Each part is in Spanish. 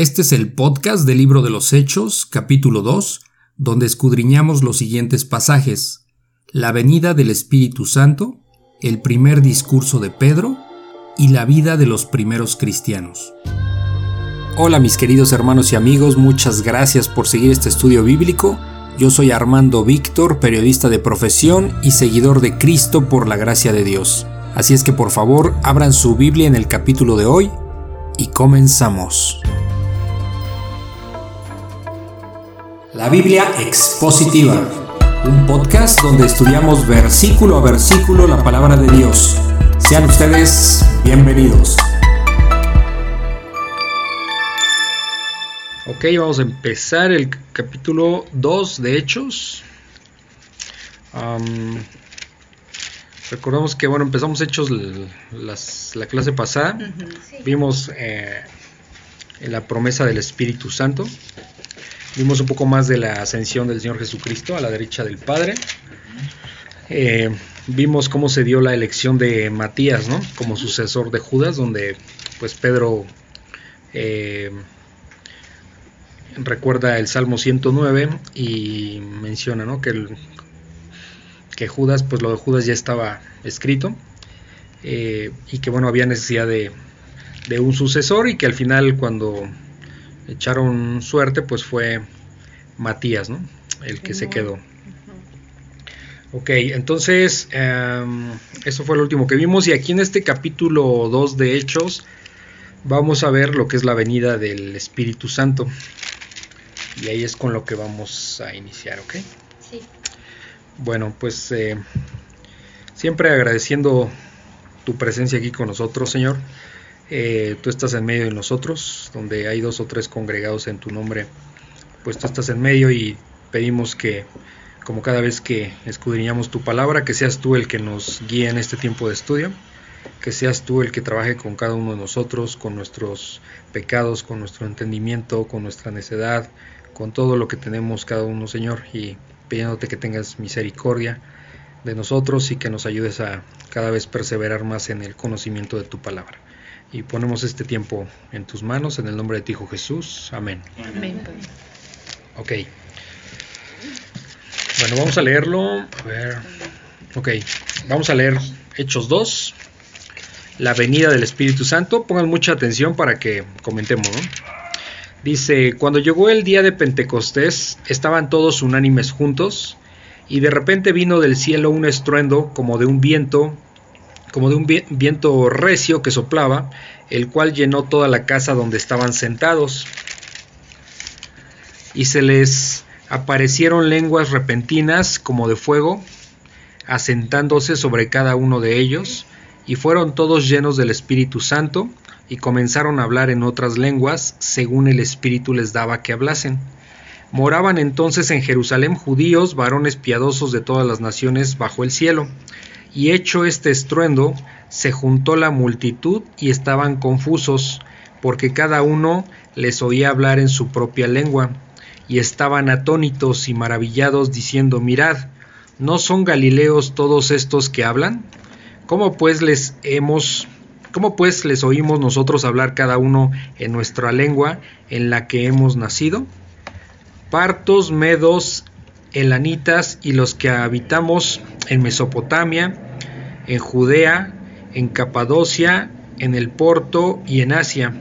Este es el podcast del libro de los Hechos, capítulo 2, donde escudriñamos los siguientes pasajes. La venida del Espíritu Santo, el primer discurso de Pedro y la vida de los primeros cristianos. Hola mis queridos hermanos y amigos, muchas gracias por seguir este estudio bíblico. Yo soy Armando Víctor, periodista de profesión y seguidor de Cristo por la gracia de Dios. Así es que por favor abran su Biblia en el capítulo de hoy y comenzamos. La Biblia Expositiva, un podcast donde estudiamos versículo a versículo la palabra de Dios. Sean ustedes bienvenidos. Ok, vamos a empezar el capítulo 2 de Hechos. recordamos que bueno, empezamos Hechos la clase pasada. Vimos eh, la promesa del Espíritu Santo. Vimos un poco más de la ascensión del Señor Jesucristo a la derecha del Padre. Eh, vimos cómo se dio la elección de Matías, ¿no? Como sucesor de Judas, donde pues Pedro eh, recuerda el Salmo 109 y menciona, ¿no? Que, que Judas, pues lo de Judas ya estaba escrito eh, y que bueno, había necesidad de, de un sucesor y que al final cuando echaron suerte, pues fue Matías, ¿no? El que se quedó. Ok, entonces em, eso fue lo último que vimos y aquí en este capítulo 2 de Hechos vamos a ver lo que es la venida del Espíritu Santo y ahí es con lo que vamos a iniciar, ¿ok? Sí. Bueno, pues eh, siempre agradeciendo tu presencia aquí con nosotros, Señor. Eh, tú estás en medio de nosotros, donde hay dos o tres congregados en tu nombre, pues tú estás en medio y pedimos que, como cada vez que escudriñamos tu palabra, que seas tú el que nos guíe en este tiempo de estudio, que seas tú el que trabaje con cada uno de nosotros, con nuestros pecados, con nuestro entendimiento, con nuestra necedad, con todo lo que tenemos cada uno, Señor, y pidiéndote que tengas misericordia de nosotros y que nos ayudes a cada vez perseverar más en el conocimiento de tu palabra. Y ponemos este tiempo en tus manos, en el nombre de ti, Hijo Jesús. Amén. Amén. Ok. Bueno, vamos a leerlo. A ver. Ok, vamos a leer Hechos 2, la venida del Espíritu Santo. Pongan mucha atención para que comentemos. Dice, cuando llegó el día de Pentecostés, estaban todos unánimes juntos, y de repente vino del cielo un estruendo como de un viento como de un viento recio que soplaba, el cual llenó toda la casa donde estaban sentados. Y se les aparecieron lenguas repentinas como de fuego, asentándose sobre cada uno de ellos, y fueron todos llenos del Espíritu Santo, y comenzaron a hablar en otras lenguas, según el Espíritu les daba que hablasen. Moraban entonces en Jerusalén judíos, varones piadosos de todas las naciones bajo el cielo y hecho este estruendo, se juntó la multitud y estaban confusos, porque cada uno les oía hablar en su propia lengua, y estaban atónitos y maravillados, diciendo, Mirad, ¿no son Galileos todos estos que hablan? ¿Cómo pues les hemos ¿Cómo pues les oímos nosotros hablar cada uno en nuestra lengua en la que hemos nacido? Partos, medos, elanitas y los que habitamos en Mesopotamia, en Judea, en Capadocia, en el Porto y en Asia,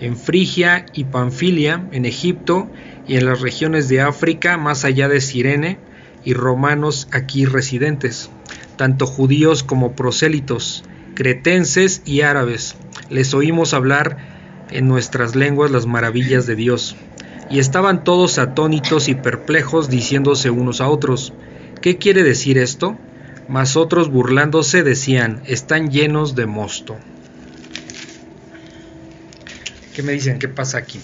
en Frigia y Panfilia, en Egipto y en las regiones de África más allá de Sirene, y romanos aquí residentes, tanto judíos como prosélitos, cretenses y árabes. Les oímos hablar en nuestras lenguas las maravillas de Dios y estaban todos atónitos y perplejos diciéndose unos a otros, ¿qué quiere decir esto? Mas otros burlándose decían, están llenos de mosto. ¿Qué me dicen? ¿Qué pasa aquí?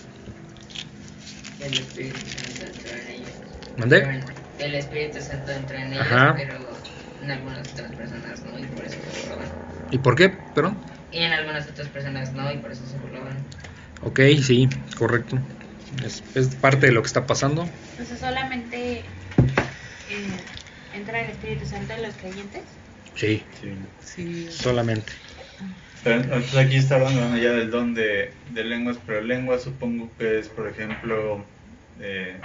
El Espíritu Santo entra en ellos. ¿Mandé? El Espíritu Santo entra en ellos, pero en algunas otras personas no, y por eso se burlaban. ¿Y por qué? ¿Perdón? Y en algunas otras personas no, y por eso se burlaban. Ok, sí, correcto. Es, es parte de lo que está pasando. Entonces solamente eh, entra el Espíritu Santo en los creyentes. Sí, sí. solamente. entonces aquí está hablando ya del don de, lenguas, pero lenguas supongo que es, por ejemplo, eh,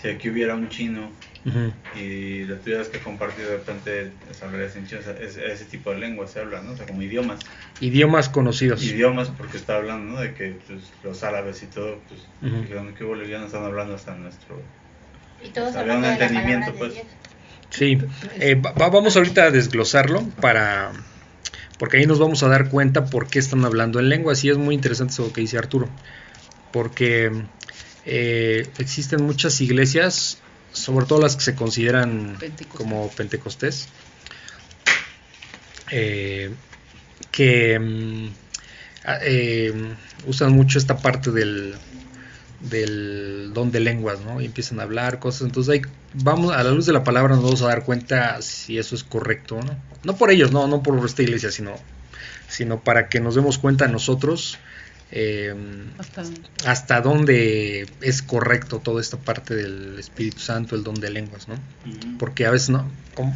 si aquí hubiera un chino y lo tuvieras que compartir de repente, ese tipo de lenguas se habla, ¿no? O sea, como idiomas. Idiomas conocidos. Idiomas, porque está hablando, ¿no? De que pues, los árabes y todo, pues, que bolivianos están hablando hasta nuestro... Y todos hablan un entendimiento, pues. Sí, eh, vamos ahorita a desglosarlo para porque ahí nos vamos a dar cuenta por qué están hablando en lenguas y es muy interesante eso que dice Arturo, porque eh, existen muchas iglesias, sobre todo las que se consideran como Pentecostés, eh, que mm, eh, usan mucho esta parte del, del don de lenguas, ¿no? Y empiezan a hablar cosas. Entonces, ahí vamos, a la luz de la palabra nos vamos a dar cuenta si eso es correcto, ¿no? No por ellos, no, no por esta iglesia, sino, sino para que nos demos cuenta nosotros eh, ¿Hasta? dónde es correcto toda esta parte del Espíritu Santo, el don de lenguas, ¿no? Porque a veces no,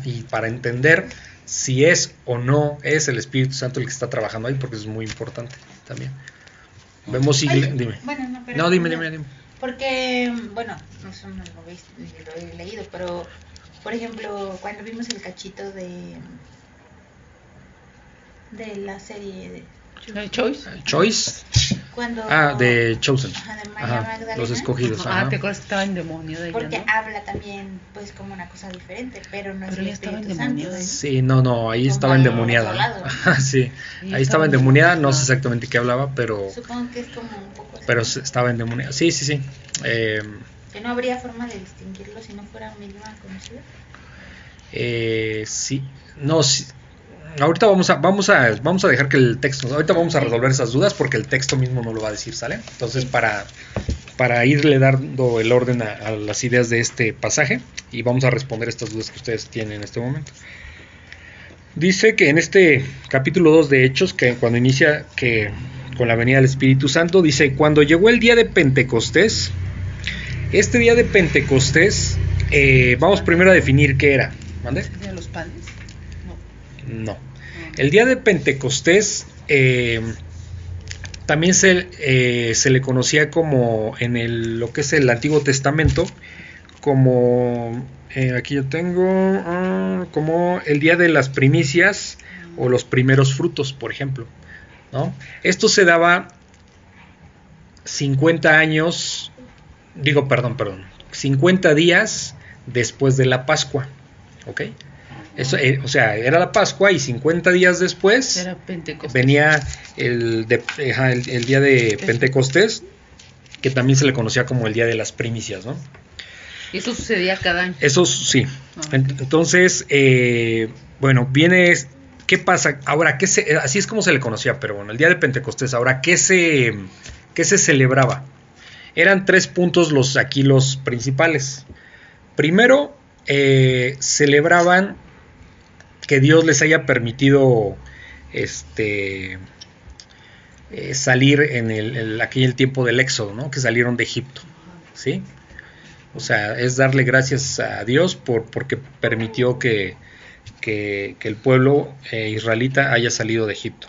y para entender si es o no es el Espíritu Santo el que está trabajando ahí, porque es muy importante también. Vemos Dime. Bueno, no, pero no, dime, dime, dime. Porque, bueno, no sé, no lo, veis, lo he leído, pero, por ejemplo, cuando vimos el cachito de de la serie de Choice. Choice. Cuando, ah, de Chosen. Ajá, de María Magdalena. Los escogidos. Ah, te acuerdas que estaba endemoniado de Porque habla también, pues, como una cosa diferente, pero no pero es el Espíritu Santo. Sí, no, no, ahí estaba endemoniada. sí, ahí estaba endemoniada, no sé exactamente qué hablaba, pero. Supongo que es como un poco. Pero estaba endemoniada. Sí, sí, sí. Eh, que no habría forma de distinguirlo si no fuera un idioma conocido. Eh, sí, no, sí, ahorita vamos a, vamos a, vamos a dejar que el texto, ahorita vamos a resolver esas dudas porque el texto mismo no lo va a decir, ¿sale? Entonces para, para irle dando el orden a, las ideas de este pasaje y vamos a responder estas dudas que ustedes tienen en este momento. Dice que en este capítulo 2 de Hechos, que cuando inicia que con la venida del Espíritu Santo, dice, cuando llegó el día de Pentecostés, este día de Pentecostés, eh, vamos primero a definir qué era. ¿Mande? De los panes. No. El día de Pentecostés eh, también eh, se, le conocía como en el, lo que es el Antiguo Testamento, como, eh, aquí yo tengo, ah, como el día de las primicias o los primeros frutos, por ejemplo. ¿no? Esto se daba 50 años, digo, perdón, perdón, 50 días después de la Pascua. ¿Ok? Eso, eh, o sea, era la Pascua y 50 días después venía el, el, día de Pentecostés, que también se le conocía como el día de las primicias, ¿no? ¿Y eso sucedía cada año? Eso sí. Ah. Entonces, eh, bueno, viene... ¿Qué pasa? Ahora, ¿qué se, así es como se le conocía, pero bueno, el día de Pentecostés, ahora, ¿qué se, qué se celebraba? Eran tres puntos los aquí los principales. Primero, eh, celebraban que Dios les haya permitido este eh, salir en el, aquel tiempo del éxodo, ¿no? Que salieron de Egipto, ¿sí? O sea, es darle gracias a Dios por, porque permitió que, el pueblo eh, israelita haya salido de Egipto.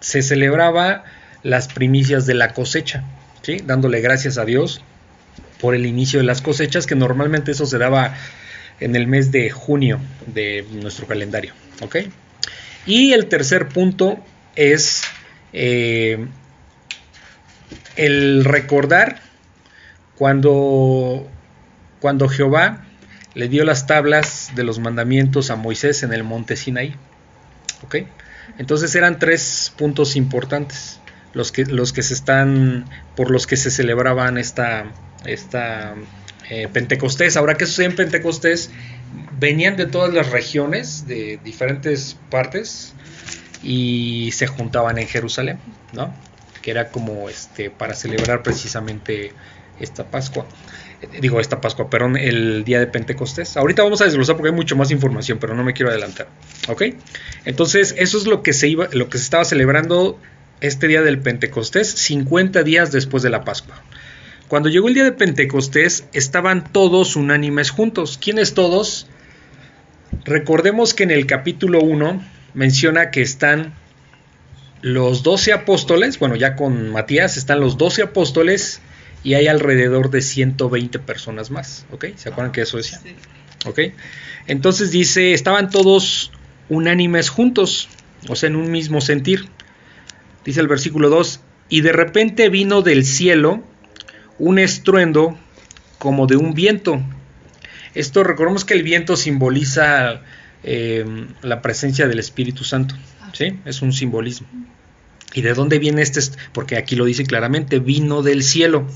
Se celebraba las primicias de la cosecha, ¿sí? Dándole gracias a Dios por el inicio de las cosechas, que normalmente eso se daba en el mes de junio de nuestro calendario. ¿ok? Y el tercer punto es eh, el recordar cuando, cuando Jehová le dio las tablas de los mandamientos a Moisés en el monte Sinaí. ¿ok? Entonces eran tres puntos importantes los que, los que se están, por los que se celebraban esta, esta eh, Pentecostés. Ahora, ¿qué sucede en Pentecostés? Venían de todas las regiones, de diferentes partes, y se juntaban en Jerusalén, ¿no? Que era como este para celebrar precisamente esta Pascua. Eh, digo, esta Pascua, perdón, el día de Pentecostés. Ahorita vamos a desglosar porque hay mucho más información, pero no me quiero adelantar. ¿Ok? Entonces, eso es lo que se iba, lo que se estaba celebrando este día del Pentecostés, 50 días después de la Pascua. Cuando llegó el día de Pentecostés, estaban todos unánimes juntos. ¿Quiénes todos? Recordemos que en el capítulo 1 menciona que están los doce apóstoles, bueno, ya con Matías están los doce apóstoles y hay alrededor de 120 personas más, ¿ok? ¿Se acuerdan que eso decía? Sí. ¿Ok? Entonces dice, estaban todos unánimes juntos, o sea, en un mismo sentir. Dice el versículo 2, y de repente vino del cielo un estruendo como de un viento. Esto recordemos que el viento simboliza eh, la presencia del Espíritu Santo, ¿sí? Es un simbolismo. ¿Y de dónde viene este? est- Porque aquí lo dice claramente, vino del cielo.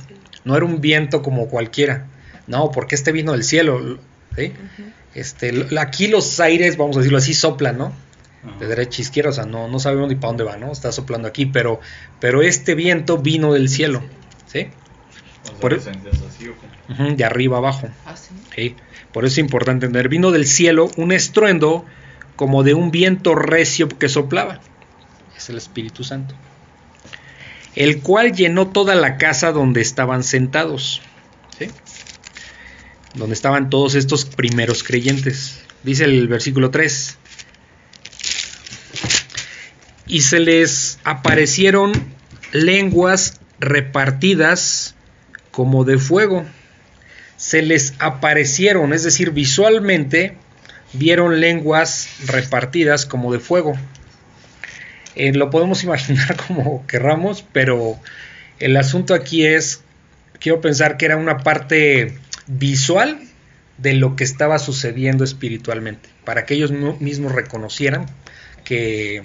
No era un viento como cualquiera. No, porque este vino del cielo. ¿sí? Este, aquí los aires, vamos a decirlo así, soplan, ¿no? De derecha a izquierda, o sea, no, no sabemos ni para dónde va, ¿no? Está soplando aquí, pero, pero este viento vino del cielo, ¿sí? O sea, Por- lo sentías así, ¿o cómo? Ujú, de arriba abajo. ¿sí? Por eso es importante entender, vino del cielo un estruendo como de un viento recio que soplaba. Es el Espíritu Santo. El cual llenó toda la casa donde estaban sentados. ¿sí? Donde estaban todos estos primeros creyentes. Dice el versículo 3. Y se les aparecieron lenguas repartidas como de fuego se les aparecieron, es decir, visualmente vieron lenguas repartidas como de fuego. Eh, lo podemos imaginar como querramos, pero el asunto aquí es, quiero pensar que era una parte visual de lo que estaba sucediendo espiritualmente, para que ellos mismos reconocieran que,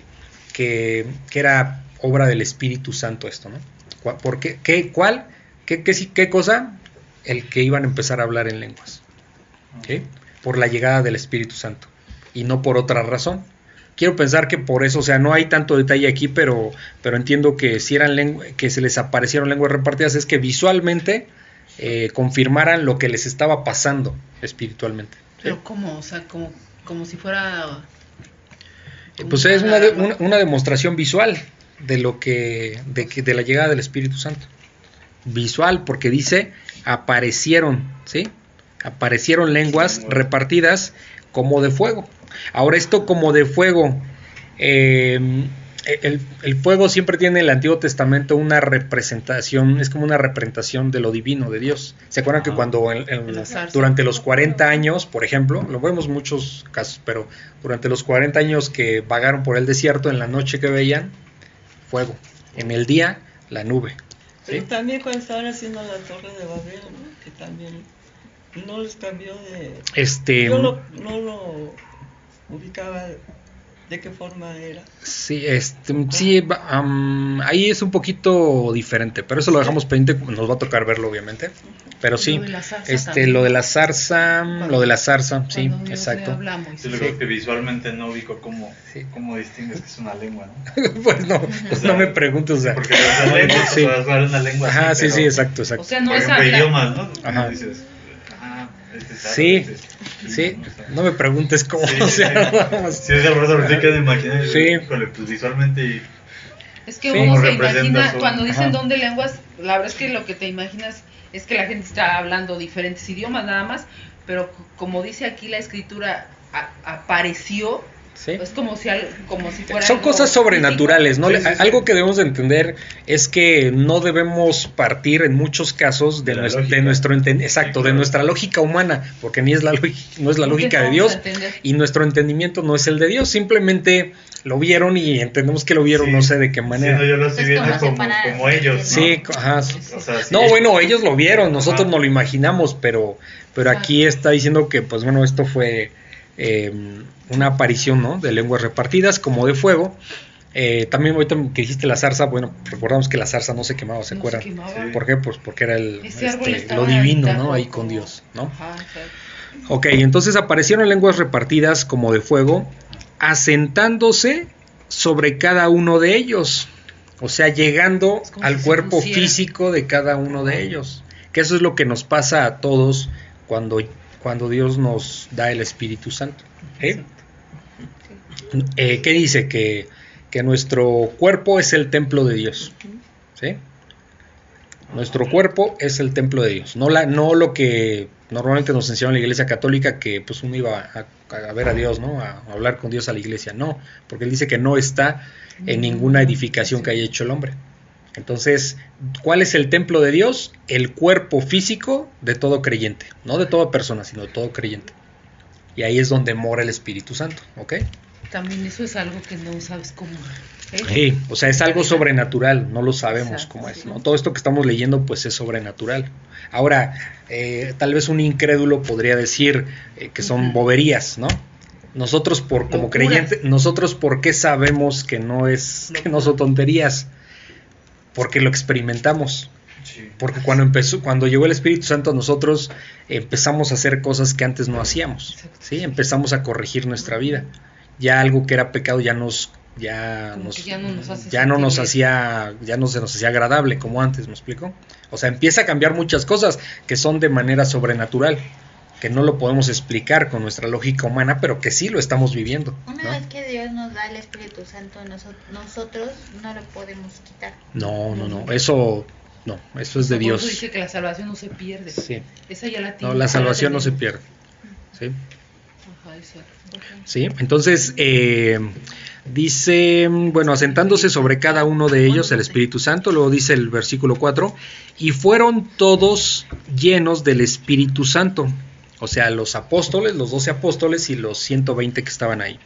que, era obra del Espíritu Santo esto, ¿no? ¿Cuál- ¿Por? ¿Qué, ¿Cuál? ¿Qué, qué, cosa? El que iban a empezar a hablar en lenguas. ¿sí? Por la llegada del Espíritu Santo. Y no por otra razón. Quiero pensar que por eso, o sea, no hay tanto detalle aquí, pero, pero entiendo que si eran lengua- que se les aparecieron lenguas repartidas, es que visualmente eh, confirmaran lo que les estaba pasando espiritualmente. ¿sí? Pero como, o sea, como, como si fuera... Eh, Pues es una, de- una, una demostración visual de lo que de, que de la llegada del Espíritu Santo. Visual, porque dice aparecieron, ¿sí? Aparecieron lenguas repartidas como de fuego. Ahora esto como de fuego, eh, el, el fuego siempre tiene en el Antiguo Testamento una representación, es como una representación de lo divino de Dios. ¿Se acuerdan que Ajá. cuando en- en- durante los 40 años, por ejemplo, lo vemos en muchos casos, pero durante los 40 años que vagaron por el desierto, en la noche que veían, fuego. En el día, la nube. Pero ¿sí? también cuando estaban haciendo la torre de Babel, ¿no? que también no les cambió de... Este, Yo lo- no lo ubicaba de qué forma era. sí, este, sí, va- am, ahí es un poquito diferente, pero eso lo dejamos pendiente, nos va a tocar verlo obviamente. Pero sí, Lo de la zarza este, lo de la zarza, lo de la zarza, sí, exacto. habla a Moisés. Yo creo que visualmente no ubico cómo, Sí. cómo distingues que es una lengua, ¿no? pues no, pues no me preguntes, o sea, Porque las lenguas, Sí. o sea, usar una lengua Ajá, así, sí, pero, sí, exacto, exacto. O sea, no es ejemplo, idiomas, ¿no? Ajá. dices, ah, este es árabe, Sí, este es chino, sí, ¿no? Me preguntes cómo, Sí, o sea, sí. vamos. Sí, es que me imaginé, Sí. híjole, pues visualmente y Es que Sí. uno ¿Cómo se imagina, cuando dicen Ajá. don de lenguas, la verdad es que lo que te imaginas es que la gente está hablando diferentes idiomas nada más, pero como dice aquí la escritura, a- apareció, Sí. es como si, al- como si fuera Son algo cosas sobrenaturales, ¿no? Sí, Le- sí, sí. Algo que debemos de entender es que no debemos partir en muchos casos de, nuestro exacto, Sí, de nuestra lógica humana, porque ni es la lógica, no es la lógica de Dios y nuestro entendimiento no es el de Dios, simplemente lo vieron y entendemos que lo vieron, Sí. no sé de qué Sí, manera. no, yo lo estoy Es viendo como como, ellos, ¿no? Sí, ajá. O sea, sí. No, bueno, ellos lo vieron, nosotros no lo imaginamos, pero, pero aquí está diciendo que, pues bueno, esto fue eh, una aparición, ¿no? De lenguas repartidas como de fuego. Eh, también ahorita que dijiste la zarza, bueno, recordamos que la zarza no se quemaba, ¿se No acuerdan? quemaba. ¿Por qué? Pues porque era el, este, lo divino, ¿no? Ahí con Dios, ¿no? Ajá. Ok, entonces aparecieron lenguas repartidas como de fuego, asentándose sobre cada uno de ellos. O sea, llegando al si cuerpo físico de cada uno de ellos. Que eso es lo que nos pasa a todos cuando, cuando Dios nos da el Espíritu Santo. ¿eh? Eh, ¿Qué dice? Que, que nuestro cuerpo es el templo de Dios. ¿sí? Nuestro cuerpo es el templo de Dios, no, la, no lo que normalmente nos enseñó en la iglesia católica que pues uno iba a, a ver a Dios, ¿no? A, a hablar con Dios a la iglesia. No, porque él dice que no está en ninguna edificación que haya hecho el hombre. Entonces, ¿cuál es el templo de Dios? El cuerpo físico de todo creyente, no de toda persona, sino de todo creyente. Y ahí es donde mora el Espíritu Santo, ¿ok? También eso es algo que no sabes cómo. ¿eh? Sí, o sea, es algo sobrenatural, no lo sabemos cómo es, ¿no? Todo esto que estamos leyendo, pues es sobrenatural. Ahora, eh, tal vez un incrédulo podría decir eh, que son boberías, ¿no? Nosotros por como Locuras. creyentes, nosotros por qué sabemos que no es que no son tonterías, porque lo experimentamos. Sí. Porque cuando empezó, cuando llegó el Espíritu Santo, nosotros empezamos a hacer cosas que antes no hacíamos. ¿sí? Empezamos a corregir nuestra vida. Ya algo que era pecado ya nos, ya Como nos, ya no nos ya no nos hacía, ya no se nos hacía agradable como antes, ¿me explico? O sea, empieza a cambiar muchas cosas que son de manera sobrenatural, que no lo podemos explicar con nuestra lógica humana, pero que sí lo estamos viviendo. Una ¿no? vez que Dios nos da el Espíritu Santo, noso- nosotros no lo podemos quitar. No, no, no, eso no, eso es de Dios. eso dice que la salvación no se pierde. Sí. Esa ya la No, tiene. la ya salvación no se pierde. ¿sí? ¿sí? Entonces, eh, dice, bueno, asentándose sobre cada uno de ellos el Espíritu Santo, luego dice el versículo 4, y fueron todos llenos del Espíritu Santo, o sea, los apóstoles, los 12 apóstoles y los 120 que estaban ahí,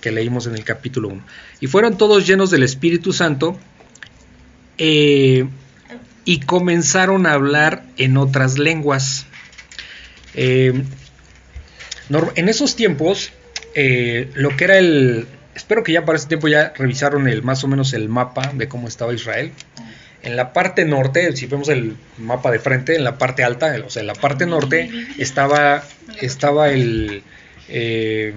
que leímos en el capítulo 1. Y fueron todos llenos del Espíritu Santo eh, y comenzaron a hablar en otras lenguas. Eh, En esos tiempos, eh, lo que era el... Espero que ya para ese tiempo ya revisaron el más o menos el mapa de cómo estaba Israel. En la parte norte, si vemos el mapa de frente, en la parte alta, o sea, en la parte norte estaba, estaba el, eh,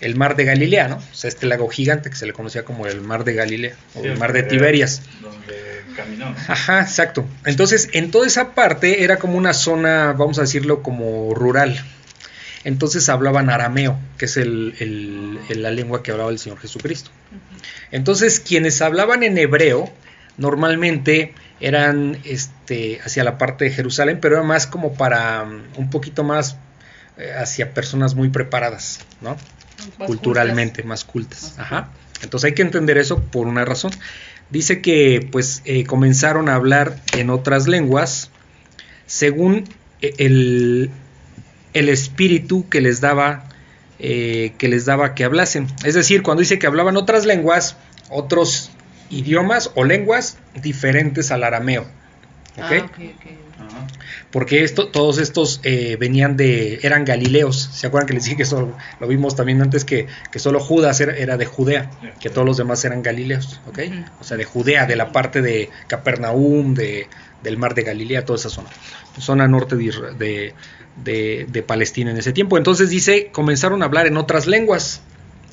el mar de Galilea, ¿no? O sea, este lago gigante que se le conocía como el mar de Galilea, o el mar de Tiberias. Donde caminó. Ajá, exacto. Entonces, en toda esa parte era como una zona, vamos a decirlo, como rural. Entonces hablaban arameo, que es el- el- el- la lengua que hablaba el Señor Jesucristo. Entonces, quienes hablaban en hebreo, normalmente eran este, hacia la parte de Jerusalén, pero era más como para mm, un poquito más eh, hacia personas muy preparadas, ¿no? Más culturalmente más cultas. Ajá. Entonces hay que entender eso por una razón. Dice que pues eh, comenzaron a hablar en otras lenguas según eh, el, el espíritu que les daba eh, que les daba que hablasen. Es decir, cuando dice que hablaban otras lenguas, otros idiomas o lenguas diferentes al arameo. ¿ok? Ah, porque esto, todos estos eh, venían de, eran galileos, ¿se acuerdan que les dije que solo, lo vimos también antes que, que solo Judas era, era de Judea, que todos los demás eran galileos, ¿ok? O sea, de Judea, de la parte de Capernaum, de, del mar de Galilea, toda esa zona, zona norte de, de, de- de Palestina en ese tiempo. Entonces dice, comenzaron a hablar en otras lenguas,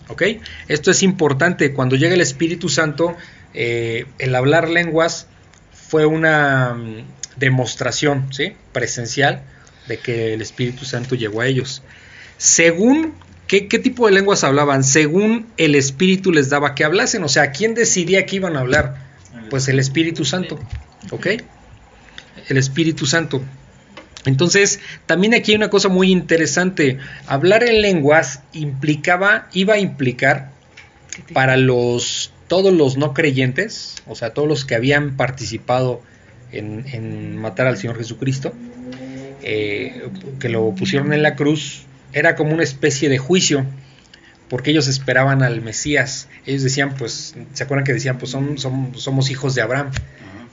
¿ok? Esto es importante, cuando llega el Espíritu Santo, eh, el hablar lenguas fue una mm, demostración ¿sí? presencial de que el Espíritu Santo llegó a ellos. Según, ¿qué, qué tipo de lenguas hablaban? Según el Espíritu les daba que hablasen. O sea, ¿quién decidía que iban a hablar? Pues el Espíritu Santo. ¿Ok? El Espíritu Santo. Entonces, también aquí hay una cosa muy interesante. Hablar en lenguas implicaba, iba a implicar ¿Qué te- para los todos los no creyentes, o sea, todos los que habían participado en, matar al Señor Jesucristo, eh, que lo pusieron en la cruz, era como una especie de juicio, porque ellos esperaban al Mesías. Ellos decían, pues, ¿se acuerdan que decían, pues son, son- somos hijos de Abraham?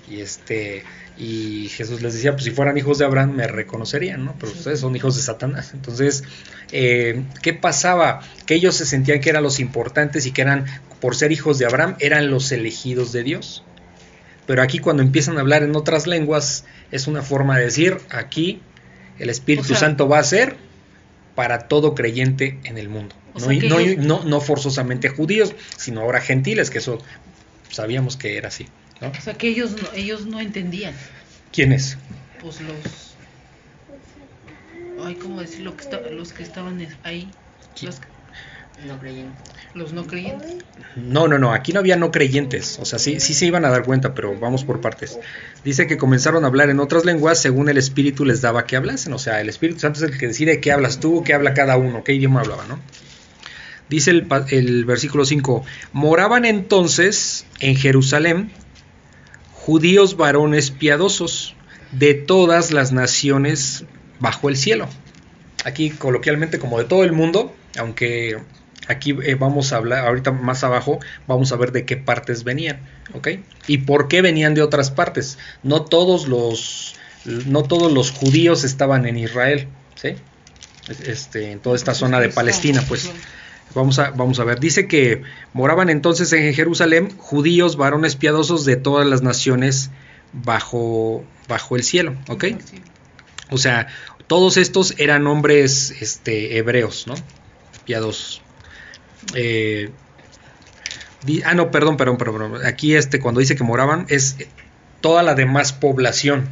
Y este y Jesús les decía, pues si fueran hijos de Abraham me reconocerían, ¿no? Pero ustedes son hijos de Satanás. Entonces, eh, ¿qué pasaba? Que ellos se sentían que eran los importantes y que eran, por ser hijos de Abraham, eran los elegidos de Dios. Pero aquí cuando empiezan a hablar en otras lenguas, es una forma de decir, aquí el Espíritu O sea- Santo va a ser para todo creyente en el mundo. No, no- no- no forzosamente judíos, sino ahora gentiles, que eso sabíamos que era así. ¿No? O sea que ellos no, ellos no entendían. ¿Quién es? Pues los. Ay, ¿cómo decirlo? Que los que estaban es- ahí. ¿Qui- Los No creyentes. Los no creyentes. No, no, no, aquí no había no creyentes, o sea, sí, sí se iban a dar cuenta, pero vamos por partes. Dice que comenzaron a hablar en otras lenguas según el Espíritu les daba que hablasen, o sea, el Espíritu Santo es el que decide qué hablas tú, qué habla cada uno, qué idioma hablaba, ¿no? Dice el, el versículo 5, moraban entonces en Jerusalén judíos varones piadosos de todas las naciones bajo el cielo. Aquí coloquialmente como de todo el mundo, aunque aquí eh, vamos a hablar, ahorita más abajo vamos a ver de qué partes venían, ¿ok? Y por qué venían de otras partes. No todos los, no todos los judíos estaban en Israel, ¿sí? Este, en toda esta zona de Palestina, pues. Vamos a, vamos a ver, dice que moraban entonces en Jerusalén judíos, varones piadosos de todas las naciones bajo, bajo el cielo, ¿ok? O sea, todos estos eran hombres este, hebreos, ¿no? Piadosos. Eh, di- ah, no, perdón, perdón, perdón, perdón. Aquí este, cuando dice que moraban, es toda la demás población,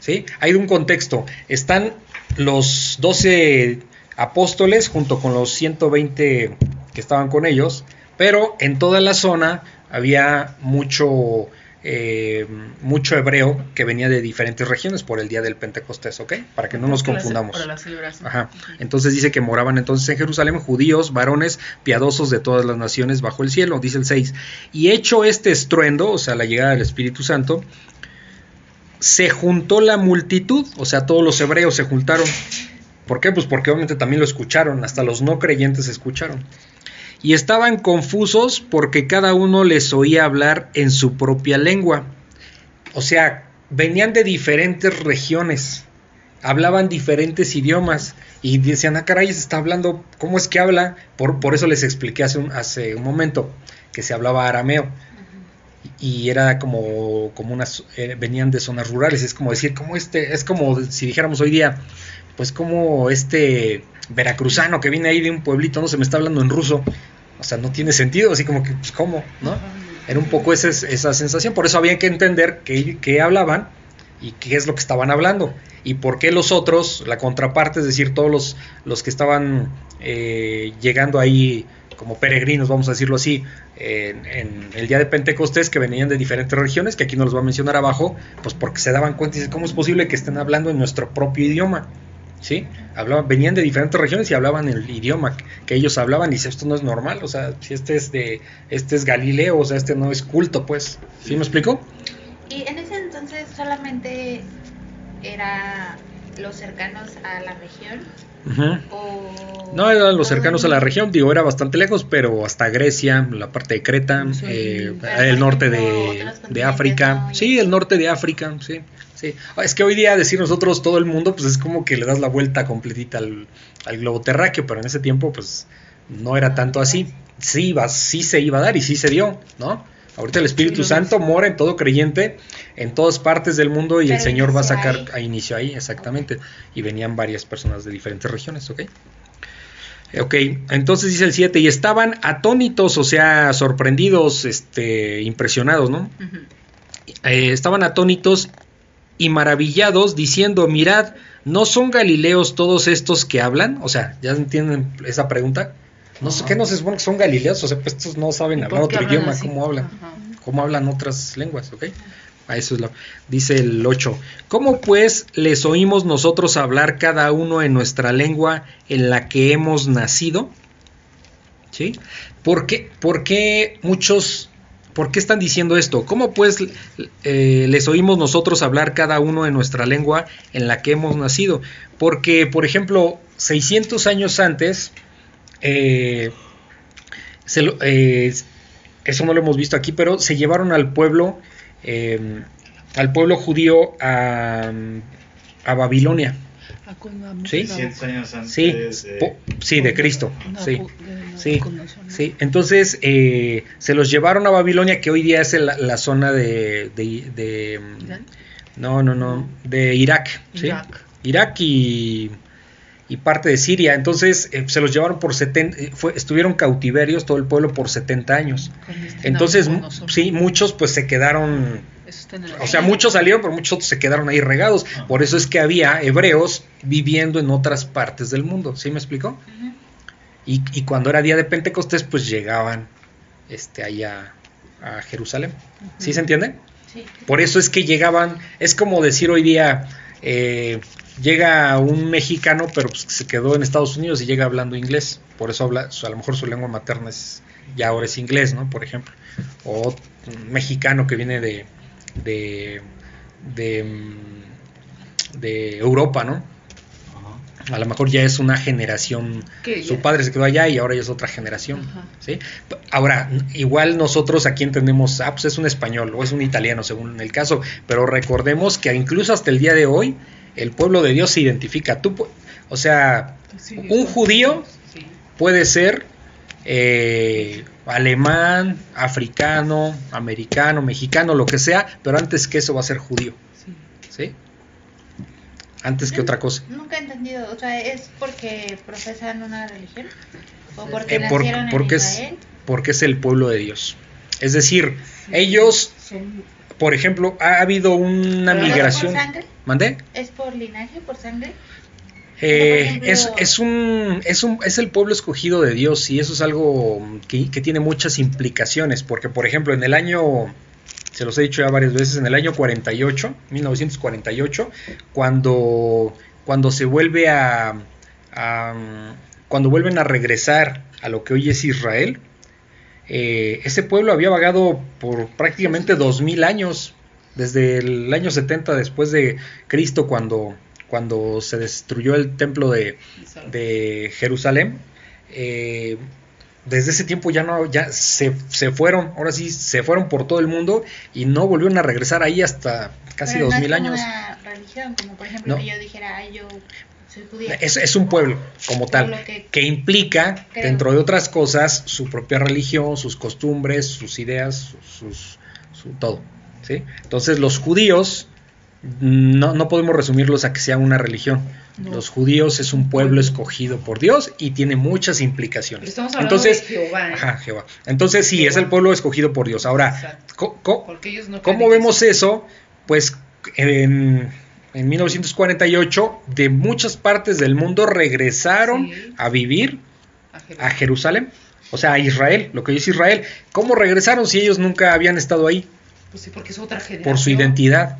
¿sí? Hay un contexto. Están los 12 apóstoles junto con los 120 que estaban con ellos, pero en toda la zona había mucho, eh, mucho hebreo que venía de diferentes regiones por el día del Pentecostés, ¿ok? Para que no nos confundamos. Ajá. Entonces dice que moraban entonces en Jerusalén judíos, varones piadosos de todas las naciones bajo el cielo, dice el 6. Y hecho este estruendo, o sea, la llegada del Espíritu Santo, se juntó la multitud, o sea, todos los hebreos se juntaron. ¿Por qué? Pues porque obviamente también lo escucharon, hasta los no creyentes escucharon. Y estaban confusos porque cada uno les oía hablar en su propia lengua. O sea, venían de diferentes regiones, hablaban diferentes idiomas y decían, ah, caray, se está hablando, ¿cómo es que habla? Por, eso les expliqué hace un, hace un momento que se hablaba arameo y era como, como unas, eh, venían de zonas rurales, es como decir, como este, es como si dijéramos hoy día, pues como este veracruzano que viene ahí de un pueblito, no se me está hablando en ruso, o sea, no tiene sentido, así como que, pues, ¿cómo? ¿No? Era un poco ese- esa sensación, por eso había que entender qué, qué hablaban y qué es lo que estaban hablando y por qué los otros, la contraparte, es decir, todos los, los que estaban eh, llegando ahí como peregrinos, vamos a decirlo así, en, en el día de Pentecostés, que venían de diferentes regiones, que aquí no los voy a mencionar abajo, pues porque se daban cuenta y dicen, ¿cómo es posible que estén hablando en nuestro propio idioma? ¿Sí? Hablaban, venían de diferentes regiones y hablaban el idioma que ellos hablaban y dice, esto no es normal, o sea, si este es de, este es Galileo, o sea, este no es culto, pues, ¿sí me explico? Y en ese entonces solamente era los cercanos a la región o No eran los cercanos a la región, digo, era bastante lejos, pero hasta Grecia, la parte de Creta, Sí. eh, el norte de, África, ¿no? sí, el norte de África, sí, sí. Ah, Es que hoy día decir nosotros todo el mundo, pues es como que le das la vuelta completita al, al globo terráqueo, pero en ese tiempo, pues no era tanto así. Sí, iba, sí se iba a dar y sí se dio, ¿no? Ahorita el Espíritu Sí, Santo mora en todo creyente, en todas partes del mundo y el Señor va a sacar ahí. a inicio ahí, exactamente. Y venían varias personas de diferentes regiones, ¿ok? Ok, entonces dice el 7, y estaban atónitos, o sea, sorprendidos, este, impresionados, ¿no? Eh, estaban atónitos y maravillados, diciendo, mirad, ¿no son galileos todos estos que hablan? O sea, ¿ya entienden esa pregunta? No sé, ¿qué no se supone que son galileos? O sea, pues estos no saben ¿Y hablar otro hablan idioma, así? ¿cómo hablan? Ajá. cómo hablan otras lenguas, ¿ok? A eso es lo dice el 8. ¿Cómo pues les oímos nosotros hablar cada uno en nuestra lengua en la que hemos nacido? ¿Sí? ¿Por qué, por qué muchos, por qué están diciendo esto? ¿Cómo pues eh, les oímos nosotros hablar cada uno en nuestra lengua en la que hemos nacido? Porque, por ejemplo, 600 años antes, eh, se eh, eso no lo hemos visto aquí, pero se llevaron al pueblo, al pueblo judío a Babilonia. Ah, Sí. música 100 años antes Sí, de... sí, de Cristo. Sí, sí, sí. Entonces eh, se los llevaron a Babilonia, que hoy día es el- la zona de, de- no, no, no, de Irak, ¿sí? Irak. Irak y, y parte de Siria. Entonces eh, se los llevaron por 70, eh, fue, estuvieron cautiverios todo el pueblo por 70 años. Este Entonces, sí, muchos pues se quedaron, o sea, muchos salieron, pero muchos otros se quedaron ahí regados. Por eso es que había hebreos viviendo en otras partes del mundo. ¿Sí me explicó? Y, y cuando era día de Pentecostés, pues llegaban este, allá a Jerusalén. ¿Sí se entiende? Sí. Por eso es que llegaban, es como decir hoy día, eh, llega un mexicano, pero pues, se quedó en Estados Unidos y llega hablando inglés. Por eso habla, a lo mejor su lengua materna es, ya ahora es inglés, ¿no? Por ejemplo. O un mexicano que viene de, de, de, de Europa, ¿no? Ajá. A lo mejor ya es una generación. Que Su padre se quedó allá y ahora ya es otra generación. Ajá. ¿sí? Ahora, igual nosotros aquí entendemos, ah, pues es un español o es un italiano según el caso, pero recordemos que incluso hasta el día de hoy el pueblo de Dios se identifica. Tú, pu- o sea, Sí, un judío Sí. puede ser eh, alemán, africano, americano, mexicano, lo que sea, pero antes que eso va a ser judío, sí. ¿sí? Antes que otra cosa. Nunca he entendido, o sea, ¿es porque profesan una religión? ¿O porque Eh, por- nacieron porque en es- Israel? Porque es el pueblo de Dios. Es decir, ellos, Son- por ejemplo, ha habido una ¿Pero migración. ¿Es por sangre? ¿Mandé? ¿Es por linaje, por sangre? Eh, ejemplo- es, es un, es un es el pueblo escogido de Dios y eso es algo que, que tiene muchas implicaciones porque por ejemplo en el año se los he dicho ya varias veces en el año 48 1948 cuando cuando se vuelve a, a- cuando vuelven a regresar a lo que hoy es Israel eh, ese pueblo había vagado por prácticamente 2000 años desde el año 70 después de Cristo cuando cuando se destruyó el templo de, de Jerusalén, eh, desde ese tiempo ya no, ya se, se fueron, ahora sí, se fueron por todo el mundo y no volvieron a regresar ahí hasta casi dos no mil años. una religión, como por ejemplo No. que yo dijera, ay, yo. Es, es un pueblo como tal, que- que implica, Creo. dentro de otras cosas, su propia religión, sus costumbres, sus ideas, sus, su todo. ¿Sí? Entonces los judíos, no, no podemos resumirlos a que sean una religión. No. Los judíos es un pueblo escogido por Dios y tiene muchas Pero implicaciones. estamos hablando Entonces, de Jehová, ¿eh? ajá, Jehová. Entonces sí, es el pueblo escogido por Dios. Ahora, no ¿Cómo vemos eso? Pues en, en 1948 de muchas partes del mundo regresaron Sí. a vivir a a Jehová. Jerusalén, o sea, a Israel, lo que es Israel. ¿Cómo regresaron si ellos nunca habían estado ahí? Pues sí, porque es otra generación. Por su identidad,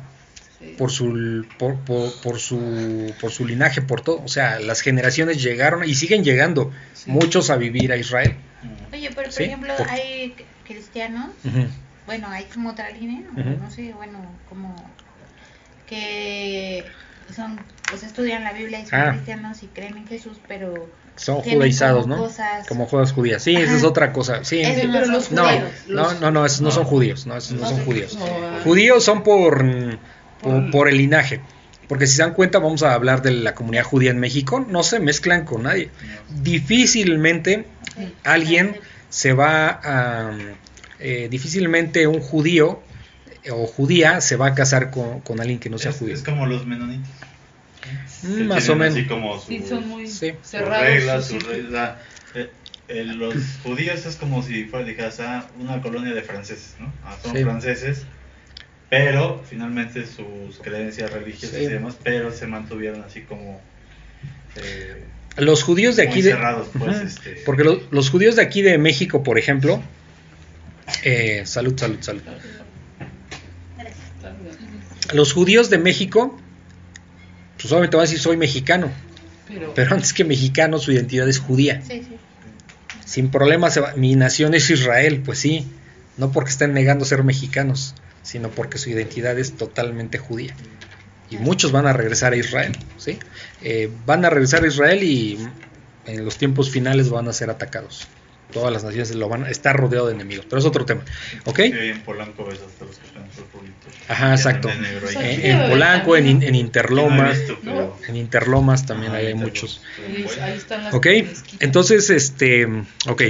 Sí. por su, por, por- por su, por su linaje, por todo. O sea, las generaciones llegaron y siguen llegando, Sí. muchos a vivir a Israel. Oye, pero por Sí, ejemplo, por- hay cristianos, bueno, hay como otra línea, o Ujú. no sé, bueno, como que son, pues estudian la Biblia y son Ah. cristianos y creen en Jesús, pero Son judaizados, como ¿no? cosas- Como judas judías. Sí, esa es otra cosa. Sí, pero los No, judíos. no, no, no, esos no No. son judíos, no, esos no No son judíos. no, Judíos son por, por, el linaje. Porque si se dan cuenta, vamos a hablar de la comunidad judía en México, no se mezclan con nadie. Difícilmente Sí. alguien se va a... eh, difícilmente un judío o judía se va a casar con, con alguien que no sea es, judío. es como los menonitas. Mm, que más o menos. Así como sus, Sí, son muy Sí. cerrados. reglas. Eh, eh, los judíos es como si fuera dijeras, ah, una colonia de franceses, ¿no? Ah, son Sí. franceses, pero finalmente sus creencias religiosas Sí. y demás, pero se mantuvieron así como eh, Los judíos de muy aquí de... cerrados, pues, este, Porque lo- los judíos de aquí de México, por ejemplo, eh, salud, salud, salud. Los judíos de México, pues obviamente van a decir soy mexicano, Pero, pero antes que mexicano su identidad es judía. Sí, sí. Sin problema, se va- mi nación es Israel, pues sí, no porque estén negando ser mexicanos, sino porque su identidad es totalmente judía. Y muchos van a regresar a Israel, ¿sí? Eh, van a regresar a Israel y en los tiempos finales van a ser atacados. Todas las naciones lo van a estar rodeado de enemigos, pero es otro tema, ¿ok? sí, en Polanco ves hasta los que están. Ajá, exacto. negro En, Polanco, en, Interlomas, visto, pero- en Interlomas también Ajá, ahí hay muchos. Ok, entonces, este, ok.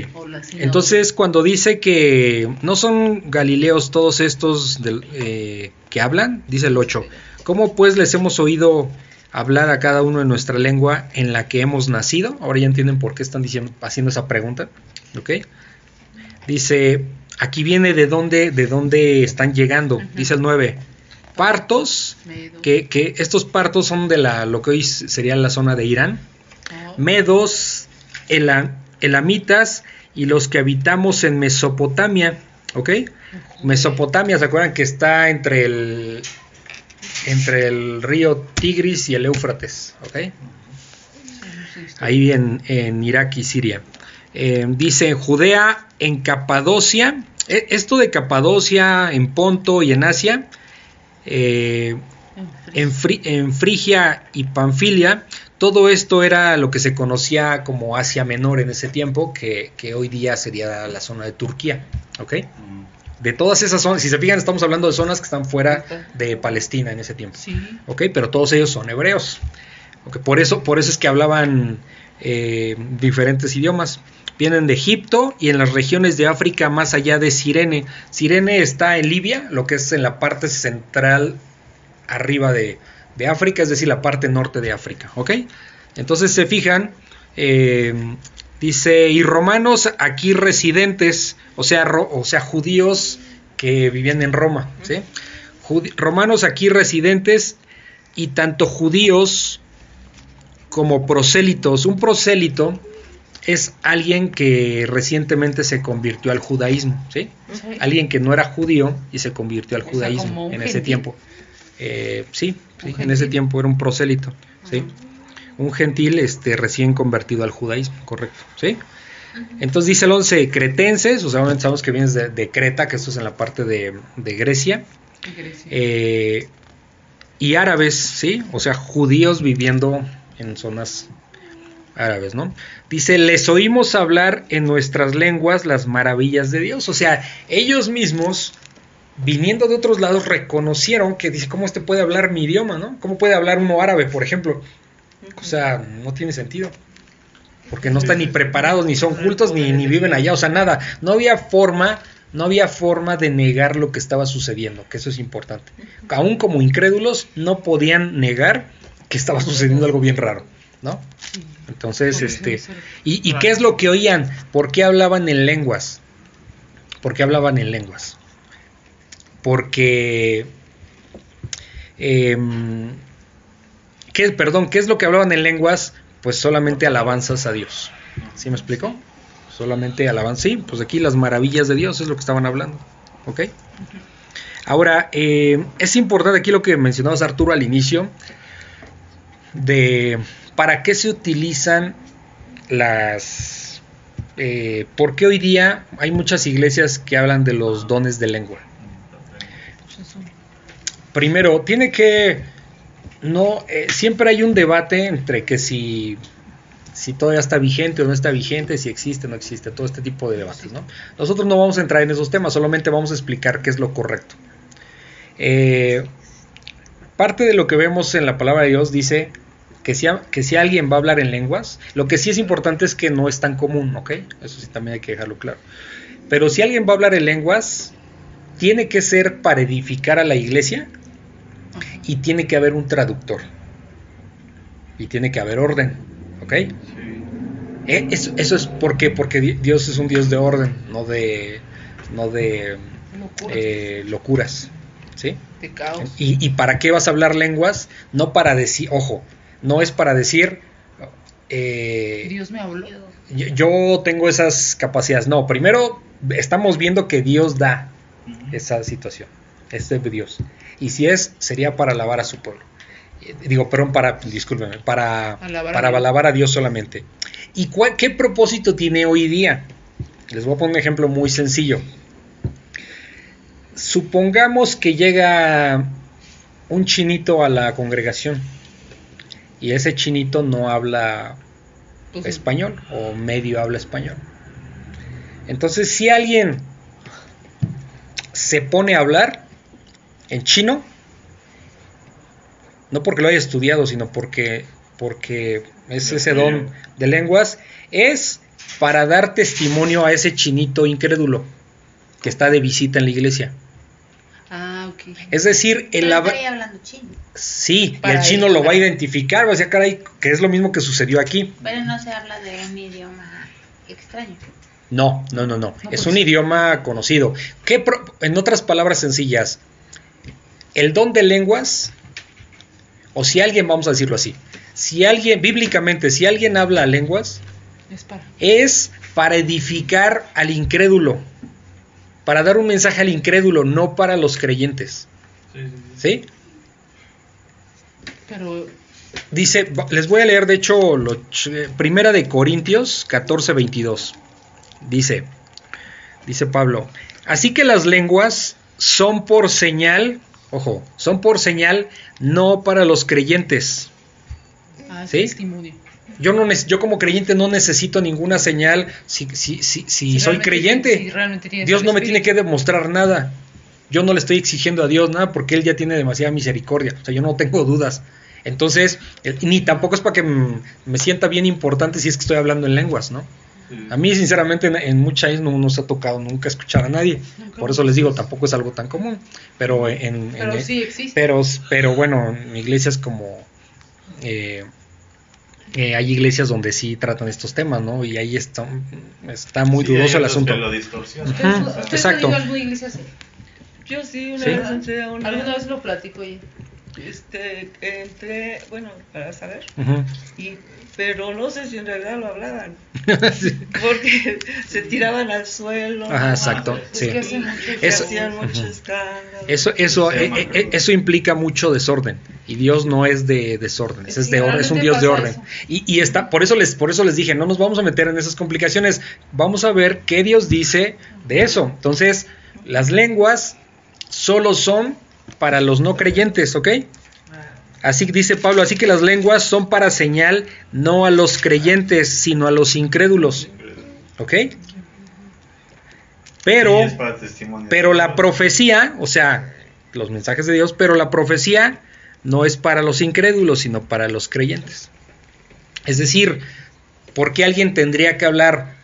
Entonces, cuando dice que no son galileos todos estos del- eh, que hablan, dice el 8, ¿cómo pues les hemos oído hablar a cada uno en nuestra lengua en la que hemos nacido? Ahora ya entienden por qué están diciendo, haciendo esa pregunta, ¿ok? Dice, aquí viene de dónde, de dónde están llegando, dice el 9, partos, que, que estos partos son de la, lo que hoy sería la zona de Irán, No. medos, ela- elamitas y los que habitamos en Mesopotamia, ¿ok? Mesopotamia, ¿se acuerdan que está entre el entre el río Tigris y el Éufrates, ¿ok? Ahí en, en Irak y Siria. Eh, dice en Judea, en Capadocia, e- esto de Capadocia, en Ponto y en Asia, eh, en, Fri- en Frigia y Panfilia, todo esto era lo que se conocía como Asia Menor en ese tiempo, que, que hoy día sería la zona de Turquía, ¿ok? De todas esas zonas, si se fijan, estamos hablando de zonas que están fuera de Palestina en ese tiempo. Sí. ¿ok? Pero todos ellos son hebreos. ¿ok? Por, eso, por eso es que hablaban eh, diferentes idiomas. Vienen de Egipto y en las regiones de África más allá de Sirene. Sirene está en Libia, lo que es en la parte central arriba de, de África, es decir, la parte norte de África, ¿ok? Entonces se fijan, eh, dice, y romanos aquí residentes, o sea, o sea, judíos que vivían en Roma, ¿sí? Romanos aquí residentes y tanto judíos como prosélitos. Un prosélito es alguien que recientemente se convirtió al judaísmo, ¿sí? Alguien que no era judío y se convirtió al O judaísmo en ese tiempo. Eh, sí, en ese tiempo era un prosélito, ¿sí? Un gentil este, recién convertido al judaísmo, correcto, ¿sí? Entonces dice el 11, cretenses, o sea, sabemos que vienes de, de Creta, que esto es en la parte de, de Grecia, Grecia. eh, y árabes, ¿sí? O sea, judíos viviendo en zonas árabes, ¿no? Dice, les oímos hablar en nuestras lenguas las maravillas de Dios. O sea, ellos mismos, viniendo de otros lados, reconocieron que, dice, ¿cómo este puede hablar mi idioma, ¿no? ¿Cómo puede hablar uno árabe, por ejemplo? O sea, no tiene sentido. Porque no están ni preparados, ni son cultos, ni, ni viven allá, o sea, nada. No había forma, no había forma de negar lo que estaba sucediendo, que eso es importante. Aún como incrédulos, no podían negar que estaba sucediendo algo bien raro, ¿no? Entonces, este. ¿y, y qué es lo que oían? ¿Por qué hablaban en lenguas? ¿Por qué hablaban en lenguas? Porque, em, ¿qué, perdón, ¿qué es lo que hablaban en lenguas? Pues solamente alabanzas a Dios. ¿Sí me explico? Solamente alabanzas. Sí, pues aquí las maravillas de Dios es lo que estaban hablando. ¿Ok? Ahora, eh, es importante aquí lo que mencionabas Arturo al inicio, de para qué se utilizan las... eh, ¿Por qué hoy día hay muchas iglesias que hablan de los dones de lengua? Primero, tiene que... No, eh, siempre hay un debate entre que si, si todavía está vigente o no está vigente, si existe o no existe, todo este tipo de debates, ¿no? Nosotros no vamos a entrar en esos temas, solamente vamos a explicar qué es lo correcto. Eh, parte de lo que vemos en la palabra de Dios dice que si, que si alguien va a hablar en lenguas, lo que sí es importante es que no es tan común, ¿ok? Eso sí también hay que dejarlo claro. Pero si alguien va a hablar en lenguas, tiene que ser para edificar a la iglesia y tiene que haber un traductor. Y tiene que haber orden, ¿ok? Sí. Eh, Eso, eso es porque Di- Dios es un Dios de orden, no de, no de eh, locuras, ¿sí? de caos. ¿Y, y para qué vas a hablar lenguas? No para decir, ojo, no es para decir, eh, Dios me habló. yo, yo tengo esas capacidades. No, primero estamos viendo que Dios da esa situación, es de Dios. Y si es, sería para alabar a su pueblo. Eh, Digo, perdón, para, discúlpeme, para Alabar a para Dios. alabar a Dios solamente. ¿Y cuál, qué propósito tiene hoy día? Les voy a poner un ejemplo muy sencillo. Supongamos que llega un chinito a la congregación y ese chinito no habla Pues, español o medio habla español. Entonces, si alguien se pone a hablar en chino, no porque lo haya estudiado, sino porque, porque es ese don de lenguas, es para dar testimonio a ese chinito incrédulo que está de visita en la iglesia. Es decir, el hablando chino. sí, y el chino lo va a identificar, va a decir, "Ah, caray, que es lo mismo que sucedió aquí. Pero no se habla de un idioma extraño. No, no, no, no. No, es pues- un idioma conocido. ¿Qué pro- en otras palabras sencillas, el don de lenguas, o si alguien, vamos a decirlo así, si alguien, bíblicamente, si alguien habla lenguas, Es para. es para edificar al incrédulo, para dar un mensaje al incrédulo, no para los creyentes. Sí, sí, sí. ¿Sí? Pero Dice, les voy a leer de hecho lo ch- Primera de Corintios 14, 22. Dice, dice Pablo, así que las lenguas son por señal, ojo, son por señal no para los creyentes. ah, es ¿Sí? testimonio. Yo, no, yo como creyente no necesito ninguna señal si, si, si, si Si soy creyente. si Dios no me tiene que demostrar nada. Yo no le estoy exigiendo a Dios nada porque Él ya tiene demasiada misericordia. O sea, yo no tengo dudas. Entonces, ni tampoco es para que me sienta bien importante si es que estoy hablando en lenguas, ¿no? Sí. A mí, sinceramente, en, en muchos años no nos ha tocado nunca escuchar a nadie. Nunca. Por eso les digo, tampoco es algo tan común. Pero en, en- Pero sí existe. pero, pero bueno, en iglesias como... eh, eh, hay iglesias donde sí tratan estos temas, ¿no? Y ahí está, está muy Sí, dudoso el asunto. lo distorsionan. Ujú, O sea, ¿Ustedes exacto. iglesia así? Yo sí, una ¿Sí? vez una. Alguna vez lo platico oye. Este, entré, bueno, para saber, y, pero no sé si en realidad lo hablaban, Sí. porque se tiraban al suelo. Ajá, exacto. Es Sí. que hace mucho que Eso- hacían mucho Ujú. escándalo. Eso, eso, eh, eh, acuerdo. eso implica mucho desorden. Y Dios no es de desórdenes, es, Sí, de orden, es un Dios de orden. Y, y está, por eso les, por eso les dije, no nos vamos a meter en esas complicaciones. Vamos a ver qué Dios dice de eso. Entonces, las lenguas solo son para los no creyentes, ¿ok? Así dice Pablo, así que las lenguas son para señal no a los creyentes, sino a los incrédulos, ¿ok? Pero pero la profecía, o sea, los mensajes de Dios, pero la profecía no es para los incrédulos, sino para los creyentes. Es decir, ¿por qué alguien tendría que hablar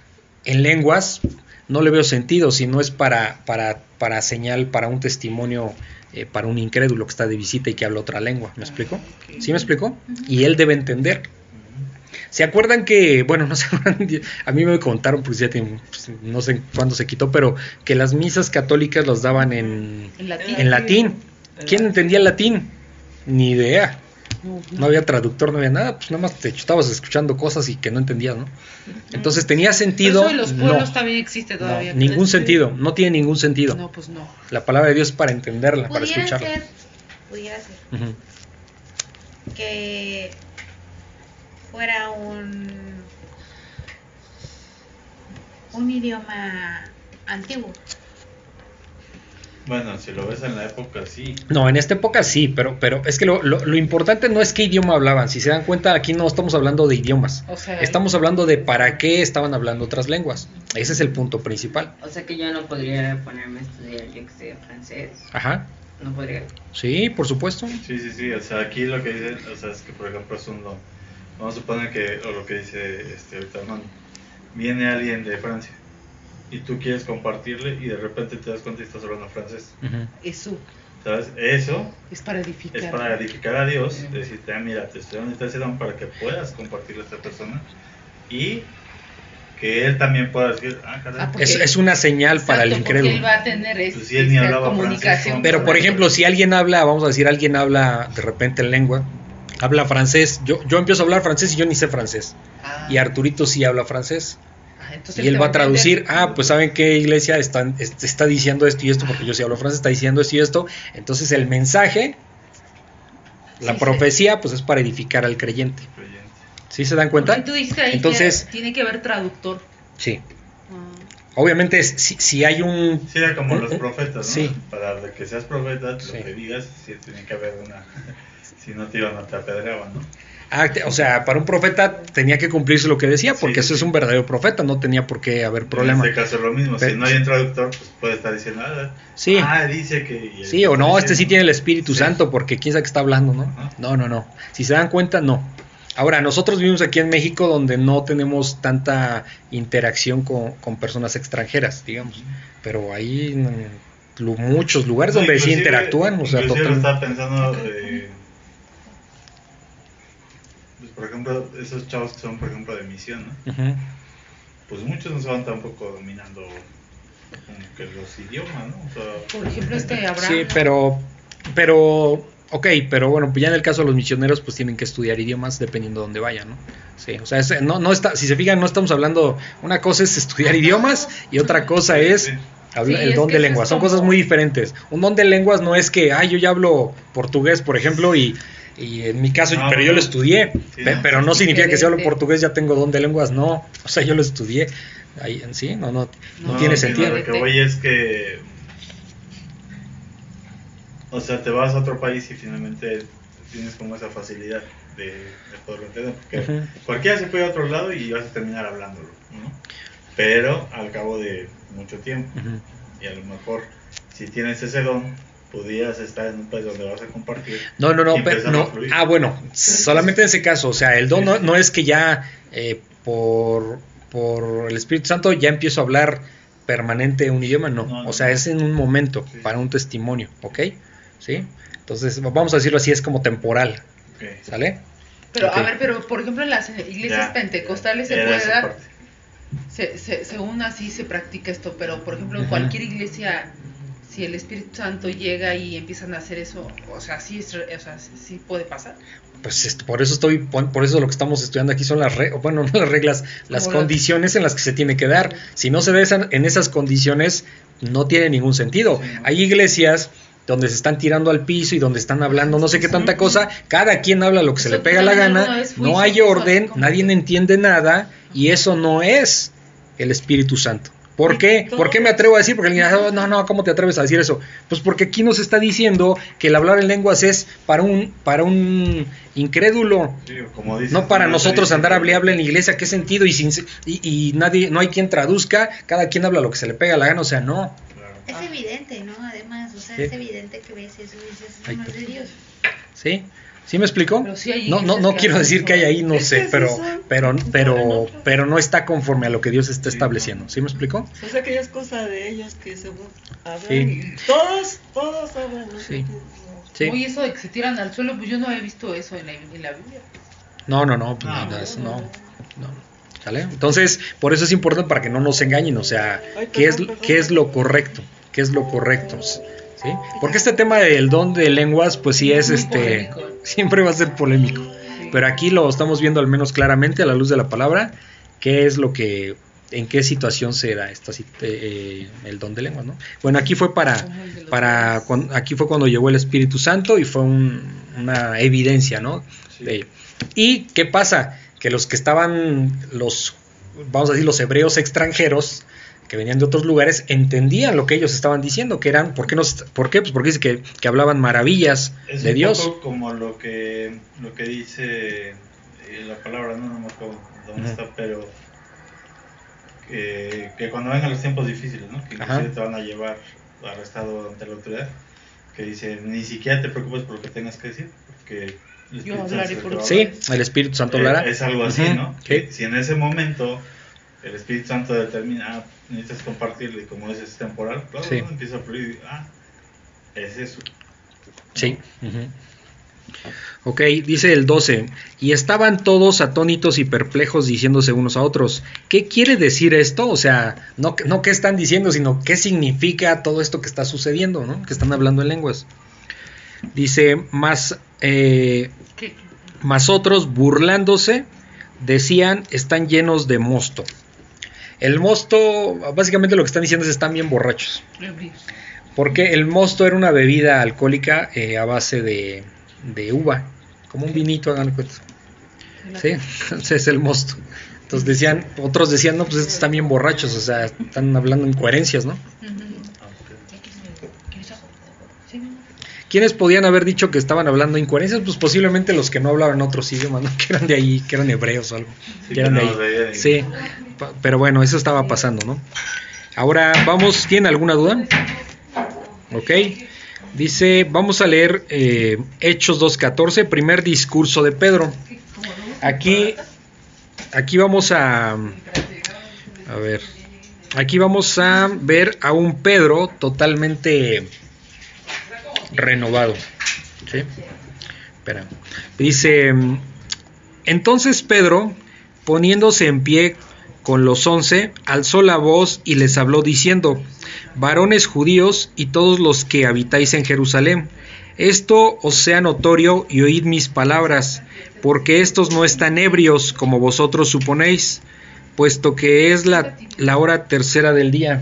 en lenguas? No le veo sentido si no es para, para, para señal, para un testimonio, eh, para un incrédulo que está de visita y que habla otra lengua. ¿Me explico? ¿Sí me explico? Y él debe entender. ¿Se acuerdan que, bueno, no se a mí me contaron, pues ya tiene- pues, no sé cuándo se quitó, pero que las misas católicas las daban en, En latín. en latín. ¿Quién entendía el latín? Ni idea. No, No había traductor, no había nada, pues nada más te estabas escuchando cosas y que no entendías, ¿no? Entonces tenía Pero sentido. eso en los no, pueblos también existe no, todavía. ningún sentido, no tiene ningún sentido. No, pues no. La palabra de Dios es para entenderla, para Pudiera escucharla. ser, pudiera ser que fuera un un idioma antiguo. Bueno, si lo ves en la época, sí. No, en esta época sí, pero, pero es que lo, lo- lo importante no es qué idioma hablaban. Si se dan cuenta, aquí no estamos hablando de idiomas. O sea, Estamos hablando de para qué estaban hablando otras lenguas. Ese es el punto principal. O sea que yo no podría ponerme a estudiar, yo que sé, francés. Ajá. No podría. Sí, por supuesto. Sí, sí, sí. O sea, aquí lo que dicen, o sea, es que por ejemplo es un don. Vamos a suponer que, o lo que dice este ahorita viene alguien de Francia y tú quieres compartirle y de repente te das cuenta y estás hablando francés. Ujú. eso ¿Sabes? Eso es para edificar. es para edificar a Dios, decirte, ah, mira, te estoy dando esta don para que puedas compartirle a esta persona y que él también pueda decir, ah, caray. Ah, Es, es una señal para el incrédulo. él va a tener es- Pues si él ni esta hablaba comunicación. francés, Pero por ejemplo, si alguien habla, vamos a decir, alguien habla de repente en lengua, habla francés, yo, yo empiezo a hablar francés y yo ni sé francés. Ah, Y Arturito sí habla francés. Ah, entonces Y él va a entender. traducir, ah, pues saben qué iglesia está, est- está diciendo esto y esto, porque yo sí hablo francés, está diciendo esto y esto. Entonces el mensaje, la Sí, sí. profecía, pues es para edificar al creyente. Creyente. ¿Sí se dan cuenta? Tú dijiste ahí Entonces- que tiene que haber traductor. Sí. Ah, Obviamente, si, si hay un... Sí, era como los profetas, ¿no? Sí. Para que seas profeta, Sí. lo que digas, sí tiene que haber una... si no te iban a te apedreaban, ¿no? Ah, o sea, para un profeta tenía que cumplirse lo que decía, porque Sí, eso es un verdadero profeta, no tenía por qué haber problema. En este caso es lo mismo, Pero- si no hay un traductor, pues puede estar diciendo, ah, Sí. ah, dice que... Sí o no, este sí tiene el Espíritu Sí. Santo, porque quién sabe qué está hablando, ¿no? No, no, no. Si se dan cuenta, no. Ahora, nosotros vivimos aquí en México donde no tenemos tanta interacción con, con personas extranjeras, digamos. Pero hay mm, muchos lugares No, donde sí interactúan, o sea, total- estaba pensando, eh, por ejemplo, esos chavos que son, por ejemplo, de misión, ¿no? Pues muchos no se van tampoco dominando como que los idiomas, ¿no? O sea, Por ejemplo, este Abraham. Sí, pero, pero Ok, pero bueno, pues ya en el caso de los misioneros, pues tienen que estudiar idiomas dependiendo de dónde vayan, ¿no? Sí, o sea, es- no, no está, si se fijan, no estamos hablando, una cosa es estudiar idiomas y otra cosa es habla- Sí, el don de lenguas. Son como- cosas muy diferentes. Un don de lenguas no es que, ay, yo ya hablo portugués, por ejemplo, y, y en mi caso, No, pero yo no. lo estudié, Sí, pero no significa que si hablo portugués ya tengo don de lenguas, no, o sea, yo lo estudié. Ahí, en sí, no, no, no, No, tiene sentido. Lo que voy es que. O sea, te vas a otro país y finalmente tienes como esa facilidad de, de poderlo entender. Porque cualquiera se puede ir a otro lado y vas a terminar hablándolo, ¿no? Pero al cabo de mucho tiempo, y a lo mejor si tienes ese don, podrías estar en un país donde vas a compartir. No, no, no, pero no. Ah, bueno, solamente en ese caso, o sea, el don no, no es que ya eh, por, por el Espíritu Santo ya empiezo a hablar permanente un idioma, no. No, no, o sea, es en un momento, Sí. para un testimonio, ¿ok? ¿Sí? Entonces, vamos a decirlo así, es como temporal. ¿sale? Pero a ver, pero por ejemplo en las iglesias Ya, pentecostales ya, se puede dar, se, se, según así se practica esto, pero por ejemplo en cualquier iglesia, si el Espíritu Santo llega y empiezan a hacer eso, o sea, sí, o sea, sí, puede pasar. Pues esto- por eso estoy, por eso lo que estamos estudiando aquí son las reglas, bueno, no las reglas, las Como condiciones en las que se tiene que dar. Si no se da en esas condiciones, no tiene ningún sentido. Hay iglesias donde se están tirando al piso y donde están hablando no sé qué tanta cosa, cada quien habla lo que se le pega la gana, no hay orden, nadie entiende nada y eso no es el Espíritu Santo. ¿Por qué? ¿Por qué me atrevo a decir? Porque alguien dice, "Oh, no, no, ¿cómo te atreves a decir eso? Pues porque aquí nos está diciendo que el hablar en lenguas es para un, para un incrédulo, Sí, como dices, no para nosotros andar hable hable en la iglesia, ¿qué sentido? Y, sin, y, y nadie, no hay quien traduzca, cada quien habla lo que se le pega la gana, o sea, no. Claro. Es evidente, ¿no? Además, o sea, Sí. es evidente que ves eso y dices, no es de Dios. ¿Sí? ¿Sí me explico? Pero sí hay no, no, no quiero decir que hay ahí, no sé, pero, pero, pero, pero no está conforme a lo que Dios está Sí, estableciendo. ¿Sí me explico? O sea que ya es cosa de ellos que según a ver, Sí. y todos, todos saben, ¿no? Sí. Oye, eso de que se tiran al suelo, pues yo no he visto eso en la, en la Biblia. No, no, no, pues No, no, es- no, no. ¿Sale? Entonces, por eso es importante para que no nos engañen, o sea, Ay, ¿qué es, perdón. qué es lo correcto? ¿Qué es lo correcto? ¿Sí? Porque este tema del don de lenguas, pues sí es Muy este, polémico. siempre va a ser polémico. Sí. Pero aquí lo estamos viendo al menos claramente a la luz de la palabra, qué es lo que, en qué situación se da esta, sit- eh, el don de lenguas, ¿no? Bueno, aquí fue para, para dones. cuan- aquí fue cuando llegó el Espíritu Santo y fue un- una evidencia, ¿no? Sí. De. ¿Y qué pasa? Que los que estaban, los, vamos a decir, los hebreos extranjeros, que venían de otros lugares, entendían lo que ellos estaban diciendo, que eran, ¿por qué? Nos, ¿por qué? Pues porque dice que, que hablaban maravillas Es de un Dios. poco como lo que, lo que dice eh, la palabra, no, no me acuerdo dónde Ujú. está, pero que, que cuando vengan los tiempos difíciles, ¿no? que inclusive te van a llevar arrestado ante la autoridad, que dice, ni siquiera te preocupes por lo que tengas que decir, porque el Yo Espíritu Santo hablaré por Sí, hablar". el Espíritu Santo Eh, hablará. es algo así, Ujú, ¿no? sí. Si en ese momento el Espíritu Santo determina, ah, necesitas compartirle, como es, es temporal, claro, Sí. ¿no? empieza a fluir, ah, es eso. Sí. ujú. Ok, dice el 12, y estaban todos atónitos y perplejos diciéndose unos a otros, ¿qué quiere decir esto? O sea, no, que- no qué están diciendo, sino qué significa todo esto que está sucediendo, ¿no? Que están hablando en lenguas. Dice, más, eh, más otros burlándose decían, están llenos de mosto. El mosto, básicamente lo que están diciendo es están bien borrachos. Porque el mosto era una bebida alcohólica eh, a base de, de uva, como un vinito, hagan cuenta. Sí, ese es el mosto. Entonces decían, otros decían, no, pues estos están bien borrachos, o sea, están hablando incoherencias, ¿no? ¿Quiénes podían haber dicho que estaban hablando incoherencias? Pues posiblemente los que no hablaban otros idiomas, ¿no? Que eran de ahí, que eran hebreos o algo. Sí, que eran que de ahí. Sí, pero bueno, eso estaba pasando, ¿no? Ahora vamos, ¿tienen alguna duda? Ok. Dice, vamos a leer eh, Hechos 2.14, primer discurso de Pedro. Aquí, aquí vamos a, a ver, aquí vamos a ver a un Pedro totalmente renovado. ¿sí? Espera. Dice, entonces Pedro, poniéndose en pie con los once, alzó la voz y les habló diciendo, varones judíos y todos los que habitáis en Jerusalén, Esto os sea notorio y oíd mis palabras, porque estos no están ebrios como vosotros suponéis, puesto que es la, la hora tercera del día.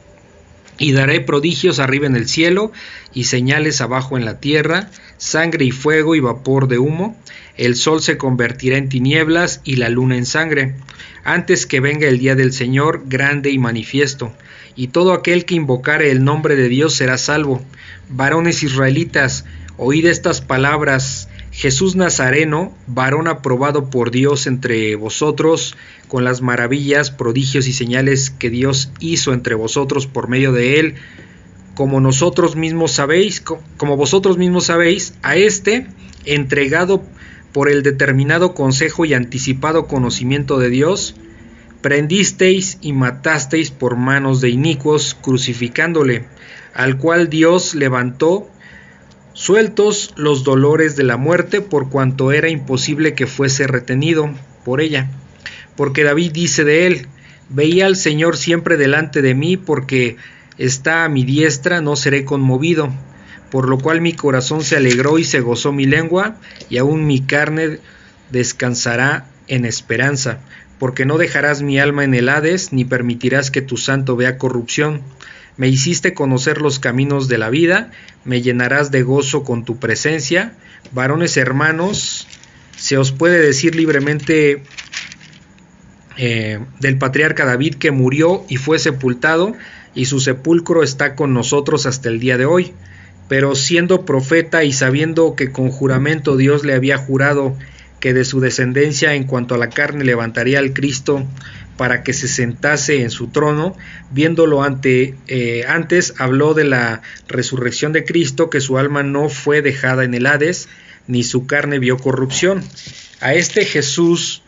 Y daré prodigios arriba en el cielo y señales abajo en la tierra, sangre y fuego y vapor de humo. El sol se convertirá en tinieblas y la luna en sangre, antes que venga el día del Señor grande y manifiesto. Y todo aquel que invocare el nombre de Dios será salvo. Varones israelitas, oíd estas palabras. Jesús Nazareno, varón aprobado por Dios entre vosotros, con las maravillas, prodigios y señales que Dios hizo entre vosotros por medio de él, como nosotros mismos sabéis, como vosotros mismos sabéis, a este entregado por el determinado consejo y anticipado conocimiento de Dios, prendisteis y matasteis por manos de inicuos, crucificándole, al cual Dios levantó sueltos los dolores de la muerte por cuanto era imposible que fuese retenido por ella. Porque David dice de él, veía al Señor siempre delante de mí porque está a mi diestra, no seré conmovido. Por lo cual mi corazón se alegró y se gozó mi lengua, y aún mi carne descansará en esperanza, porque no dejarás mi alma en el Hades, ni permitirás que tu santo vea corrupción me hiciste conocer los caminos de la vida, me llenarás de gozo con tu presencia. Varones hermanos, se os puede decir libremente eh, del patriarca David que murió y fue sepultado, y su sepulcro está con nosotros hasta el día de hoy. Pero siendo profeta y sabiendo que con juramento Dios le había jurado que de su descendencia en cuanto a la carne levantaría al Cristo, para que se sentase en su trono, viéndolo ante, eh, antes, habló de la resurrección de Cristo, que su alma no fue dejada en el Hades, ni su carne vio corrupción. A este Jesús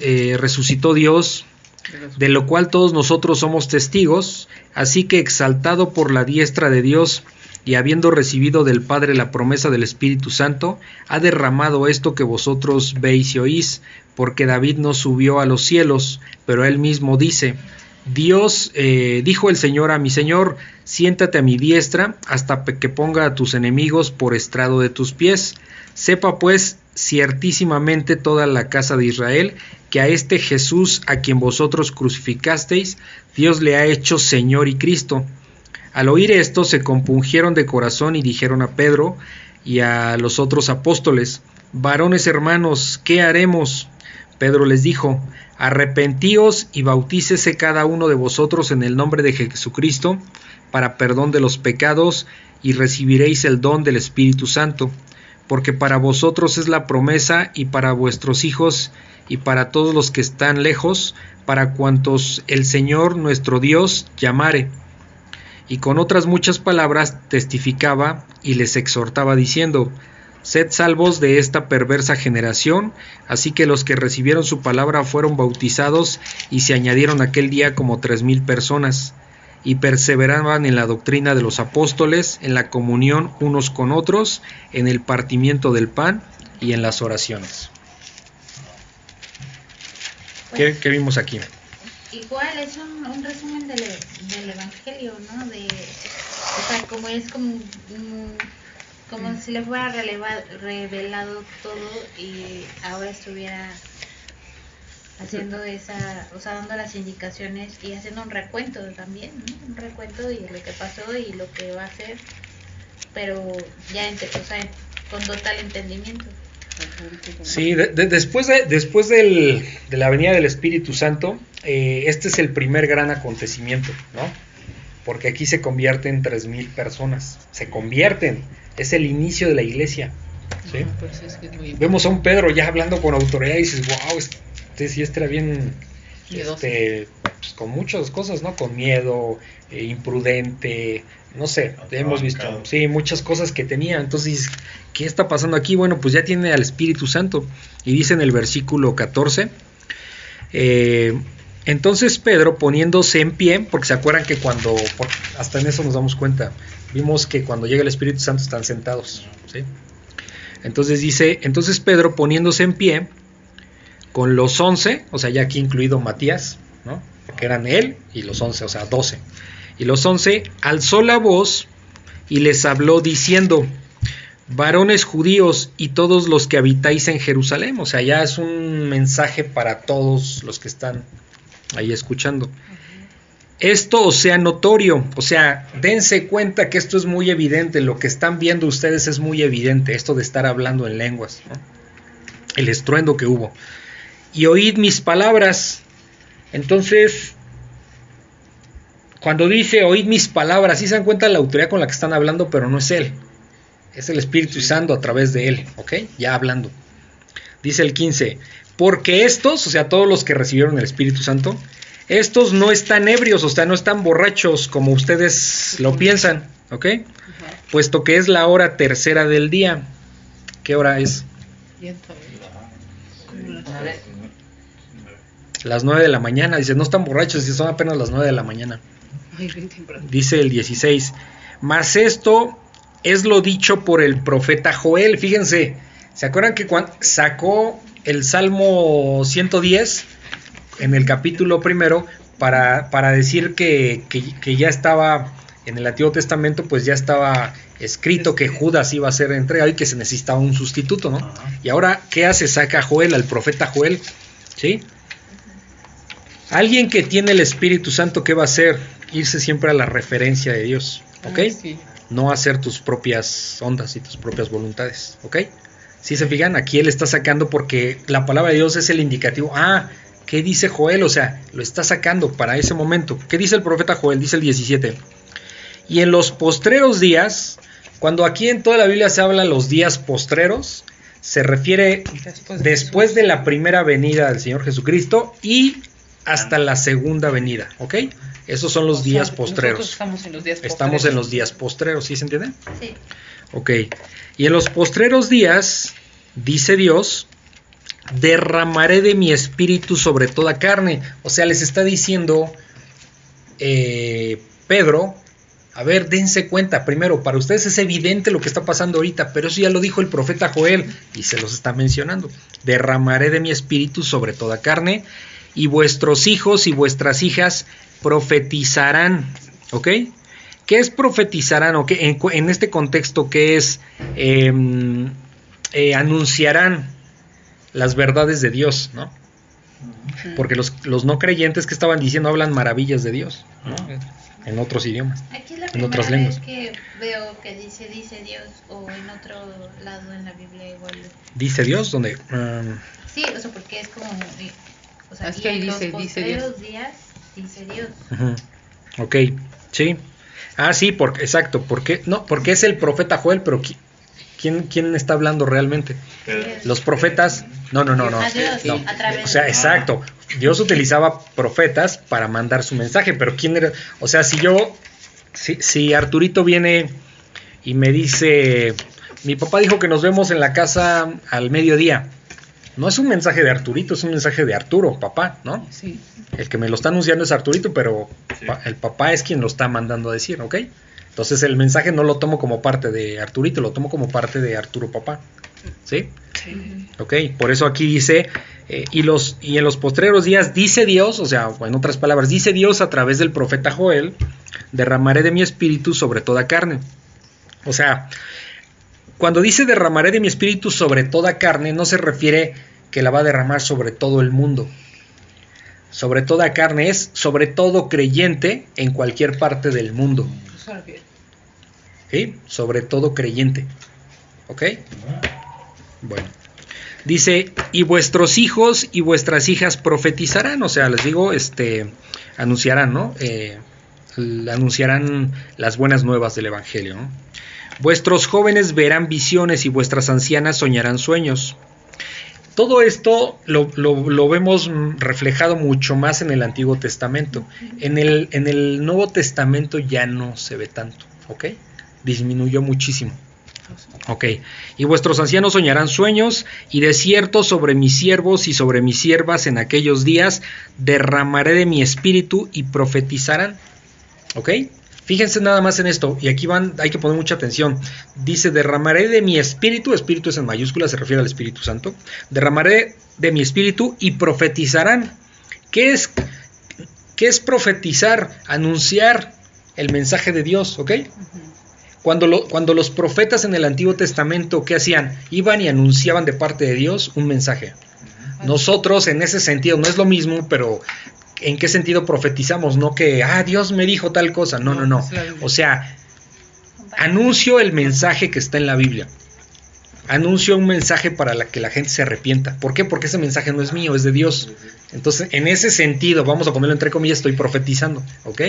eh, resucitó Dios, de lo cual todos nosotros somos testigos, así que exaltado por la diestra de Dios, y habiendo recibido del Padre la promesa del Espíritu Santo, ha derramado esto que vosotros veis y oís, porque David no subió a los cielos, pero él mismo dice, Dios eh, dijo el Señor a mi Señor, siéntate a mi diestra hasta que ponga a tus enemigos por estrado de tus pies. Sepa pues ciertísimamente toda la casa de Israel que a este Jesús a quien vosotros crucificasteis, Dios le ha hecho Señor y Cristo. Al oír esto se compungieron de corazón y dijeron a Pedro y a los otros apóstoles, varones hermanos, ¿qué haremos? Pedro les dijo, arrepentíos y bautícese cada uno de vosotros en el nombre de Jesucristo para perdón de los pecados y recibiréis el don del Espíritu Santo, porque para vosotros es la promesa y para vuestros hijos y para todos los que están lejos, para cuantos el Señor nuestro Dios llamare. Y con otras muchas palabras testificaba y les exhortaba diciendo, Sed salvos de esta perversa generación. Así que los que recibieron su palabra fueron bautizados y se añadieron aquel día como tres mil personas. Y perseveraban en la doctrina de los apóstoles, en la comunión unos con otros, en el partimiento del pan y en las oraciones. ¿Qué, vimos aquí? Igual es un, resumen del, Evangelio, ¿no? De, o sea, como es como como si le fuera revelado todo y ahora estuviera haciendo esa, o sea, dando las indicaciones y haciendo un recuento también, ¿no? un recuento de lo que pasó y lo que va a hacer, pero ya o sea, con total entendimiento. Sí, después, de, después del, de la venida del Espíritu Santo, eh, este es el primer gran acontecimiento, ¿no? Porque aquí se convierten tres mil personas, se convierten es el inicio de la iglesia. Pues Vemos a un Pedro ya hablando con autoridad y dices, wow, este sí este era bien, este, pues, con muchas cosas, ¿no? Con miedo, eh, imprudente, no sé, hemos visto, sí, muchas cosas que tenía. Entonces, ¿qué está pasando aquí? Bueno, pues ya tiene al Espíritu Santo. Y dice en el versículo 14, eh, entonces Pedro poniéndose en pie, porque se acuerdan que cuando, hasta en eso nos damos cuenta, vimos que cuando llega el Espíritu Santo están sentados. ¿sí? Entonces dice, entonces Pedro poniéndose en pie, con los once, o sea, ya aquí incluido Matías, ¿no? Porque eran él y los once, o sea, doce. Y los once alzó la voz y les habló diciendo, varones judíos y todos los que habitáis en Jerusalén, o sea, ya es un mensaje para todos los que están ahí escuchando. Esto os sea notorio, o sea, dense cuenta que esto es muy evidente, lo que están viendo ustedes es muy evidente, esto de estar hablando en lenguas, el estruendo que hubo. Y oíd mis palabras. Entonces, cuando dice oíd mis palabras, sí se dan cuenta de la autoridad con la que están hablando, pero no es él. Es el Espíritu Santo a través de él, ¿ok? Ya hablando. Dice el 15, porque estos, o sea, todos los que recibieron el Espíritu Santo, estos no están ebrios, o sea, no están borrachos como ustedes lo piensan, ¿ok? Puesto que es la hora tercera del día. ¿Qué hora es? Las 9 de la mañana. Dice, no están borrachos, dice, son apenas las 9 de la mañana. Dice el 16. Mas esto es lo dicho por el profeta Joel. Fíjense, ¿se acuerdan que cuando sacó el Salmo 110 en el capítulo primero para, para decir que, que- que ya estaba en el Antiguo Testamento, pues ya estaba escrito que Judas iba a ser entregado y que se necesitaba un sustituto, ¿no? Y ahora, ¿qué hace? Saca Joel, al profeta Joel, ¿sí? Alguien que tiene el Espíritu Santo, ¿qué va a hacer? Irse siempre a la referencia de Dios, ¿ok? Ah, sí. No hacer tus propias ondas y tus propias voluntades, ¿ok? Si se fijan, aquí él está sacando porque la palabra de Dios es el indicativo. Ah, ¿qué dice Joel? O sea, lo está sacando para ese momento. ¿Qué dice el profeta Joel? Dice el 17. Y en los postreros días, cuando aquí en toda la Biblia se habla los días postreros, se refiere Después de después de la primera venida del Señor Jesucristo y hasta la segunda venida, ¿ok? Esos son los O días postreros. Estamos en los días Estamos en postreros. los días postreros, ¿sí se entiende? Sí. Ok. Y en los postreros días, dice Dios, derramaré de mi espíritu sobre toda carne. O sea, les está diciendo eh, Pedro, a ver, dense cuenta, primero, para ustedes es evidente lo que está pasando ahorita, pero eso ya lo dijo el profeta Joel y se los está mencionando. Derramaré de mi espíritu sobre toda carne y vuestros hijos y vuestras hijas profetizarán, ¿ok? ¿Qué es profetizarán o qué en, este contexto qué es Em, eh, anunciarán las verdades de Dios, ¿no? Porque los, los no creyentes que estaban diciendo hablan maravillas de Dios, ¿no? En otros idiomas. Aquí es la En primera otras vez lenguas. que veo que dice dice Dios o en otro lado en la Biblia igual. Dice Dios, donde um, Sí, o sea, porque es como... O sea, Es y que ahí dice- Dios. días dice Dios. ok, sí. Ah, sí, porque, exacto, porque no, porque es el profeta Joel, pero qui- ¿quién, quién está hablando realmente? Los profetas, no, no, no, no. No. O sea, exacto. Dios utilizaba profetas para mandar su mensaje, pero quién era, o sea, si yo, si, si Arturito viene y me dice, mi papá dijo que nos vemos en la casa al mediodía. No es un mensaje de Arturito, es un mensaje de Arturo, papá, ¿no? Sí. El que me lo está anunciando es Arturito, pero Sí. el papá es quien lo está mandando a decir, ¿ok? Entonces el mensaje no lo tomo como parte de Arturito, lo tomo como parte de Arturo papá, ¿sí? Sí. ¿ok? Por eso aquí dice, eh, y, los, y en los postreros días dice Dios, o sea, en otras palabras, dice Dios a través del profeta Joel, derramaré de mi espíritu sobre toda carne. O sea, cuando dice derramaré de mi espíritu sobre toda carne, no se refiere que la va a derramar sobre todo el mundo. Sobre toda carne es sobre todo creyente en cualquier parte del mundo. Sobre todo creyente. ¿Ok? Bueno. Dice, y vuestros hijos y vuestras hijas profetizarán, o sea, les digo, este, anunciarán, ¿no? Eh, anunciarán las buenas nuevas del Evangelio. ¿no? Vuestros jóvenes verán visiones y vuestras ancianas soñarán sueños. Todo esto lo, lo- lo vemos reflejado mucho más en el Antiguo Testamento. En el, en el Nuevo Testamento ya no se ve tanto, ¿ok? Disminuyó muchísimo. Ok. Y vuestros ancianos soñarán sueños, y de cierto sobre mis siervos y sobre mis siervas en aquellos días derramaré de mi espíritu y profetizarán. Ok. Fíjense nada más en esto, y aquí van, hay que poner mucha atención. Dice, derramaré de mi espíritu, espíritu es en mayúscula, se refiere al Espíritu Santo. Derramaré de mi espíritu y profetizarán. ¿Qué es, qué es profetizar? Anunciar el mensaje de Dios, ¿ok? Cuando, lo- cuando los profetas en el Antiguo Testamento, ¿qué hacían? Iban y anunciaban de parte de Dios un mensaje. Nosotros en ese sentido, no es lo mismo, pero ¿en qué sentido profetizamos? No que, ah, Dios me dijo tal cosa. No, no, no. O sea, anuncio el mensaje que está en la Biblia. Anuncio un mensaje para la que la gente se arrepienta. ¿Por qué? Porque ese mensaje no es mío, es de Dios. Entonces, en ese sentido, vamos a ponerlo entre comillas, estoy profetizando, ¿ok?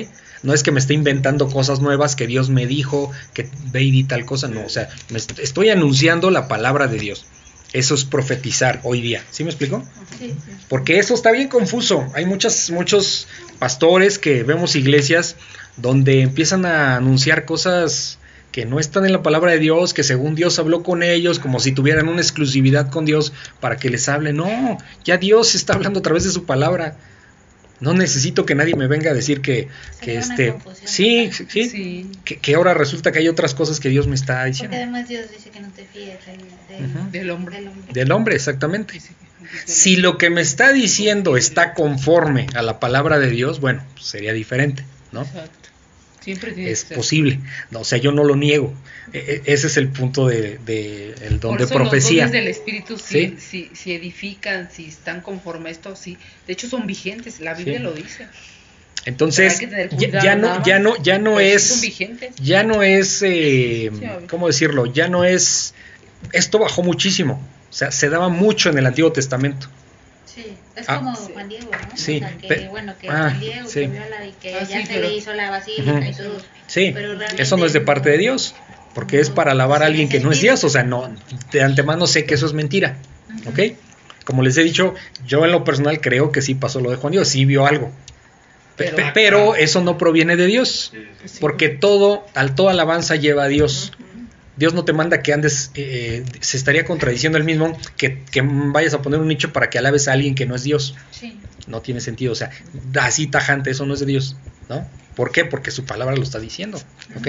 No es que me esté inventando cosas nuevas que Dios me dijo, que ve y di tal cosa, no. O sea, me est- estoy anunciando la palabra de Dios. Eso es profetizar hoy día. ¿Sí me explico? Sí, sí. Porque eso está bien confuso. Hay muchas, muchos pastores que vemos iglesias donde empiezan a anunciar cosas que no están en la palabra de Dios, que según Dios habló con ellos, como si tuvieran una exclusividad con Dios para que les hable. No, ya Dios está hablando a través de su palabra. No necesito que nadie me venga a decir que, que este, sí, sí, Sí. que, que ahora resulta que hay otras cosas que Dios me está Porque diciendo. además Dios dice que no te fíes del, del, Ujú. Del hombre. del hombre. Del hombre, exactamente. Si lo que me está diciendo está conforme a la palabra de Dios, bueno, pues sería diferente, ¿no? Exacto. Siempre tiene Es que ser. posible. No, o sea, yo no lo niego. E- e- ese es el punto de, de- el don Por de los profecía. dones del Espíritu Sí. si, si, si edifican, si están conforme a esto, sí. De hecho son vigentes, la Biblia Sí. lo dice. Entonces, ya, no, ya no, ya no Pero es, ya no es, eh. ¿cómo decirlo? Ya no es, esto bajó muchísimo. O sea, se daba mucho en el Antiguo Testamento. Sí, es Ah, como sí. Juan Diego, ¿no? Sí, O sea, que, pe- bueno, que ah, Juan Diego sí. que viola y que Ah, ya sí, se pero- le hizo la basílica y todo. Sí, Pero eso no es de parte de Dios, porque es para alabar a alguien que no es Dios, o sea, no, de antemano sé que eso es mentira, ¿ok? Como les he dicho, yo en lo personal creo que sí pasó lo de Juan Dios, sí vio algo, Pe- Pero- pe- pero eso no proviene de Dios, porque todo, al toda alabanza lleva a Dios. Dios no te manda que andes, eh, se estaría contradiciendo el mismo, que, que vayas a poner un nicho para que alabes a alguien que no es Dios Sí. no tiene sentido, o sea, así tajante, eso no es de Dios, ¿no? ¿Por qué? Porque su palabra lo está diciendo, ¿ok?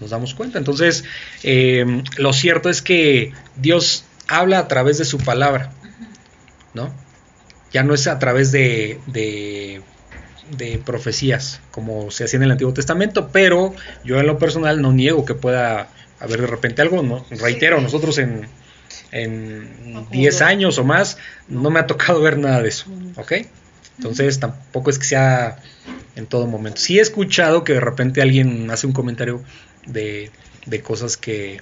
Nos damos cuenta. Entonces, eh, lo cierto es que Dios habla a través de su palabra, ¿no? Ya no es a través de, de, de profecías, como se hacía en el Antiguo Testamento, pero yo en lo personal no niego que pueda haber de repente algo, ¿no? Reitero, Sí. nosotros en, en No, como 10 lo- años o más no me ha tocado ver nada de eso, ¿ok? Entonces tampoco es que sea en todo momento. Sí he escuchado que de repente alguien hace un comentario de, de cosas que...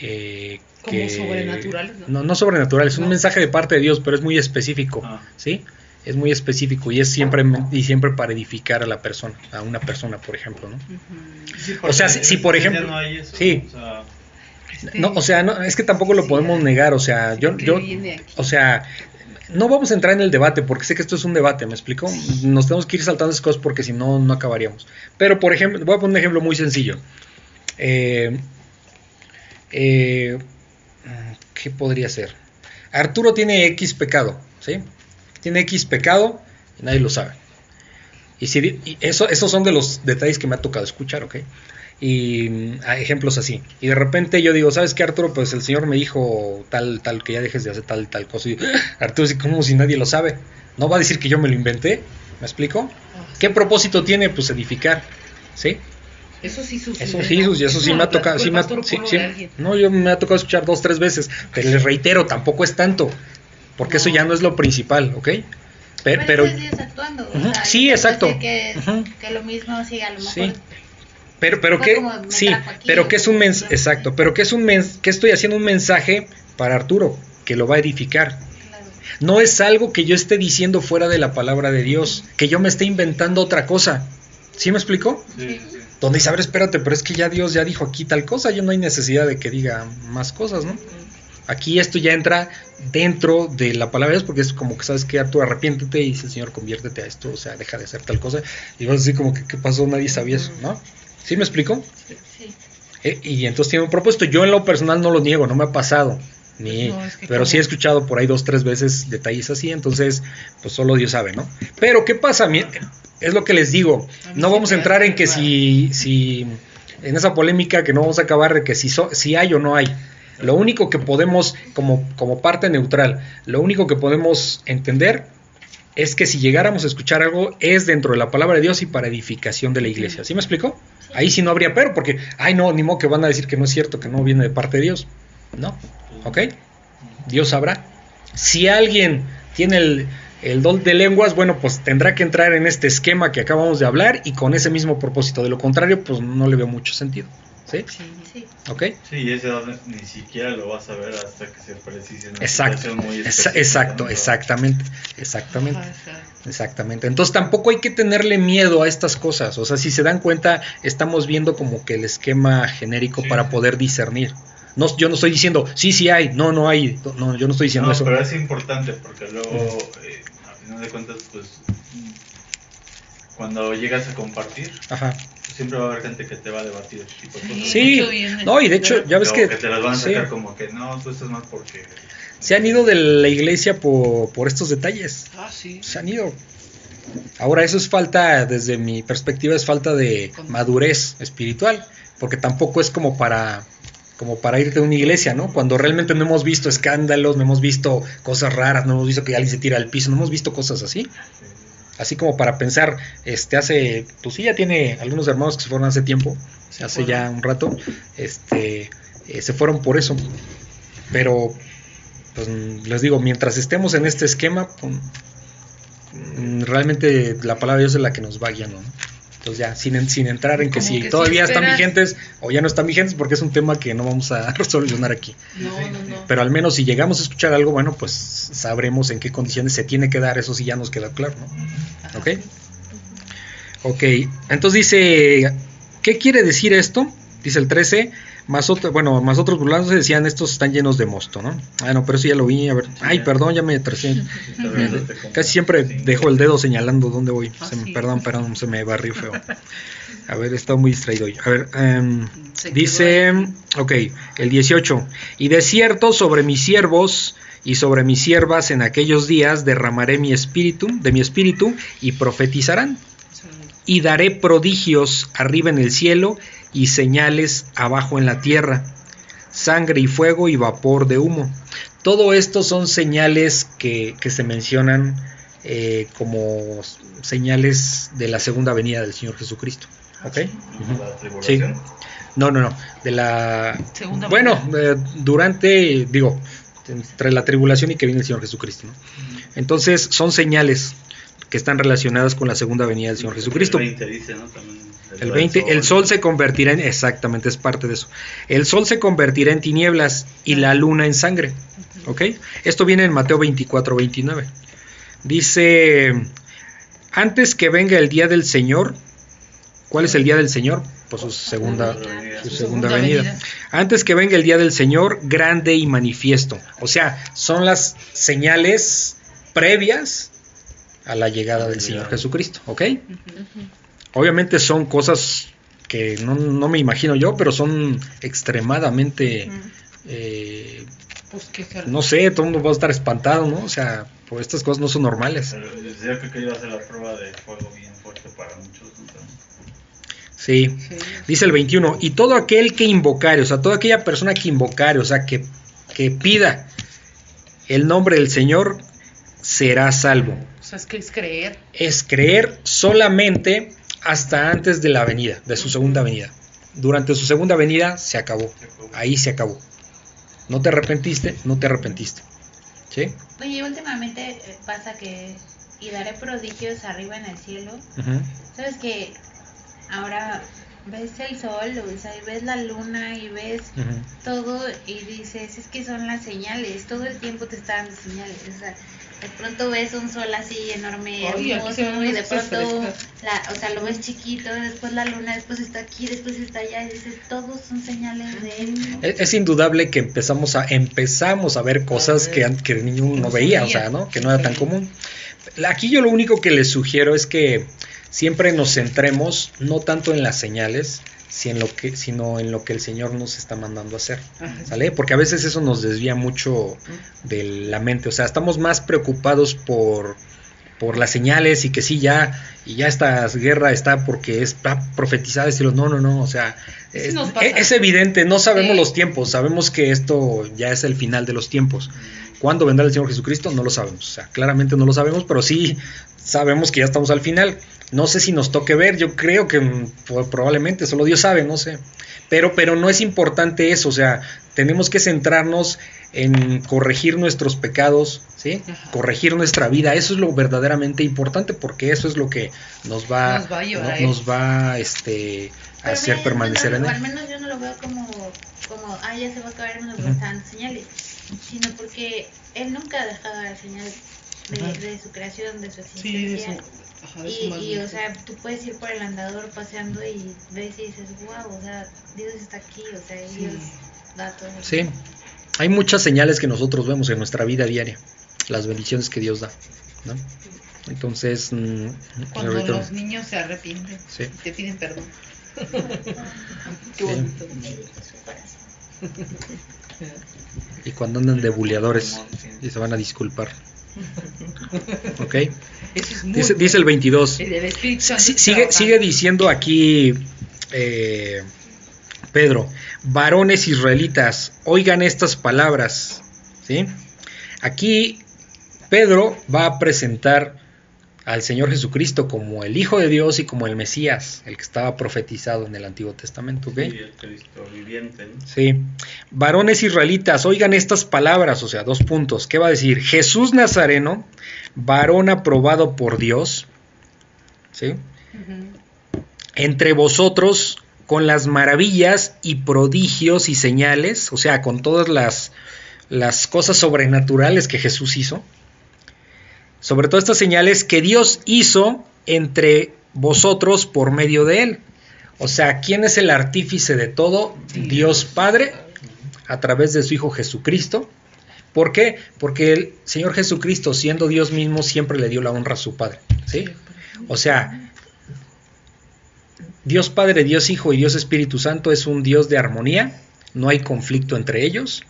eh, Como que- sobrenaturales, ¿no? No, no sobrenaturales, es un mensaje de parte de Dios, pero es muy específico, Ah. ¿sí? Es muy específico y es siempre y siempre para edificar a la persona, a una persona, por ejemplo, ¿no? Sí, O sea, si- por ejemplo- no hay eso, sí. o sea, Este, No, o sea, no, es que tampoco lo podemos negar, o sea, yo, ¿qué yo, o sea, no vamos a entrar en el debate porque sé que esto es un debate, ¿me explico? Nos tenemos que ir saltando esas cosas porque si no, no acabaríamos. Pero, por ejemplo, voy a poner un ejemplo muy sencillo. Eh, eh, ¿Qué podría ser? Arturo tiene X pecado, ¿sí? Tiene X pecado y nadie lo sabe. Y, si, y eso, esos son de los detalles que me ha tocado escuchar, ¿ok? Y mm, hay ejemplos así. Y de repente yo digo, ¿sabes qué, Arturo? Pues el Señor me dijo tal, tal, que ya dejes de hacer tal, tal cosa. Y Arturo dice, ¿cómo si nadie lo sabe? No va a decir que yo me lo inventé, ¿me explico? ¿Qué propósito tiene? Pues edificar, ¿sí? Eso sí sucede. Eso sí, eso, eso sí me ha tocado, sí me ha- sí, sí. no, yo me ha tocado escuchar dos, tres veces, pero les reitero, tampoco es tanto, porque eso ya no es lo principal, ¿ok? Pero, pero, es Dios actuando. o Ujú, sea, sí, exacto. Que, lo mismo, sí, a lo mejor. Sí. pero, pero que, sí, aquí, pero que es un mensaje, exacto, pero que es un mens que estoy haciendo un mensaje para Arturo, que lo va a edificar. Claro. No es algo que yo esté diciendo fuera de la palabra de Dios, que yo me esté inventando otra cosa. ¿Sí me explico? sí, sí, sí. Donde dice, a ver, espérate, pero es que ya Dios ya dijo aquí tal cosa, yo no hay necesidad de que diga más cosas, ¿no? Aquí esto ya entra dentro de la palabra de Dios, porque es como que sabes que Arturo arrepiéntete y dice el Señor conviértete a esto, o sea, deja de hacer tal cosa. Y vas así como que, ¿qué pasó? Nadie sabía eso, ¿no? ¿Sí me explico? Sí. Eh, y entonces tiene un propósito. Yo en lo personal no lo niego, no me ha pasado. Ni, no, es que pero sí he escuchado por ahí dos, tres veces detalles así, entonces, pues solo Dios sabe, ¿no? Pero, ¿qué pasa? Es lo que les digo. No vamos a entrar en que si, si, en esa polémica que no vamos a acabar de que si, so- si hay o no hay. Lo único que podemos, como, como parte neutral, lo único que podemos entender es que si llegáramos a escuchar algo es dentro de la palabra de Dios y para edificación de la iglesia. ¿Sí me explico? Ahí sí no habría pero, porque, ay no, ni modo que van a decir que no es cierto, que no viene de parte de Dios. No, ¿ok? Dios sabrá. Si alguien tiene el, el don de lenguas, bueno, pues tendrá que entrar en este esquema que acabamos de hablar y con ese mismo propósito. De lo contrario, pues no le veo mucho sentido. ¿Sí? Sí. Sí. ¿Ok? Sí, y ese don ni siquiera lo vas a ver hasta que se precise una Exacto, muy exacto, exactamente, exactamente. Exactamente. Entonces tampoco hay que tenerle miedo a estas cosas. O sea, si se dan cuenta, estamos viendo como que el esquema genérico Sí. para poder discernir. No, yo no estoy diciendo, sí, sí hay, no, no hay. No, yo no estoy diciendo No, eso. pero es importante porque luego, eh, a final de cuentas, pues cuando llegas a compartir, Ajá. Siempre va a haber gente que te va a debatir ese tipo de cosas. Sí, no, y de hecho, ya ves que te las van a sí, sacar como que no, tú estás mal porque. se han ido de la iglesia por, por estos detalles. Ah, sí. Se han ido. Ahora, eso es falta, desde mi perspectiva, es falta de madurez espiritual, porque tampoco es como para como para irte a una iglesia, ¿no? Cuando realmente no hemos visto escándalos, no hemos visto cosas raras, no hemos visto que alguien se tira al piso, no hemos visto cosas así. Así como para pensar, este hace, pues sí, ya tiene algunos hermanos que se fueron hace tiempo, Se hace ya un rato, este, eh, se fueron por eso. Pero, pues les digo, mientras estemos en este esquema, pues, mm, realmente la palabra de Dios es la que nos va guiando. ¿no? Entonces ya, sin, sin entrar en que si que si todavía están vigentes o ya no están vigentes, porque es un tema que no vamos a solucionar aquí. No, no, no. Pero al menos si llegamos a escuchar algo, bueno, pues sabremos en qué condiciones se tiene que dar, eso sí ya nos queda claro, ¿no? ¿Ok? Ok, entonces dice, ¿qué quiere decir esto? Dice el 13, más otro, bueno, más otros burlándose decían, estos están llenos de mosto, ¿no? Ah, no, pero eso ya lo vi, a ver, ay, perdón, ya me atrasé. Casi siempre dejo el dedo señalando dónde voy. Ah, Se me- perdón, perdón, se me barrió feo. A ver, he estado muy distraído hoy. A ver, em, Se dice, ok, el 18. Y de cierto sobre mis siervos y sobre mis siervas en aquellos días derramaré mi espíritu, de mi espíritu, y profetizarán. Y daré prodigios arriba en el cielo y señales abajo en la tierra, sangre y fuego y vapor de humo. Todo esto son señales que, que se mencionan eh, como señales de la segunda venida del Señor Jesucristo. ¿Ok? Tribulación. No, no, no. De la. Segunda bueno, eh, durante, digo, entre la tribulación y que viene el Señor Jesucristo. ¿no? Entonces, son señales que están relacionadas con la segunda venida del Señor Jesucristo. El 20 dice, ¿no? También El 20, el sol se convertirá en, exactamente, es parte de eso. El sol se convertirá en tinieblas y la luna en sangre. ¿Ok? Esto viene en Mateo 24, 29. Dice, antes que venga el día del Señor, ¿cuál es el día del Señor? Pues su segunda, su segunda venida. Antes que venga el día del Señor, grande y manifiesto. O sea, son las señales previas a la llegada del Señor Jesucristo. ¿Ok? Obviamente son cosas que no, no me imagino yo, pero son extremadamente, eh, Pues se- no sé, todo el mundo va a estar espantado, ¿no? O sea, pues estas cosas no son normales. Pero decía que iba a ser la prueba de fuego bien fuerte para muchos. Sí. Sí. Dice el 21, y todo aquel que invocare, o sea, toda aquella persona que invocare, o sea, que, que pida el nombre del Señor, será salvo. Es que es creer. Es creer solamente hasta antes de la venida, de su segunda venida. Durante su segunda venida se acabó. Ahí se acabó. No te arrepentiste, no te arrepentiste. ¿Sí? Oye, últimamente eh, pasa que y daré prodigios arriba en el cielo. Sabes que ahora ves el sol, o sea, y ves la luna y ves todo y dices, es que son las señales, todo el tiempo te están dando señales. O sea, de pronto ves un sol así enorme, hermoso, y de pronto, la, o sea, lo ves chiquito, después la luna, después está aquí, después está allá, y dices, todos son señales de él. Es, es indudable que empezamos a empezamos a ver cosas que, que el niño no no veía, o sea, ¿no? Que no era tan común. Aquí yo lo único que les sugiero es que siempre nos centremos no tanto en las señales, si en lo que, sino en lo que el Señor nos está mandando a hacer. Ajá. ¿Sale? Porque a veces eso nos desvía mucho de la mente. O sea, estamos más preocupados por, por las señales y que sí, ya, y ya esta guerra está porque está profetizada. Decirlo, no, no, no. O sea, es, evidente, no sabemos Sí. los tiempos. Sabemos que esto ya es el final de los tiempos. ¿Cuándo vendrá el Señor Jesucristo? No lo sabemos. O sea, claramente no lo sabemos, pero sí sabemos que ya estamos al final. No sé si nos toque ver, yo creo que mm, po- probablemente, solo Dios sabe, no sé. Pero, pero no es importante eso, o sea, tenemos que centrarnos en corregir nuestros pecados, ¿sí? Ajá. Corregir nuestra vida, eso es lo verdaderamente importante porque eso es lo que nos va, Nos va a llevar no- nos va este, a hacer mira, permanecer no, en él. Al menos yo no lo veo como, como ah, ya se va a acabar el mundo porque Ujú. están señales, sino porque él nunca ha dejado la señal de, de su creación, de su existencia. Ajá, y, o sea, tú puedes ir por el andador paseando y ves y dices, wow, o sea, Dios está aquí, o sea, Sí. Dios da todo. Sí, hay muchas señales que nosotros vemos en nuestra vida diaria, las bendiciones que Dios da, ¿no? Entonces, mm, Cuando ahorita- los niños se arrepienten Sí. te piden perdón. Qué bonito. Y cuando andan de buleadores y se van a disculpar. ¿Ok? Es Dice, el 22. El del Espíritu Santo Sí, está sigue, trabajando. sigue diciendo aquí eh, Pedro, varones israelitas, oigan estas palabras. ¿sí? Aquí Pedro va a presentar al Señor Jesucristo como el Hijo de Dios y como el Mesías, el que estaba profetizado en el Antiguo Testamento. ¿ok? Y el Cristo viviente. ¿no? Sí. Varones israelitas, oigan estas palabras, o sea, dos puntos. ¿Qué va a decir? Jesús Nazareno, varón aprobado por Dios, ¿sí? Entre vosotros con las maravillas y prodigios y señales, o sea, con todas las, las cosas sobrenaturales que Jesús hizo, sobre todo estas señales que Dios hizo entre vosotros por medio de él. O sea, ¿quién es el artífice de todo? Dios Padre, a través de su Hijo Jesucristo. ¿Por qué? Porque el Señor Jesucristo, siendo Dios mismo, siempre le dio la honra a su Padre. ¿sí? O sea, Dios Padre, Dios Hijo y Dios Espíritu Santo es un Dios de armonía, no hay conflicto entre ellos.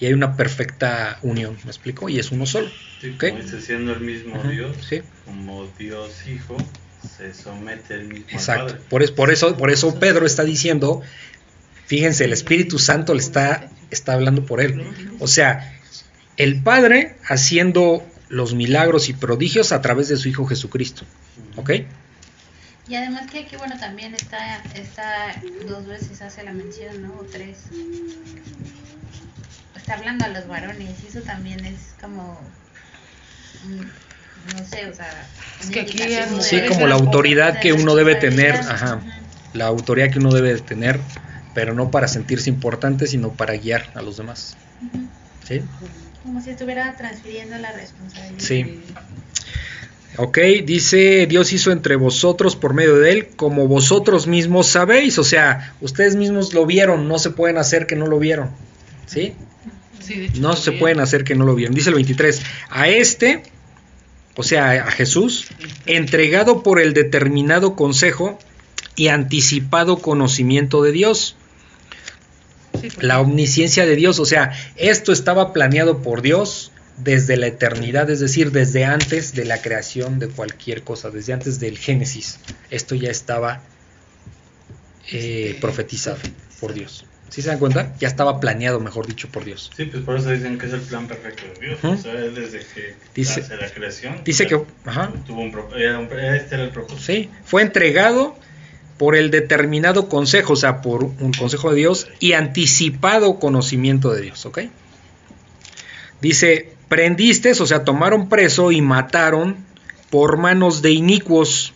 Y hay una perfecta unión, ¿me explico? Y es uno solo. Sí, como dice, siendo el mismo Dios, sí. como Dios Hijo, se somete el mismo al Exacto. Padre. Por, es- por, eso, por eso Pedro está diciendo, fíjense, el Espíritu Santo le está, está hablando por él. O sea, el Padre haciendo los milagros y prodigios a través de su Hijo Jesucristo. ¿Ok? Y además que aquí, bueno, también está, está dos veces hace la mención, ¿no? O tres. Está hablando a los varones y eso también es como, mm, no sé, o sea... Es que aquí es- Sí, como la autoridad que uno debe tener, ajá, la autoridad que uno debe de tener, pero no para sentirse importante, sino para guiar a los demás. ¿Sí? Como si estuviera transfiriendo la responsabilidad. Sí. Ok, dice, Dios hizo entre vosotros por medio de él, como vosotros mismos sabéis, o sea, ustedes mismos lo vieron, no se pueden hacer que no lo vieron, ¿sí? Sí, de hecho, No se pueden hacer que no lo vieron. Dice el 23, a este, o sea, a Jesús, entregado por el determinado consejo y anticipado conocimiento de Dios, Sí, la omnisciencia de Dios, o sea, esto estaba planeado por Dios desde la eternidad, es decir, desde antes de la creación de cualquier cosa, desde antes del Génesis. Esto ya estaba eh, profetizado por Dios. ¿Sí se dan cuenta? Ya estaba planeado, mejor dicho, por Dios. Sí, pues por eso dicen que es el plan perfecto de Dios. O sea, él desde que Dice- hace la creación. dice ya que- ajá. Tuvo un, pro- era un- este era el propósito. ¿sí? Fue entregado por el determinado consejo, o sea, por un consejo de Dios y anticipado conocimiento de Dios, ¿ok? Dice, prendiste, o sea, tomaron preso y mataron por manos de inicuos,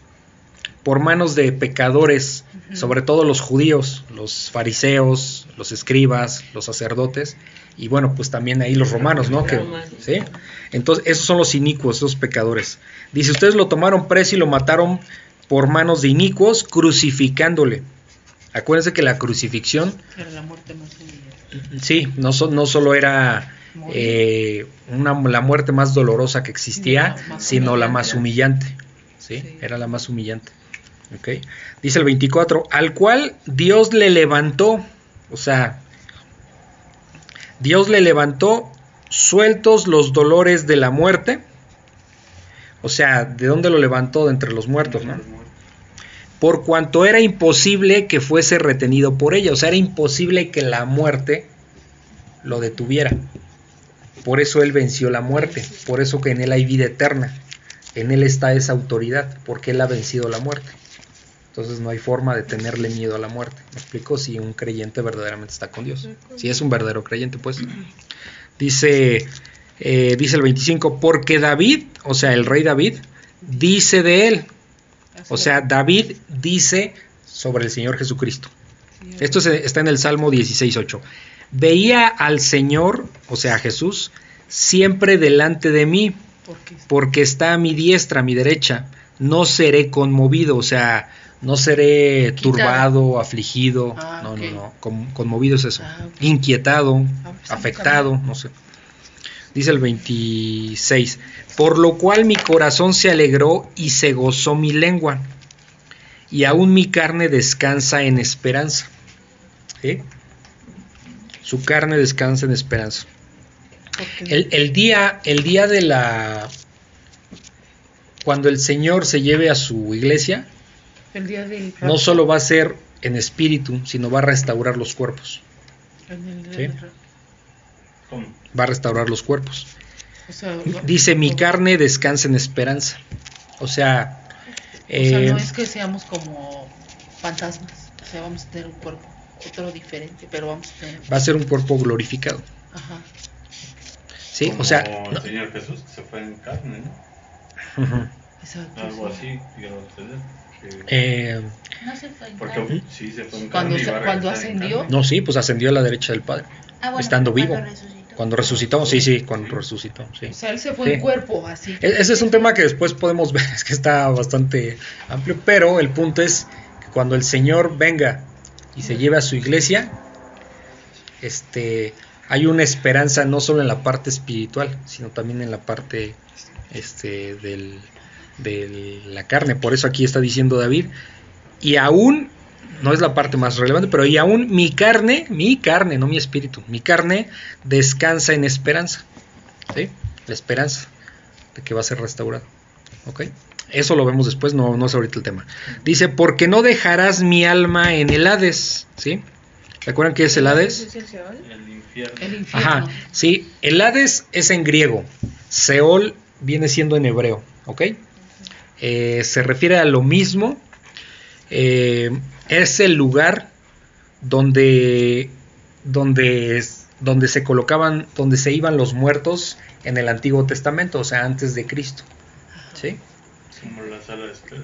por manos de pecadores, sobre todo los judíos, los fariseos, los escribas, los sacerdotes, y bueno, pues también ahí los romanos, ¿no? Que. ¿sí? Entonces, esos son los inicuos, esos pecadores. Dice, ustedes lo tomaron preso y lo mataron por manos de inicuos, crucificándole. Acuérdense que la crucifixión, Era la muerte más humillante. sí, no, so- no solo era eh, una, la muerte más dolorosa que existía, No, sino la más humillante. ¿sí? Sí. Era la más humillante. ¿ok? Dice el 24, al cual Dios le levantó, o sea, Dios le levantó sueltos los dolores de la muerte, o sea, ¿de dónde lo levantó? De entre los muertos, ¿no? Por cuanto era imposible que fuese retenido por ella, o sea, era imposible que la muerte lo detuviera. Por eso él venció la muerte, por eso que en él hay vida eterna, en él está esa autoridad, porque él ha vencido la muerte. Entonces no hay forma de tenerle miedo a la muerte. ¿Me explico? Si un creyente verdaderamente está con Dios. Si es un verdadero creyente, pues. Dice, eh, dice el 25, porque David, o sea, el rey David, dice de él. O sea, David dice sobre el Señor Jesucristo. Esto se- está en el Salmo 16.8. Veía al Señor, o sea, a Jesús, siempre delante de mí, Porque porque está a mi diestra, a mi derecha. No seré conmovido, o sea, no seré Quitado. turbado, afligido. Ah, no, no, no. Con- conmovido es eso. Ah. Inquietado, Ah, pues, afectado, no sé. Dice el 26. Por lo cual mi corazón se alegró y se gozó mi lengua. Y aún mi carne descansa en esperanza. ¿Sí? Su carne descansa en esperanza. el día, el día de la. Cuando el Señor se lleve a su iglesia, el día del no solo va a ser en espíritu, sino va a restaurar los cuerpos. en el día Sí. del rapto. ¿Cómo? Va a restaurar los cuerpos. O sea, va- Dice: Mi carne descansa en esperanza. O sea, O sea, eh, no es que seamos como fantasmas. O sea, vamos a tener un cuerpo, otro diferente, pero vamos a tener. va a ser un cuerpo glorificado. Ajá. ¿Sí? Como O sea, el no- Señor Jesús que se fue en carne, ¿no? Ujú. Exacto. Algo sí. así, quiero entender. que- Eh, No se fue en Porque carne. sí se fue en Cuando cuando ascendió, no, sí, pues ascendió a la derecha del Padre. Ah, bueno, estando cuando vivo. resucitó. Cuando resucitó, sí, sí, cuando resucitó, sí. O sea, él se fue Sí. en cuerpo, así. E- Ese es un tema que después podemos ver, es que está bastante amplio, pero el punto es que cuando el Señor venga y se lleve a su iglesia, este, hay una esperanza no solo en la parte espiritual, sino también en la parte este, del, de la carne. Por eso aquí está diciendo David, y aún, no es la parte más relevante, pero y aún mi carne, mi carne, no mi espíritu, mi carne descansa en esperanza. ¿Sí? La esperanza de que va a ser restaurado. ¿Ok? Eso lo vemos después, no, no es ahorita el tema. Dice, porque no dejarás mi alma en el Hades. ¿Sí? ¿Se acuerdan qué es el Hades? ¿Es el Seol? El infierno. El infierno. Ajá, sí, el Hades es en griego, Seol viene siendo en hebreo, ¿ok? Eh, se refiere a lo mismo, eh, es el lugar donde, donde, donde se colocaban, donde se iban los muertos en el Antiguo Testamento, o sea, antes de Cristo, ¿sí? Como la sala de espera.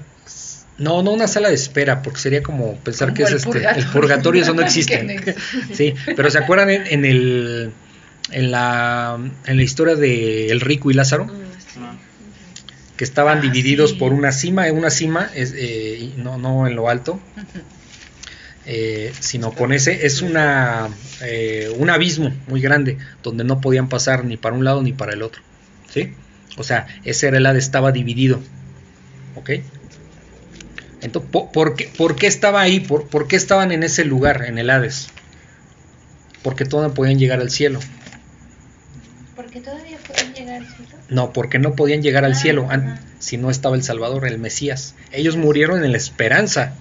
No, no una sala de espera, porque sería como pensar Como que es el este, purgatorio. el purgatorio, eso no existe. sí, pero ¿se acuerdan en, en el en la en la historia de el rico y Lázaro? Ah, Que estaban Ah, divididos sí. por una cima, una cima es eh, y no, no en lo alto, eh, sino con ese es una eh, un abismo muy grande donde no podían pasar ni para un lado ni para el otro, ¿sí? O sea, ese era el Hades, estaba dividido, ¿ok? Entonces, ¿por, por qué, por qué estaba ahí? ¿Por, por qué estaban en ese lugar, en el Hades? Porque no podían llegar al cielo. Porque ¿cierto? No, porque no podían llegar al Ah, cielo si no estaba el Salvador, el Mesías. Ellos murieron en la esperanza,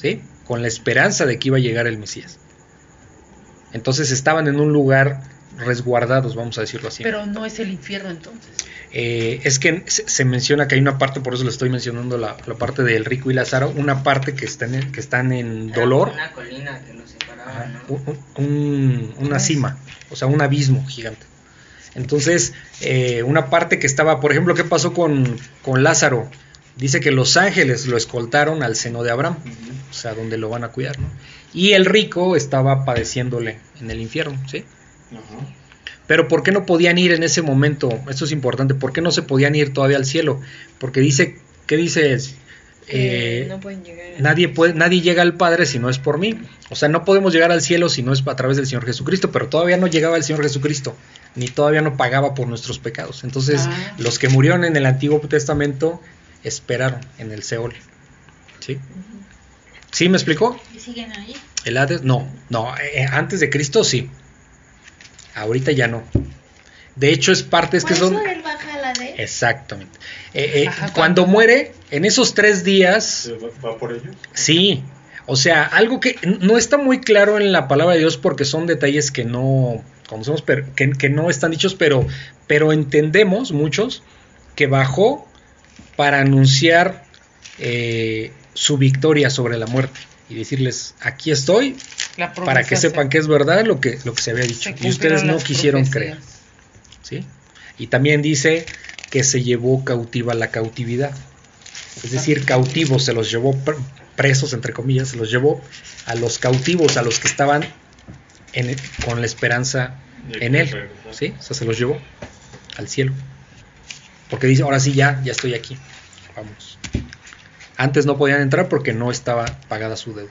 ¿sí? Con la esperanza de que iba a llegar el Mesías. Entonces estaban en un lugar resguardados, vamos a decirlo así. Pero no es el infierno entonces. Eh, es que se, se menciona que hay una parte, por eso le estoy mencionando la, la parte del rico y Lázaro, una parte que están en, que están en dolor, Una colina que los separaba, un- un- una cima, o sea, un abismo gigante. Entonces, eh, una parte que estaba, por ejemplo, ¿qué pasó con, con Lázaro? Dice que los ángeles lo escoltaron al seno de Abraham, o sea, donde lo van a cuidar, ¿no? Y el rico estaba padeciéndole en el infierno, ¿sí? Ajá. Pero ¿por qué no podían ir en ese momento? Esto es importante. ¿Por qué no se podían ir todavía al cielo? Porque dice, ¿qué dice? Eh, no pueden llegar. nadie puede, nadie llega al Padre si no es por mí. O sea, no podemos llegar al cielo si no es a través del Señor Jesucristo, pero todavía no llegaba el Señor Jesucristo, ni todavía no pagaba por nuestros pecados. Entonces, Ah. los que murieron en el Antiguo Testamento esperaron en el Seol. ¿Sí? ¿Sí me explicó? ¿Y siguen ahí? El Hades, no, no, eh, antes de Cristo sí. Ahorita ya no. De hecho es parte, es Por que eso son... él baja a la de... Exactamente. Eh, eh, Ajá, cuando cuando- muere, en esos tres días, ¿Va, por ellos? sí. O sea, algo que no está muy claro en la palabra de Dios porque son detalles que no conocemos, pero que, que no están dichos, pero, pero entendemos muchos que bajó para anunciar eh, su victoria sobre la muerte y decirles, aquí estoy, para que se- sepan que es verdad lo que, lo que se había se dicho. Y ustedes no quisieron profecías. creer. Y también dice que se llevó cautiva la cautividad. Es decir, cautivos se los llevó pre- presos, entre comillas, se los llevó a los cautivos, a los que estaban en- con la esperanza en él. ¿sí? O sea, se los llevó al cielo. Porque dice, ahora sí, ya, ya estoy aquí. Vamos. Antes no podían entrar porque no estaba pagada su deuda.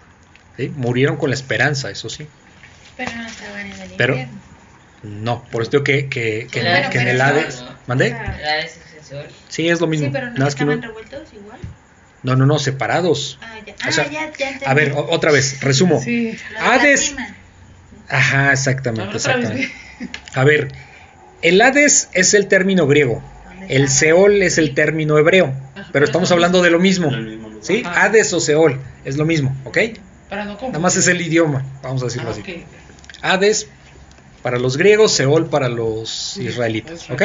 ¿sí? Murieron con la esperanza, eso sí. Pero no estaban en el Pero- infierno. No, por esto digo que, que, que, en- que el no, Hades. no. ¿Mandé? El Hades es el sol. Sí, es lo mismo. Sí, pero no Nada más que estaban uno- revueltos igual. No, no, no, separados. Ah, ya. O Ah, ya. A ver, o- otra vez, resumo. Sí. Hades-. Ajá, exactamente, exactamente. A ver, el Hades es el término griego. ¿Dónde El? Seol es el término hebreo. Ajá, Pero estamos hablando de lo mismo. ¿Sí? Hades o Seol es lo mismo, ¿ok? Para no confundir. Nada más es el idioma, vamos a decirlo Ah, así. Hades para los griegos, Seol para los israelitas, ¿ok?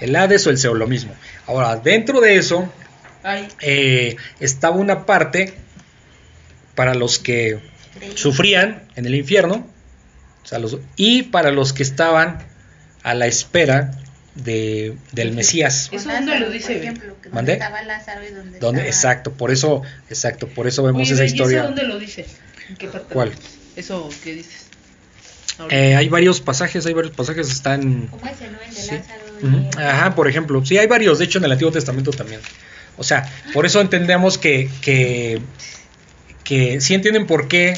El Hades o el Seol, lo mismo. Ahora, dentro de eso eh, estaba una parte para los que Creí. sufrían en el infierno o sea, los- y para los que estaban a la espera de, del Mesías. ¿Eso dónde Lázaro, lo dice, Por ejemplo, que ¿Mandé? donde estaba Lázaro y donde Donde, estaba- exacto, por eso, exacto, por eso vemos Oye, esa ¿y eso historia. dónde lo dice? ¿En qué parte? ¿Cuál? Eso que dices. Eh, hay varios pasajes, hay varios pasajes, están... ¿Cómo es el nombre de Sí. Lázaro? y Ujú. el- Ajá, por ejemplo, sí hay varios, de hecho en el Antiguo Testamento también. O sea, por eso entendemos que, que, que sí entienden por qué,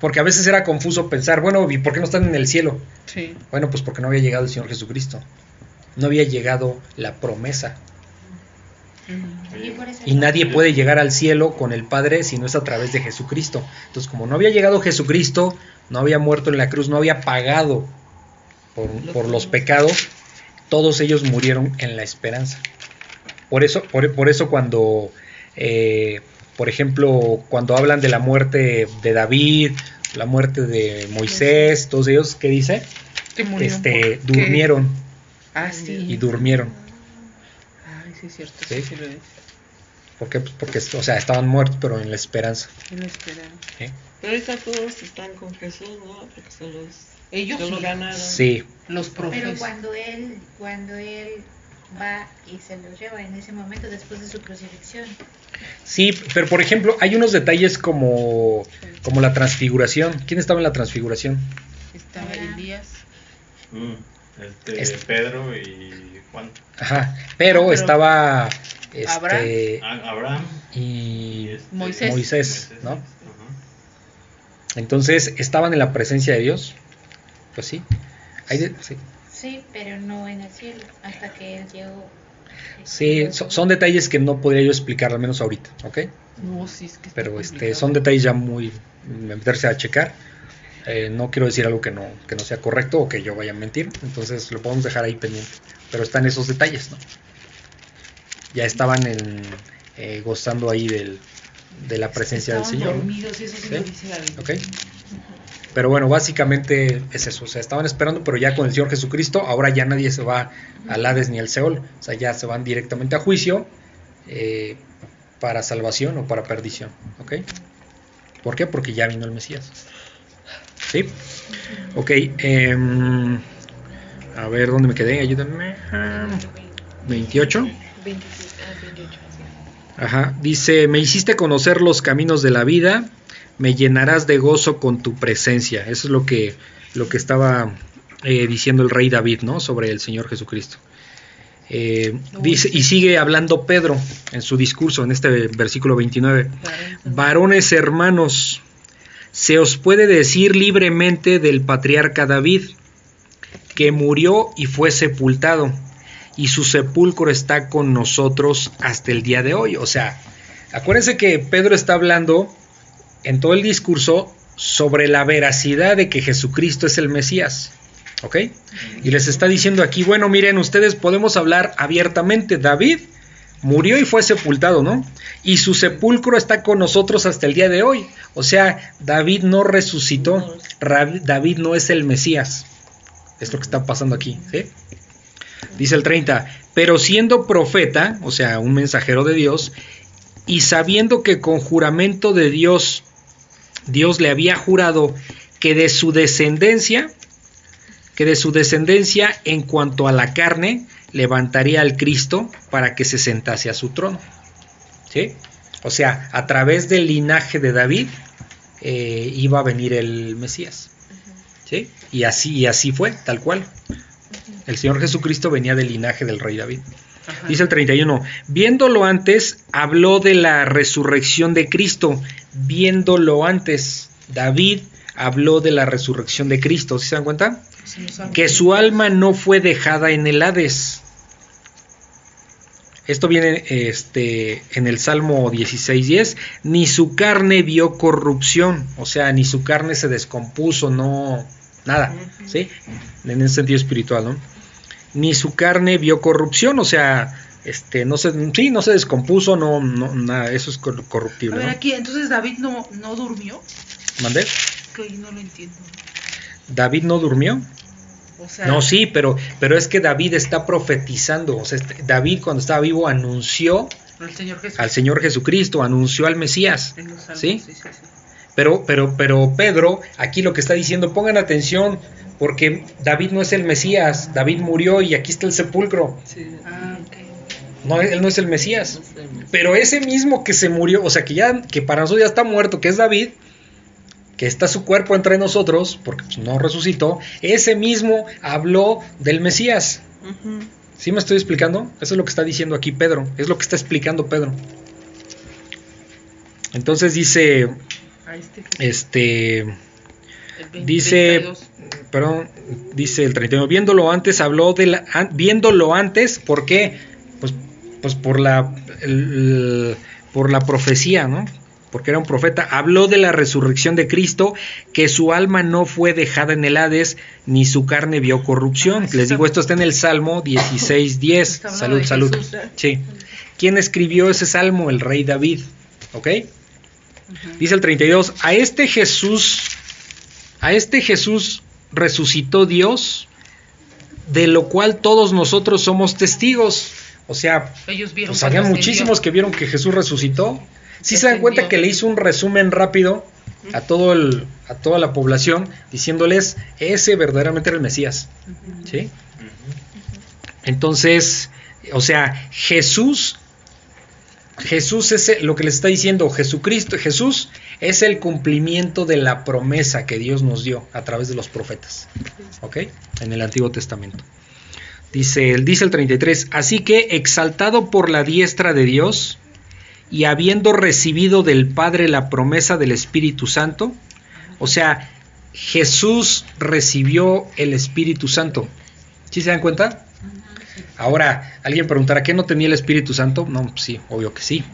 porque a veces era confuso pensar, bueno, ¿y por qué no están en el cielo? Sí. Bueno, pues porque no había llegado el Señor Jesucristo, no había llegado la promesa. Y nadie puede llegar al cielo con el Padre si no es a través de Jesucristo. Entonces, como no había llegado Jesucristo, no había muerto en la cruz, no había pagado por, por los pecados, todos ellos murieron en la esperanza. Por eso, por, por eso cuando, eh, por ejemplo, cuando hablan de la muerte de David, la muerte de Moisés, todos ellos, ¿qué dice? Que Este, durmieron Ah, sí. y durmieron. Ay, sí, es cierto. Sí. Lo. ¿Por qué? Pues porque, o sea, estaban muertos, pero en la esperanza. En la esperanza. Pero ahorita todos están con Jesús, ¿no? Porque se los, Ellos se los ganaron. Sí, los Pero profetas. cuando él, cuando él va y se los lleva en ese momento después de su crucifixión. Sí, pero por ejemplo, hay unos detalles como, como la transfiguración. ¿Quién estaba en la transfiguración? Estaba. Elías. Mm, este, Es- Pedro y Juan. Ajá, pero, Ah, pero- estaba este, Abraham. Ah, Abraham y este, Moisés. Moisés, ¿no? Ajá. Entonces, ¿estaban en la presencia de Dios? Pues sí. Hay de- sí. Sí, pero no en el cielo, hasta que él llegó. Sí, so- son detalles que no podría yo explicar, al menos ahorita, ¿ok? No, sí, es que Pero este, son detalles ya muy... meterse a checar. Eh, no quiero decir algo que no, que no sea correcto o que yo vaya a mentir, entonces lo podemos dejar ahí pendiente. Pero están esos detalles, ¿no? Ya estaban en, eh, gozando ahí del, de la presencia del Señor. dormidos, eso sí, Sí. lo dice la Biblia. ¿Ok? Pero bueno, básicamente es eso. O sea, estaban esperando, pero ya con el Señor Jesucristo, ahora ya nadie se va al Hades ni al Seol. O sea, ya se van directamente a juicio eh, para salvación o para perdición. ¿Ok? ¿Por qué? Porque ya vino el Mesías. ¿Sí? Ok. em, a ver, ¿dónde me quedé? Ayúdenme. Ah, 28. Ajá, dice, me hiciste conocer los caminos de la vida, me llenarás de gozo con tu presencia. Eso es lo que, lo que estaba eh, diciendo el rey David, ¿no? Sobre el Señor Jesucristo. Eh, dice, y sigue hablando Pedro en su discurso, en este versículo 29. Varones hermanos, se os puede decir libremente del patriarca David, que murió y fue sepultado, y su sepulcro está con nosotros hasta el día de hoy. O sea, Acuérdense que Pedro está hablando en todo el discurso sobre la veracidad de que Jesucristo es el Mesías. ¿Ok? Y les está diciendo aquí, bueno, miren, ustedes podemos hablar abiertamente. David murió y fue sepultado, ¿no? Y su sepulcro está con nosotros hasta el día de hoy. O sea, David no resucitó. David no es el Mesías. Es lo que está pasando aquí, ¿sí? Dice el 30, pero siendo profeta, o sea, un mensajero de Dios, y sabiendo que con juramento de Dios, Dios le había jurado que de su descendencia, que de su descendencia en cuanto a la carne, levantaría al Cristo para que se sentase a su trono. ¿Sí? O sea, a través del linaje de David eh, iba a venir el Mesías. ¿Sí? Y así, y así fue, tal cual. El Señor Jesucristo venía del linaje del rey David. Ajá. Dice el 31, viéndolo antes, habló de la resurrección de Cristo. Viéndolo antes, David habló de la resurrección de Cristo. ¿Sí se dan cuenta? Que su alma no fue dejada en el Hades. Esto viene este, en el Salmo 16.10. Ni su carne vio corrupción. O sea, ni su carne se descompuso, no... Nada. ¿Sí? En ese sentido espiritual, ¿no? Ni su carne vio corrupción. O sea, este, no se, sí, no se descompuso, no, no, nada. Eso es cor- A corruptible, ver, ¿no? aquí, entonces David no, no durmió. ¿Mandé? Que no lo entiendo. ¿David no durmió? O sea, No, sí, pero, pero es que David está profetizando. O sea, este- David cuando estaba vivo anunció Señor al Señor Jesucristo, anunció al Mesías. sí, sí, sí. Pero, pero, pero Pedro, aquí lo que está diciendo, pongan atención, porque David no es el Mesías, David murió y aquí está el sepulcro. Sí. Ah, ok. No, él no es el Mesías. Pero ese mismo que se murió, o sea, que ya, que para nosotros ya está muerto, que es David, que está su cuerpo entre nosotros, porque pues, no resucitó, ese mismo habló del Mesías. ¿Sí me estoy explicando? Eso es lo que está diciendo aquí Pedro. Es lo que está explicando Pedro. Entonces dice, este Jesús, este, el 20, dice, 32. Perdón, dice el 31, viéndolo antes, habló de la, an- viéndolo antes, ¿por qué? Pues, pues por la, el- por la profecía, ¿no? Porque era un profeta, habló de la resurrección de Cristo, que su alma no fue dejada en el Hades, ni su carne vio corrupción. Ah, Les está- digo, esto está en el Salmo 16, 10. Está hablando Salud, salud. Jesús, ¿eh? Sí. ¿Quién escribió ese salmo? El rey David. ¿Ok? Dice el 32, a este Jesús, a este Jesús resucitó Dios, de lo cual todos nosotros somos testigos. O sea, Ellos vieron pues había muchísimos que vieron que Jesús resucitó. Si Que se dan cuenta que le hizo un resumen rápido a todo el, a toda la población, diciéndoles ese verdaderamente era el Mesías. ¿Sí? Entonces, o sea, Jesús, Jesús es lo que les está diciendo, Jesucristo, Jesús es el cumplimiento de la promesa que Dios nos dio a través de los profetas, ¿ok? En el Antiguo Testamento. Dice, dice el 33, así que exaltado por la diestra de Dios y habiendo recibido del Padre la promesa del Espíritu Santo, o sea, Jesús recibió el Espíritu Santo. ¿Sí se dan cuenta? Ahora, alguien preguntará, ¿qué no tenía el Espíritu Santo? No, pues sí, obvio que sí.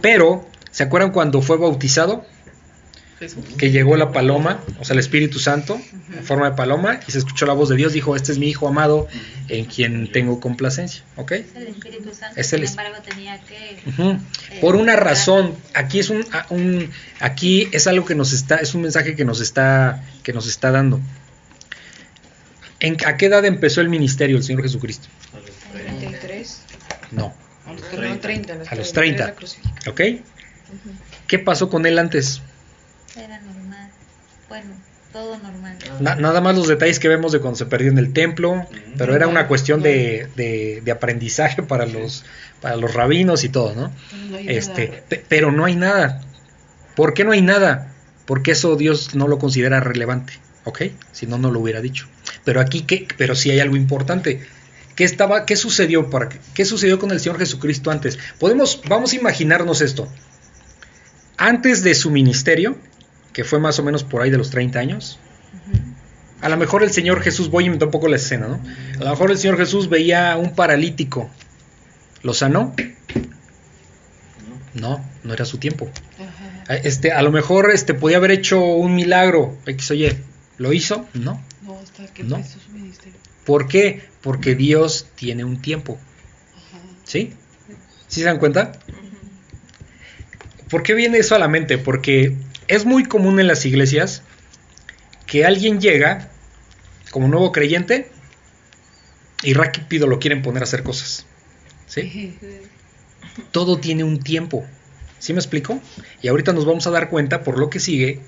Pero, ¿se acuerdan cuando fue bautizado? Jesús. Que llegó la paloma, o sea, el Espíritu Santo, en forma de paloma, y se escuchó la voz de Dios, dijo, este es mi Hijo amado, en quien tengo complacencia, ¿ok? Es el Espíritu Santo, Es sin el es- embargo, tenía que... Ujú. Por una razón, aquí es un, un- aquí es algo que nos está, es un mensaje que nos está, que nos está dando. ¿En, ¿A qué edad empezó el ministerio del Señor Jesucristo? 33. No, A los, perdón, 30. A los 30. la crucifixión. ¿ok? ¿Qué pasó con él antes? Era normal. Bueno, todo normal. Na- nada más los detalles que vemos de cuando se perdió en el templo, pero era una cuestión de, de- de aprendizaje para los, para los rabinos y todo, ¿no? No Este, pero no hay nada. ¿Por qué no hay nada? Porque eso Dios no lo considera relevante, ¿ok? Si no, no lo hubiera dicho. Pero aquí, ¿qué? Pero sí hay algo importante. ¿Qué, estaba, qué sucedió para qué sucedió con el Señor Jesucristo antes? Podemos, vamos a imaginarnos esto. Antes de su ministerio, que fue más o menos por ahí de los 30 años, a lo mejor el Señor Jesús, voy a inventar un poco la escena, ¿no? A lo mejor el Señor Jesús veía a un paralítico, lo sanó, No, no era su tiempo. Este, a lo mejor este, podía haber hecho un milagro, X o Y. ¿Lo hizo? No. No, hasta que No. su ministerio. ¿Por qué? Porque Dios tiene un tiempo. Ajá. ¿Sí? ¿Sí se dan cuenta? ¿Por qué viene eso a la mente? Porque es muy común en las iglesias que alguien llega como nuevo creyente y rápido lo quieren poner a hacer cosas. ¿Sí? Todo tiene un tiempo. ¿Sí me explico? Y ahorita nos vamos a dar cuenta por lo que sigue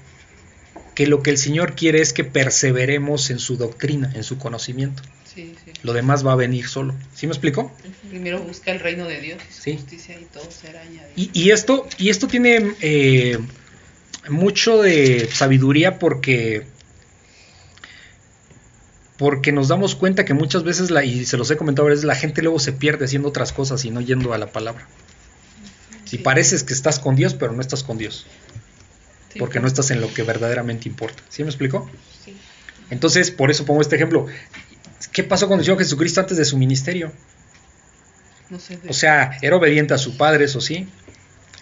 que lo que el Señor quiere es que perseveremos en su doctrina, en su conocimiento. Sí, sí. Lo demás va a venir solo. ¿Sí me explico? Primero busca el reino de Dios y su Sí. justicia y todo será añadido. Y, y esto, y esto tiene eh, mucho de sabiduría porque, porque nos damos cuenta que muchas veces, la, y se los he comentado, a veces la gente luego se pierde haciendo otras cosas y no yendo a la palabra. Si pareces que estás con Dios, pero no estás con Dios, Sí, porque no estás en lo que verdaderamente importa. ¿Sí me explico? Sí. Entonces, por eso pongo este ejemplo. ¿Qué pasó el Señor Jesucristo antes de su ministerio? No sé de- O sea, era obediente a su padre, eso sí.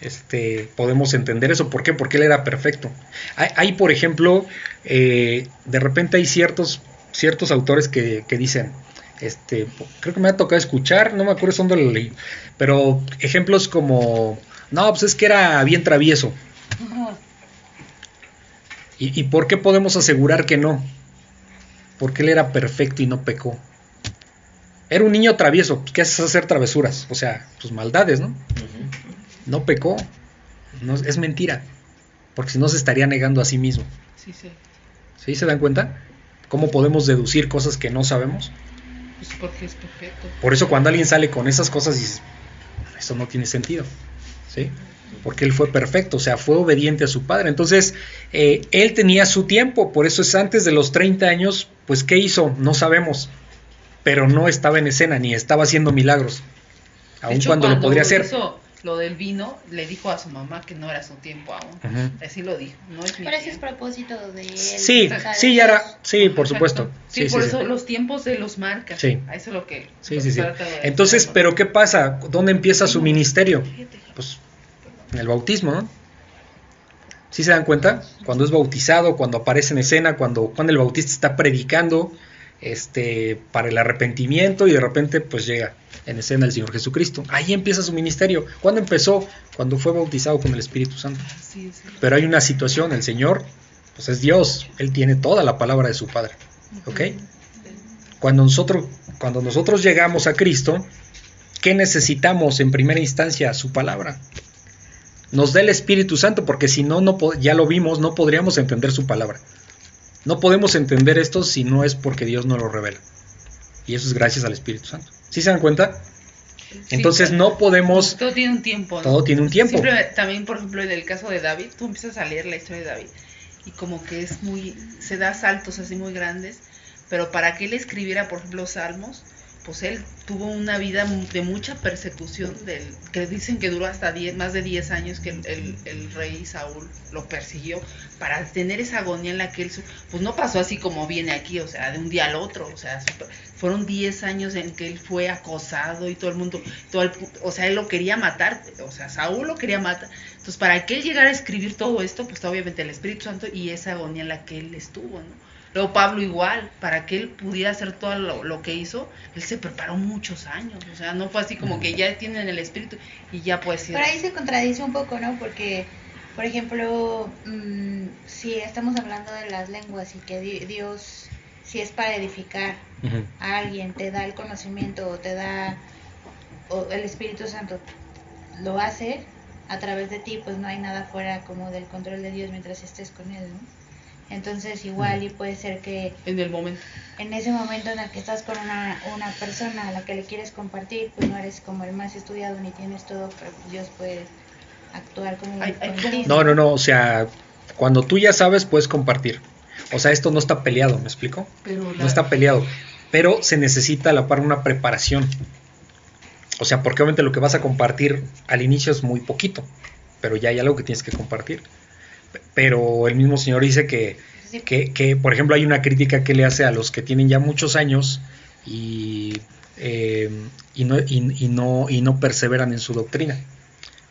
Este, podemos entender eso. ¿Por qué? Porque él era perfecto. Hay, hay, por ejemplo, eh, de repente hay ciertos, ciertos autores que, que dicen, este, creo que me ha tocado escuchar, no me acuerdo dónde lo leí, pero ejemplos como, no, pues es que era bien travieso. Ajá. ¿Y, y por qué podemos asegurar que no? Porque él era perfecto y no pecó. Era un niño travieso, pues, ¿qué haces hacer travesuras? O sea, tus maldades, ¿no? No pecó. No, es mentira. Porque si no se estaría negando a sí mismo. Sí, sí. ¿Sí se dan cuenta? ¿Cómo podemos deducir cosas que no sabemos? Pues porque es perfecto. Por eso cuando alguien sale con esas cosas dices, eso no tiene sentido. ¿Sí? Porque él fue perfecto, o sea, fue obediente a su padre. Entonces, eh, él tenía su tiempo, por eso es antes de los 30 años, pues ¿qué hizo? No sabemos. Pero no estaba en escena, ni estaba haciendo milagros. Aun hecho, cuando lo podría hacer. hizo lo del vino, le dijo a su mamá que no era su tiempo aún. Así lo dijo. No es mi Pero ese es propósito de él. Sí, o sea, sí, de ya Dios. era, sí, por supuesto. Exacto. Sí, Sí, sí, por sí. eso los tiempos de los marca. Sí. A eso es lo que. Sí, lo sí, sí. trata de Entonces, pero ¿qué pasa? ¿Dónde empieza su ministerio? Pues el bautismo, ¿no? ¿Sí se dan cuenta? Cuando es bautizado, cuando aparece en escena, cuando Juan el Bautista está predicando este, para el arrepentimiento y de repente pues llega en escena el Señor Jesucristo. Ahí empieza su ministerio. ¿Cuándo empezó? Cuando fue bautizado con el Espíritu Santo. Sí, sí. Pero hay una situación, el Señor pues es Dios, Él tiene toda la palabra de su Padre. ¿Ok? Cuando nosotros, cuando nosotros llegamos a Cristo, ¿qué necesitamos en primera instancia? Su palabra. Nos da el Espíritu Santo, porque si no, no ya lo vimos, no podríamos entender su palabra. No podemos entender esto si no es porque Dios nos lo revela. Y eso es gracias al Espíritu Santo. ¿Sí se dan cuenta? Entonces sí. no podemos... Todo tiene un tiempo. ¿no? Todo tiene un tiempo. Siempre, también, por ejemplo, en el caso de David, tú empiezas a leer la historia de David y como que es muy, se da saltos así muy grandes, pero para que él escribiera, por ejemplo, salmos, pues él tuvo una vida de mucha persecución, del, que dicen que duró hasta 10, más de 10 años que el, el- el rey Saúl lo persiguió, para tener esa agonía en la que él, pues no pasó así como viene aquí, o sea, de un día al otro, o sea, fueron 10 años en que él fue acosado y todo el mundo, todo el, o sea, él lo quería matar, o sea, Saúl lo quería matar. Entonces, para que él llegara a escribir todo esto, pues está obviamente el Espíritu Santo y esa agonía en la que él estuvo, ¿no? Luego Pablo igual, para que él pudiera hacer todo lo, lo que hizo, él se preparó muchos años, o sea, no fue así como que ya tienen el Espíritu y ya puedes ir. Pero ahí se contradice un poco, ¿no? Porque, por ejemplo, mm, si estamos hablando de las lenguas y que di- Dios, si es para edificar a alguien, te da el conocimiento o te da, o el Espíritu Santo lo hace a través de ti, pues no hay nada fuera como del control de Dios mientras estés con Él, ¿no? Entonces igual y puede ser que En el momento. en ese momento en el que estás con una, una persona a la que le quieres compartir, pues no eres como el más estudiado ni tienes todo, pero Dios puede actuar como hay contigo. No, no, no, o sea, cuando tú ya sabes, puedes compartir. O sea, esto no está peleado, ¿me explico? Pero No está peleado, pero se necesita a la par una preparación. O sea, porque obviamente lo que vas a compartir al inicio es muy poquito, pero ya hay algo que tienes que compartir. Pero el mismo Señor dice que, Sí, que, que, por ejemplo, hay una crítica que le hace a los que tienen ya muchos años y, eh, y, no, y, y no, y no perseveran en su doctrina.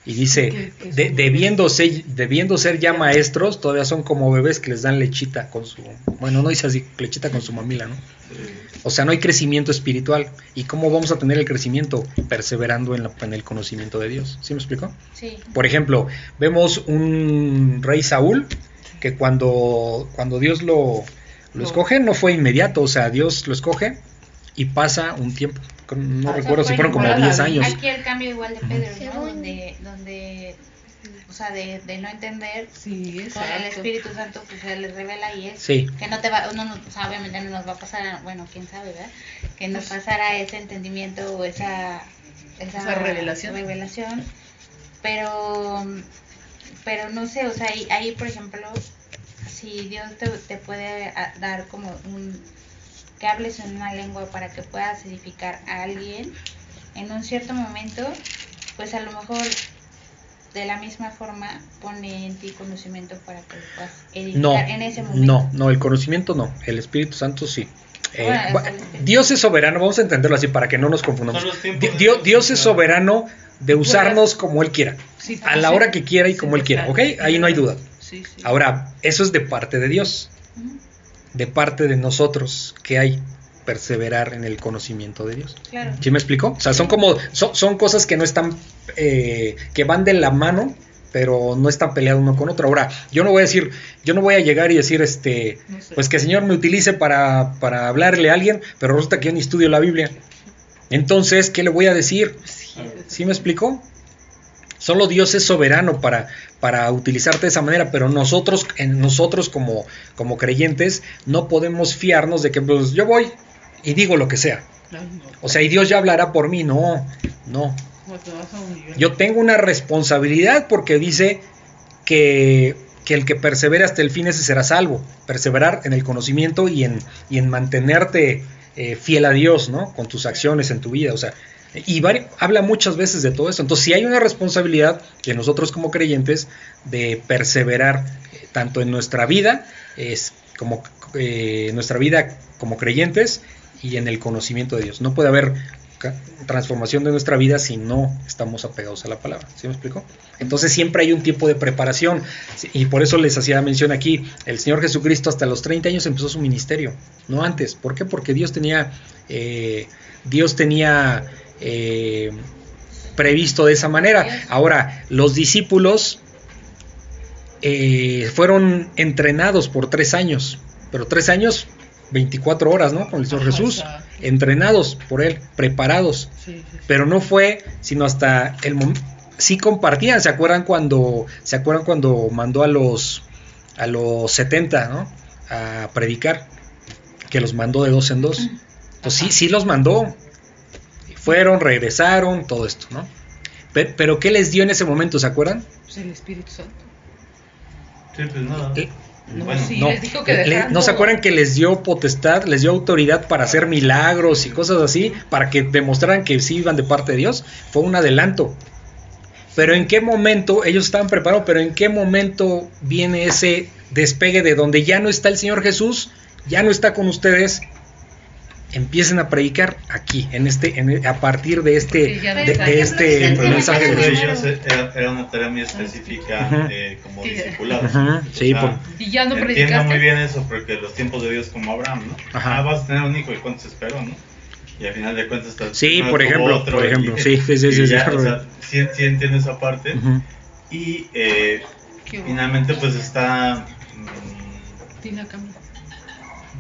Y dice, ¿Qué- qué de- son debiendo, ser, debiendo ser ya maestros, todavía son como bebés que les dan lechita con su... Bueno, no dice así, lechita con su mamila, ¿no? O sea, no hay crecimiento espiritual. ¿Y cómo vamos a tener el crecimiento? Perseverando en, la- en el conocimiento de Dios. ¿Sí me explico? Sí. Por ejemplo, vemos un rey Saúl que cuando, cuando Dios lo, lo escoge no fue inmediato, o sea, Dios lo escoge y pasa un tiempo. No O sea, recuerdo si fue fueron como igual 10 a- años. Aquí el cambio igual de Pedro, ¿no? Según- Donde, donde, o sea, de, de no entender, Sí, con el. Espíritu Santo, pues se les revela y es Sí. que no te va, uno no- o sea, obviamente no nos va a pasar, bueno, quién sabe, ¿verdad? Que nos pasara ese entendimiento o esa, esa, Esa revelación. revelación, pero, pero no sé, o sea, ahí, ahí, por ejemplo, si Dios te, te puede dar como un, que hables en una lengua para que puedas edificar a alguien en un cierto momento, pues a lo mejor de la misma forma pone en ti conocimiento para que lo puedas edificar No, en ese momento. no, no, el conocimiento no, el Espíritu Santo sí. Eh, Bueno, es. Dios es soberano, vamos a entenderlo así para que no nos confundamos. Dios, Dios, es soberano de usarnos como Él quiera, Sí, a la hora que quiera y Sí, como Él quiera, ¿ok? Ahí no hay duda. Sí. Ahora, eso es de parte de Dios, de parte de nosotros, que hay perseverar en el conocimiento de Dios. Claro. ¿Sí me explico? O sea, son como, son, son cosas que no están, eh, que van de la mano, pero no están peleadas uno con otro. Ahora, yo no voy a decir, yo no voy a llegar y decir, este, No sé. pues que el Señor me utilice para, para hablarle a alguien, pero resulta que yo ni estudio la Biblia. Entonces, ¿qué le voy a decir? ¿Sí me explicó? Solo Dios es soberano para, para utilizarte de esa manera, pero nosotros, en nosotros como, como creyentes, no podemos fiarnos de que pues, yo voy y digo lo que sea. O sea, y Dios ya hablará por mí. No, no. Yo tengo una responsabilidad porque dice que, que el que persevere hasta el fin ese será salvo. Perseverar en el conocimiento y en, y en mantenerte eh, fiel a Dios, ¿no? Con tus acciones en tu vida. O sea, y habla muchas veces de todo eso. Entonces, si hay una responsabilidad de nosotros como creyentes de perseverar eh, tanto en nuestra vida, como eh, nuestra vida como creyentes y en el conocimiento de Dios. No puede haber transformación de nuestra vida si no estamos apegados a la palabra. ¿Sí me explico? Entonces siempre hay un tiempo de preparación Sí, y por eso les hacía mención aquí, el Señor Jesucristo hasta los 30 años empezó su ministerio, no antes. ¿Por qué? Porque Dios tenía, eh, Dios tenía eh, previsto de esa manera. Ahora, los discípulos eh, fueron entrenados por tres años, pero tres años, 24 horas, ¿no? Con el Señor Jesús, entrenados por Él, preparados Sí, sí, sí. pero no fue sino hasta el momento sí compartían se acuerdan cuando se acuerdan cuando mandó a los a los 70 ¿no? a predicar que los mandó de dos en dos pues sí sí los mandó fueron regresaron todo esto no pero, pero qué les dio en ese momento se acuerdan Pues el Espíritu Santo. Sí, pues nada. Eh, No, Bueno, sí, no, les dijo que le- ¿no se acuerdan que les dio potestad, les dio autoridad para hacer milagros y cosas así, para que demostraran que sí iban de parte de Dios? Fue un adelanto. Pero en qué momento, ellos estaban preparados, pero en qué momento viene ese despegue de donde ya no está el Señor Jesús, ya no está con ustedes, empiecen a predicar aquí, en este, en- a partir de este, Sí, de, este el mensaje de Jesús. ellos era, era una tarea muy específica Ujú. eh, como Sí. discipulados. Sí, por- Y ya no entiendo muy bien eso porque los tiempos de Dios como Abraham, ¿no? Ajá. Ah, vas a tener un hijo y cuánto se esperó, ¿no? Y al final de cuentas está Sí, por ejemplo, otro por y- ejemplo, sí, sí, sí, sí, sí, ya, sí. o sea, sí, sí entiendo esa parte y eh, finalmente pues está mm, Tiene acá, mira.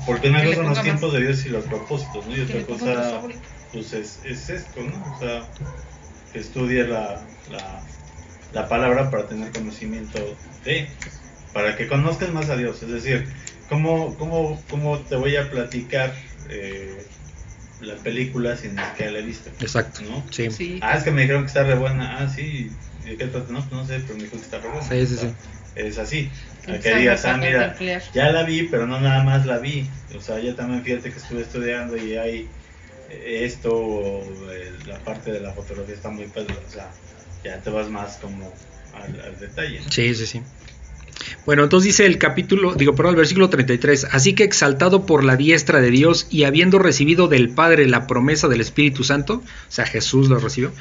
Porque una Que cosa son los tiempos de Dios y los propósitos, ¿no? Y Que otra cosa pues es, es esto, ¿no? O sea, que estudie la, la, la palabra para tener conocimiento de, para que conozcas más a Dios. Es decir, ¿cómo, cómo, cómo te voy a platicar eh, la película sin siquiera la he visto? Exacto, ¿No? sí. Sí. Ah, es que me dijeron que está re buena. Ah, sí. ¿Y de qué trata? No, pues no sé, pero me dijeron que está re buena. Sí, sí, sí. Es así. A que digas, ah, mira, ya la vi, pero no nada más la vi. O sea, ya también fíjate que estuve estudiando y hay esto, la parte de la fotografía está muy padre. O sea, ya te vas más como al, al detalle. ¿no? Sí, sí, sí. Bueno, entonces dice el capítulo, digo, perdón, el versículo 33, así que exaltado por la diestra de Dios y habiendo recibido del Padre la promesa del Espíritu Santo, o sea, Jesús lo recibió,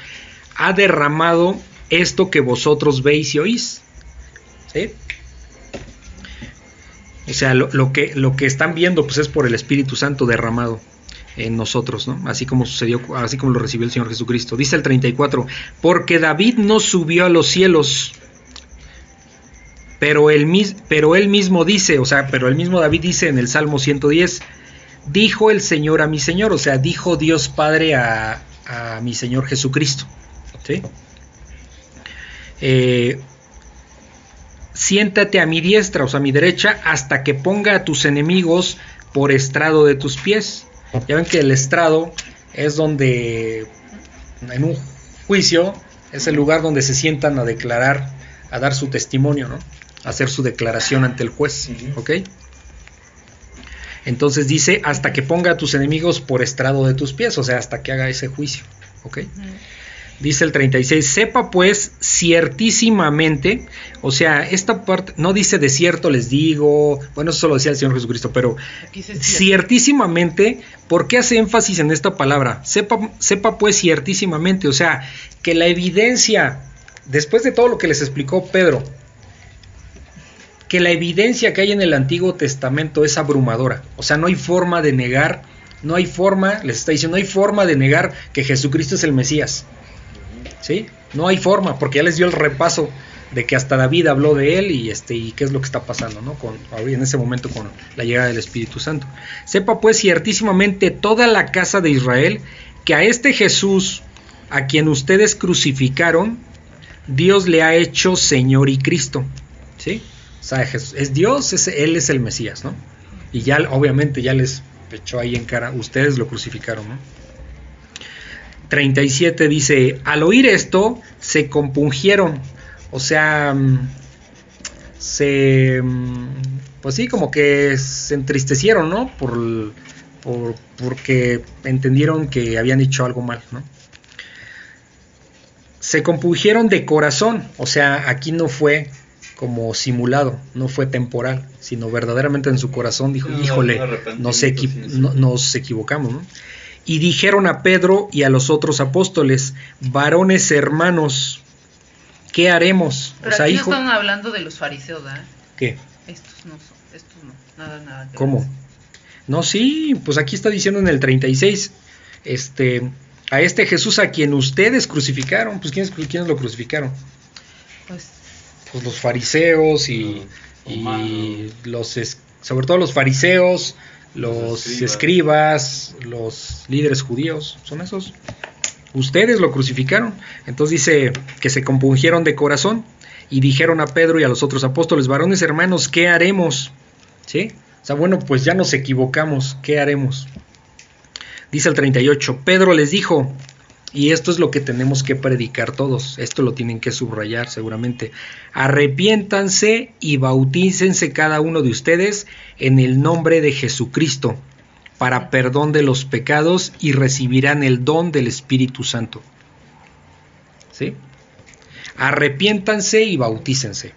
ha derramado esto que vosotros veis y oís. O sea, lo, lo que, lo que están viendo pues es por el Espíritu Santo derramado en nosotros, ¿no? Así como sucedió, así como lo recibió el Señor Jesucristo. Dice el 34, porque David no subió a los cielos, pero él, pero él mismo dice, o sea, pero el mismo David dice en el Salmo 110, dijo el Señor a mi Señor, o sea, dijo Dios Padre a, a mi Señor Jesucristo, ¿sí? Eh, siéntate a mi diestra, o sea, a mi derecha, hasta que ponga a tus enemigos por estrado de tus pies. Ya ven que el estrado es donde, en un juicio, es el lugar donde se sientan a declarar, a dar su testimonio, ¿no? A hacer su declaración ante el juez, ¿ok? Entonces dice, hasta que ponga a tus enemigos por estrado de tus pies, o sea, hasta que haga ese juicio, ¿ok? Dice el 36, sepa pues ciertísimamente, o sea, esta parte, no dice de cierto les digo, bueno, eso solo decía el Señor Jesucristo, pero ciertísimamente, ¿por qué hace énfasis en esta palabra? Sepa, sepa pues ciertísimamente, o sea, que la evidencia, después de todo lo que les explicó Pedro, que la evidencia que hay en el Antiguo Testamento es abrumadora, o sea, no hay forma de negar, no hay forma, les está diciendo, no hay forma de negar que Jesucristo es el Mesías. ¿Sí? No hay forma, porque ya les dio el repaso de que hasta David habló de él y este y qué es lo que está pasando, ¿no? Con en ese momento con la llegada del Espíritu Santo. Sepa pues ciertísimamente toda la casa de Israel que a este Jesús a quien ustedes crucificaron, Dios le ha hecho Señor y Cristo, ¿sí? O sea, Jesús es Dios, es- él es el Mesías, ¿no? Y ya obviamente ya les echó ahí en cara, ustedes lo crucificaron, ¿no? 37 dice, al oír esto, se compungieron, o sea, mm, se, mm, pues sí, como que se entristecieron, ¿no? Por, por- porque entendieron que habían hecho algo mal, ¿no? Se compungieron de corazón, o sea, aquí no fue como simulado, no fue temporal, sino verdaderamente en su corazón dijo, No, híjole, equi- nos equivocamos, ¿no? Y dijeron a Pedro y a los otros apóstoles, varones hermanos, ¿qué haremos? Pero o sea, aquí hijo, no están hablando de los fariseos, ¿verdad? ¿qué? Estos no son, estos no, nada, nada. que ¿Cómo? ver. No, sí, pues aquí está diciendo en el 36, este, a este Jesús a quien ustedes crucificaron, pues ¿quiénes, quiénes lo crucificaron? Pues Pues los fariseos y, Los y los, sobre todo los fariseos, Los escribas. los líderes judíos, son esos. Ustedes lo crucificaron. Entonces dice que se compungieron de corazón y dijeron a Pedro y a los otros apóstoles, varones hermanos, ¿qué haremos? ¿Sí? O sea, bueno, pues ya nos equivocamos, ¿qué haremos? Dice el 38, Pedro les dijo, y esto es lo que tenemos que predicar todos, esto lo tienen que subrayar seguramente, arrepiéntanse y bautícense cada uno de ustedes en el nombre de Jesucristo para perdón de los pecados y recibirán el don del Espíritu Santo. ¿Sí? Arrepiéntanse y bautícense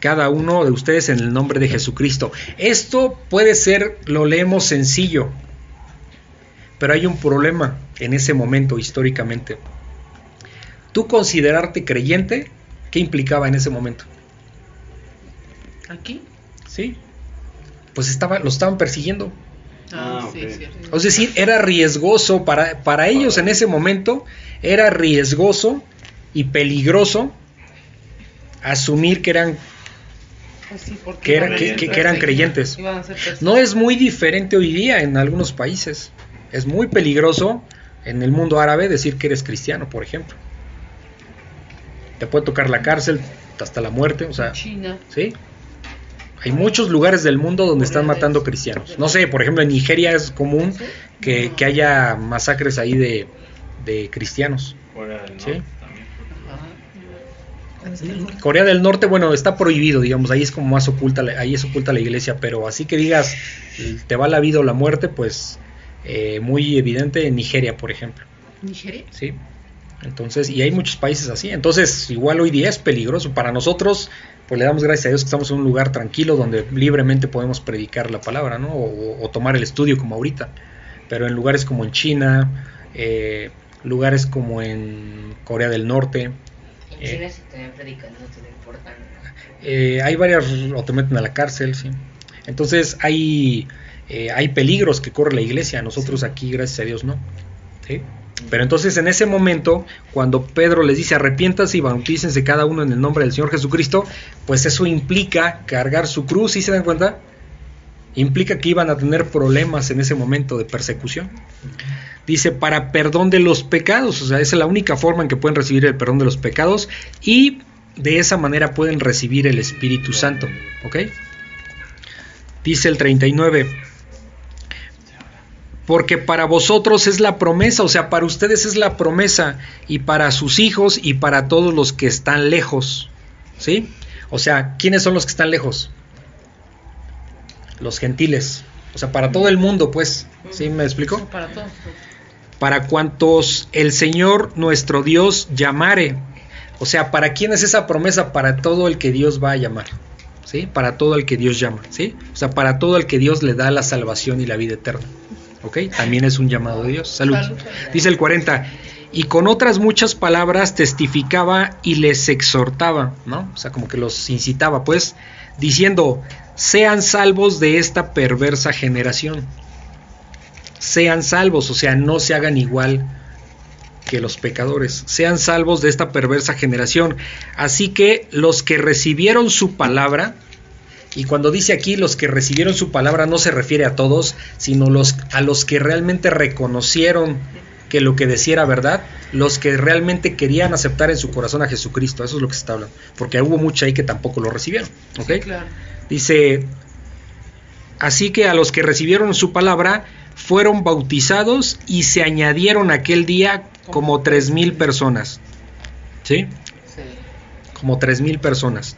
cada uno de ustedes en el nombre de Jesucristo. Esto puede ser, lo leemos sencillo, pero hay un problema en ese momento históricamente. Tú considerarte creyente, ¿qué implicaba en ese momento? aquí. ¿Sí? Pues estaba, lo estaban persiguiendo. Ah, Ah, sí, ok. cierto. Es decir, era riesgoso para, para ellos en ese momento, era riesgoso y peligroso asumir que eran Pues sí, que eran- que- que- que creyentes. No es muy diferente hoy día en algunos países. Es muy peligroso en el mundo árabe decir que eres cristiano, por ejemplo. Te puede tocar la cárcel hasta la muerte, o sea, China. ¿sí? Hay muchos lugares del mundo donde están matando cristianos. No sé, por ejemplo, en Nigeria es común que, que haya masacres ahí de, de cristianos. Sí. Ajá. Corea del Norte, bueno, está prohibido, digamos, ahí es como más oculta, la- ahí es oculta la iglesia, pero así que digas, te va la vida o la muerte, pues eh, muy evidente en Nigeria, por ejemplo, ¿Nigeria? ¿sí? Entonces, y hay muchos países así, entonces igual hoy día es peligroso para nosotros, pues le damos gracias a Dios que estamos en un lugar tranquilo donde libremente podemos predicar la palabra, ¿no? O, o tomar el estudio como ahorita, pero en lugares como en China, eh, lugares como en Corea del Norte, En Eh. China si te ven predicando no te lo importan. Eh, hay varias, o te meten a la cárcel, sí. Entonces hay, eh, hay peligros que corre la iglesia, nosotros aquí, gracias a Dios, no. ¿Sí? Pero entonces en ese momento, cuando Pedro les dice arrepiéntanse y bautícense cada uno en el nombre del Señor Jesucristo, pues eso implica cargar su cruz, ¿sí se dan cuenta? Implica que iban a tener problemas en ese momento de persecución. Dice, para perdón de los pecados, o sea, esa es la única forma en que pueden recibir el perdón de los pecados y de esa manera pueden recibir el Espíritu Santo, ¿ok? Dice el 39, porque para vosotros es la promesa, o sea, para ustedes es la promesa, y para sus hijos y para todos los que están lejos, ¿sí? O sea, ¿quiénes son los que están lejos? Los gentiles, o sea, para todo el mundo, pues, ¿sí me explico? Para todos. para cuantos el Señor nuestro Dios llamare. O sea, ¿para quién es esa promesa? Para todo el que Dios va a llamar. ¿Sí? Para todo el que Dios llama. ¿Sí? O sea, para todo el que Dios le da la salvación y la vida eterna. ¿Ok? También es un llamado de Dios. Salud. Salud. Dice el 40. Y con otras muchas palabras testificaba y les exhortaba, ¿no? O sea, como que los incitaba, pues, diciendo, sean salvos de esta perversa generación sean salvos, o sea, no se hagan igual que los pecadores, sean salvos de esta perversa generación. Así que los que recibieron su palabra, y cuando dice aquí los que recibieron su palabra no se refiere a todos, sino los, a los que realmente reconocieron que lo que decía era verdad, los que realmente querían aceptar en su corazón a Jesucristo, eso es lo que se está hablando, porque hubo mucha ahí que tampoco lo recibieron, ¿ok? Sí, claro. Dice, así que a los que recibieron su palabra fueron bautizados y se añadieron aquel día como tres mil personas. ¿Sí? Sí. Como tres mil personas.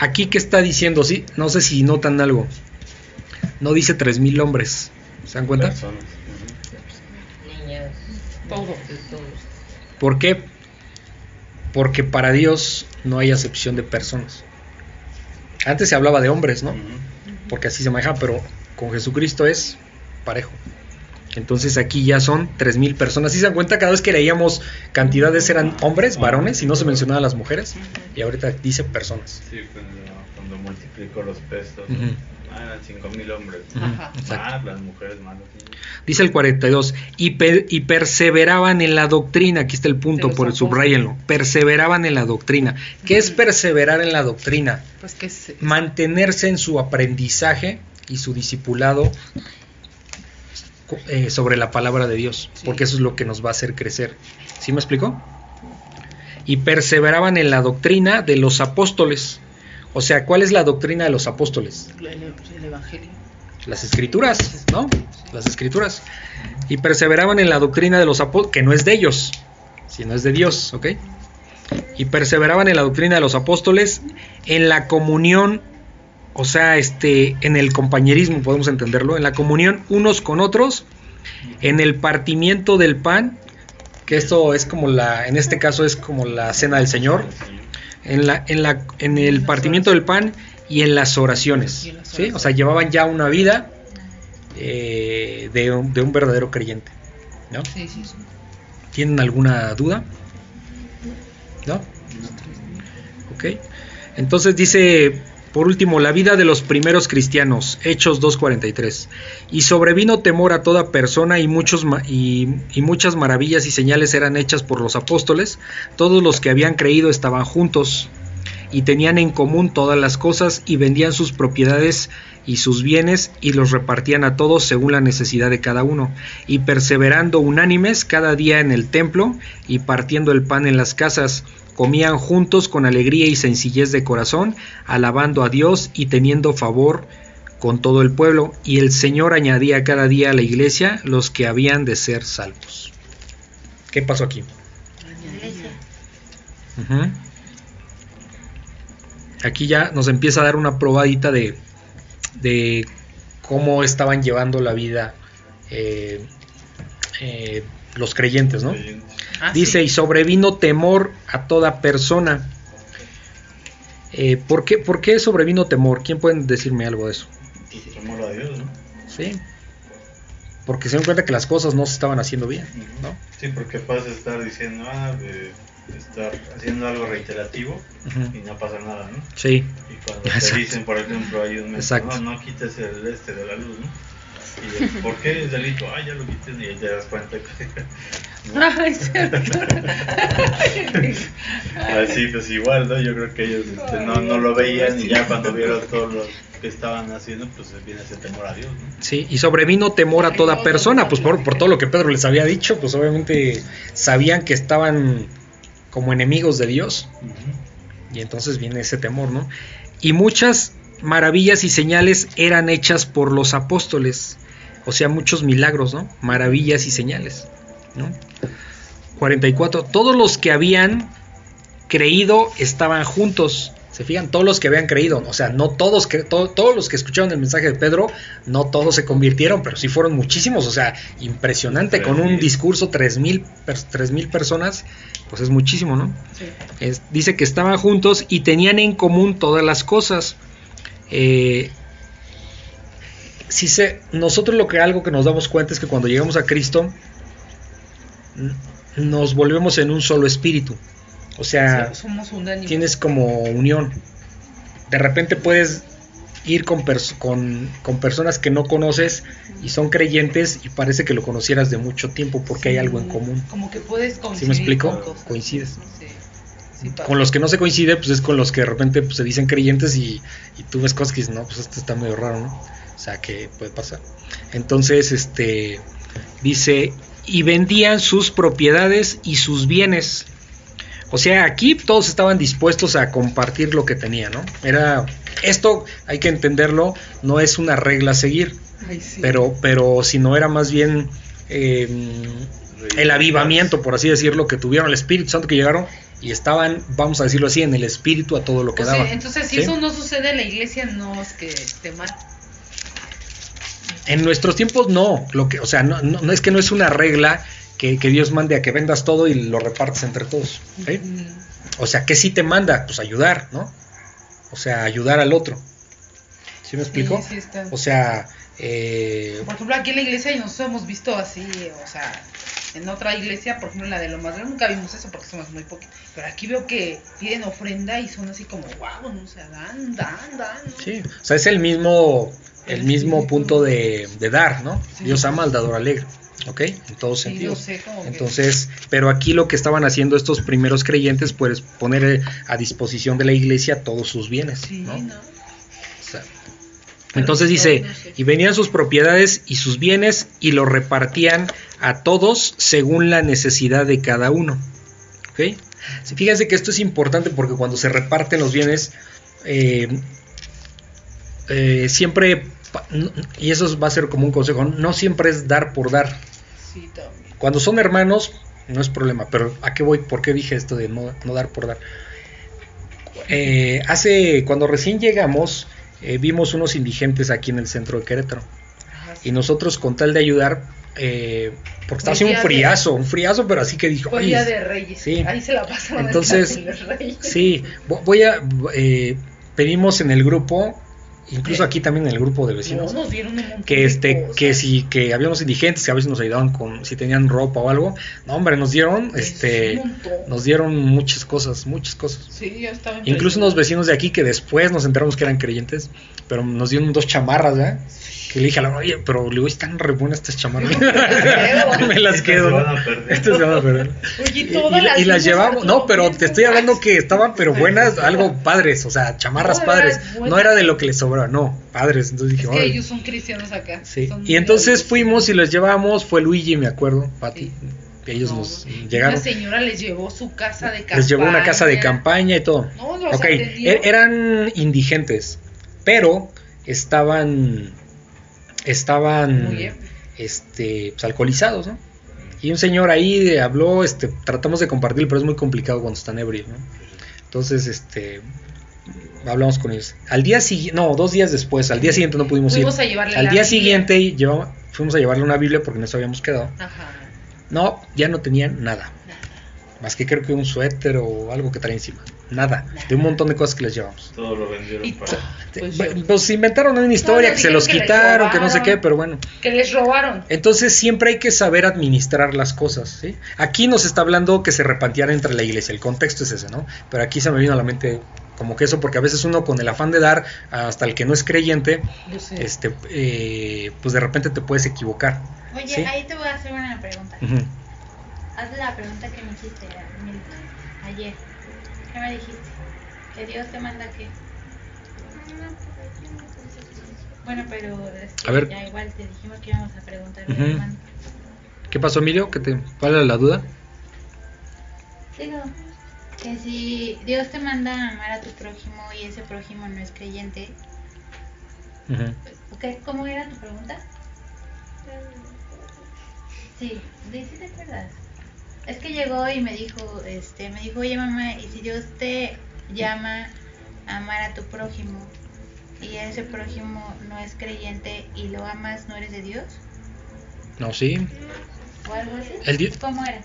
Aquí que está diciendo, sí, no sé si notan algo. No dice tres mil hombres. ¿Se dan cuenta? Personas. Todo. ¿Por qué? Porque para Dios no hay acepción de personas. Antes se hablaba de hombres, ¿no? Porque así se maneja, pero con Jesucristo es parejo. Entonces aquí ya son 3.000 personas. Si se dan cuenta, cada vez que leíamos cantidades eran hombres, varones, y no se mencionaban las mujeres. Y ahorita dice personas. Sí, cuando, cuando multiplicó los pesos. Ujú. Ah, eran 5000 hombres. Ah, las mujeres malas. sí. Dice el 42, y, per- y perseveraban en la doctrina, aquí está el punto, por el subrayenlo, perseveraban en la doctrina. ¿Qué es perseverar en la doctrina? Pues que es, mantenerse en su aprendizaje y su discipulado eh, sobre la palabra de Dios, Sí. porque eso es lo que nos va a hacer crecer. ¿Sí me explico? Y perseveraban en la doctrina de los apóstoles. O sea, ¿cuál es la doctrina de los apóstoles? el, el evangelio. Las escrituras, ¿no? Las escrituras. Y perseveraban en la doctrina de los apóstoles, que no es de ellos, sino es de Dios, ¿ok? Y perseveraban en la doctrina de los apóstoles, en la comunión, o sea, este, en el compañerismo, podemos entenderlo, en la comunión unos con otros, en el partimiento del pan, que esto es como la, en este caso es como la cena del Señor, en, la, en, la, en el partimiento del pan y en las oraciones. ¿sí? O sea, llevaban ya una vida eh, de, un, de un verdadero creyente. ¿no? Sí, sí, sí. ¿Tienen alguna duda? ¿No? Ok. Entonces dice, por último, la vida de los primeros cristianos, Hechos 2.43. Y sobrevino temor a toda persona y, muchos, y muchas maravillas y señales eran hechas por los apóstoles. Todos los que habían creído estaban juntos y tenían en común todas las cosas y vendían sus propiedades y sus bienes y los repartían a todos según la necesidad de cada uno, y perseverando unánimes cada día en el templo y partiendo el pan en las casas, comían juntos con alegría y sencillez de corazón, alabando a Dios y teniendo favor con todo el pueblo, y el Señor añadía cada día a la iglesia los que habían de ser salvos. ¿Qué pasó aquí? Aquí ya nos empieza a dar una probadita de, de cómo estaban llevando la vida eh, eh, los creyentes, ¿no? Creyentes. Ah, Dice, sí. y sobrevino temor a toda persona. Eh, ¿por, qué, ¿Por qué sobrevino temor? ¿Quién puede decirme algo de eso? Pues, temor a Dios, ¿no? ¿Sí? porque se dieron cuenta que las cosas no se estaban haciendo bien, ¿no? Sí, porque puedes estar diciendo, ah, de estar haciendo algo reiterativo y no pasa nada, ¿no? Sí, Y cuando te dicen, por ejemplo, hay un mes, no quites el este de la luz, ¿no? Y ¿por qué es delito? Ah, ya lo quité y te das cuenta. Ay, cierto. Así, pues igual, ¿no? Yo creo que ellos este, no, no lo veían y ya cuando vieron todo lo que estaban haciendo, pues viene ese temor a Dios, ¿no? sí, y sobrevino temor a toda persona, pues por, por todo lo que Pedro les había dicho, pues obviamente sabían que estaban como enemigos de Dios, y entonces viene ese temor, ¿no? Y muchas maravillas y señales eran hechas por los apóstoles, o sea, muchos milagros, ¿no? Maravillas y señales, ¿no? 44. Todos los que habían creído estaban juntos. Se fijan, todos los que habían creído, o sea, no todos, que, to- todos los que escucharon el mensaje de Pedro, no todos se convirtieron, pero sí fueron muchísimos, o sea, impresionante, con un 3,000. discurso, 3.000 per- mil personas, pues es muchísimo, ¿no? Sí. Es- dice que estaban juntos y tenían en común todas las cosas. Eh, si se, nosotros lo que algo que nos damos cuenta es que cuando llegamos a Cristo nos volvemos en un solo espíritu. O sea, Sí, somos tienes como unión. De repente puedes ir con, pers- con, con personas que no conoces y son creyentes y parece que lo conocieras de mucho tiempo porque hay Sí, algo en común. Como que puedes ¿Sí coincidir me explico? Coincides. Sí. Sí. Con los que no se coincide, pues es con los que de repente pues, se dicen creyentes y, y tú ves cosas que dices, no, pues esto está medio raro, ¿no? O sea, que puede pasar. Entonces, este, dice, y vendían sus propiedades y sus bienes. O sea, aquí todos estaban dispuestos a compartir lo que tenían, ¿no? Era, esto hay que entenderlo, no es una regla a seguir, Ay, sí. pero, pero sino era más bien eh, el avivamiento, por así decirlo, que tuvieron el Espíritu Santo que llegaron y estaban, vamos a decirlo así, en el Espíritu a todo lo que O sea, daba. entonces, si ¿sí? eso no sucede en la iglesia, no es que esté mal. En nuestros tiempos no, lo que, o sea, no, no- no es que no es una regla que, que Dios mande a que vendas todo y lo repartes entre todos. ¿sí? O sea, ¿qué sí te manda? Pues ayudar, ¿no? O sea, ayudar al otro. ¿Sí me explico? Sí. O sea, eh, Por ejemplo, aquí en la iglesia nosotros hemos visto así, o sea, en otra iglesia, por ejemplo, en la de lo más grande, nunca vimos eso porque somos muy poquitos. Pero aquí veo que piden ofrenda y son así como, wow, no o sea, dan, dan, dan. Sí, o sea, es el mismo, el mismo punto de, de dar, ¿no? Sí. Dios ama al dador alegre, ¿ok? En todos Sí, sentidos. sé, que- Entonces, pero aquí lo que estaban haciendo estos primeros creyentes, pues poner a disposición de la iglesia todos sus bienes, Sí, ¿no? ¿no? O sea, entonces dice, y venían sus propiedades y sus bienes y los repartían a todos según la necesidad de cada uno. ¿Ok? Sí, fíjense que esto es importante porque cuando se reparten los bienes, eh, eh, siempre, y eso va a ser como un consejo, no siempre es dar por dar. Sí. Cuando son hermanos, no es problema, pero ¿a qué voy? ¿Por qué dije esto de no, no dar por dar? Eh, hace, cuando recién llegamos, eh, vimos unos indigentes aquí en el centro de Querétaro. Ajá, sí. Y nosotros, con tal de ayudar, eh, porque estaba haciendo un de- friazo, un friazo, pero así que dijo, Fue "Oye, Día de Reyes. sí. Ahí se la pasaron. Entonces, en los Reyes. Sí, vo- voy a, eh, pedimos en el grupo, incluso aquí también en el grupo de No, vecinos, nos dieron que este cosas. que si que habíamos indigentes que a veces nos ayudaban con si tenían ropa o algo. No hombre nos dieron Es este nos dieron muchas cosas muchas cosas. Sí, ya estaba incluso unos vecinos de aquí que después nos enteramos que eran creyentes pero nos dieron dos chamarras ¿verdad? Que le dije a la oye pero le digo están re buenas estas chamarras me las quedo estas se van a perder Oye, y, todas y- y las llevamos, no, pero te estoy hablando que estaban pero buenas, algo padres, o sea, chamarras padres. No era de lo que les sobraba, no, padres. Entonces dije, Es que ellos son cristianos acá. Sí. Y entonces fuimos y les llevamos, fue Luigi, me acuerdo, Pati. Sí. Ellos No, nos Una llegaron, señora les llevó su casa de campaña. les llevó una casa de campaña y todo. No, los Ok, atendió. e- eran indigentes, pero estaban, estaban, este, pues, alcoholizados, ¿no? Y un señor ahí habló, este, tratamos de compartir, pero es muy complicado cuando están ebrios, ¿no? Entonces, este, hablamos con ellos. Al día siguiente, no, dos días después, al día siguiente no pudimos Fuimos ir. a llevarle Al la día Biblia. siguiente llevaba- fuimos a llevarle una Biblia porque nos habíamos quedado. Ajá. No, ya no tenían nada. Más que creo que un suéter o algo que trae encima. Nada. De un montón de cosas que les llevamos. Todo lo vendieron Y para. Pues Pues, inventaron una historia No, que se los que quitaron, que no sé qué, pero bueno. Que les robaron. Entonces siempre hay que saber administrar las cosas. ¿sí? Aquí nos está hablando que se repanteara entre la iglesia. El contexto es ese, ¿no? Pero aquí se me vino a la mente como que eso, porque a veces uno con el afán de dar hasta el que no es creyente, este, eh, pues de repente te puedes equivocar. Oye, Sí. ahí te voy a hacer una pregunta. Haz la pregunta que me hiciste ayer. ¿Qué me dijiste? ¿Que Dios te manda qué? Bueno, pero este, A ver. ya igual te dijimos que íbamos a preguntar. ¿Qué pasó, Emilio? ¿Qué te, ¿Cuál era la duda? Digo, que si Dios te manda a amar a tu prójimo y ese prójimo no es creyente. ¿qué- ¿cómo era tu pregunta? Sí, ¿de sí te acuerdas? Es que llegó y me dijo, este, me dijo, oye mamá, y si Dios te llama a amar a tu prójimo y ese prójimo no es creyente y lo amas, ¿no eres de Dios? No, sí. ¿O algo así? El ¿Cómo era?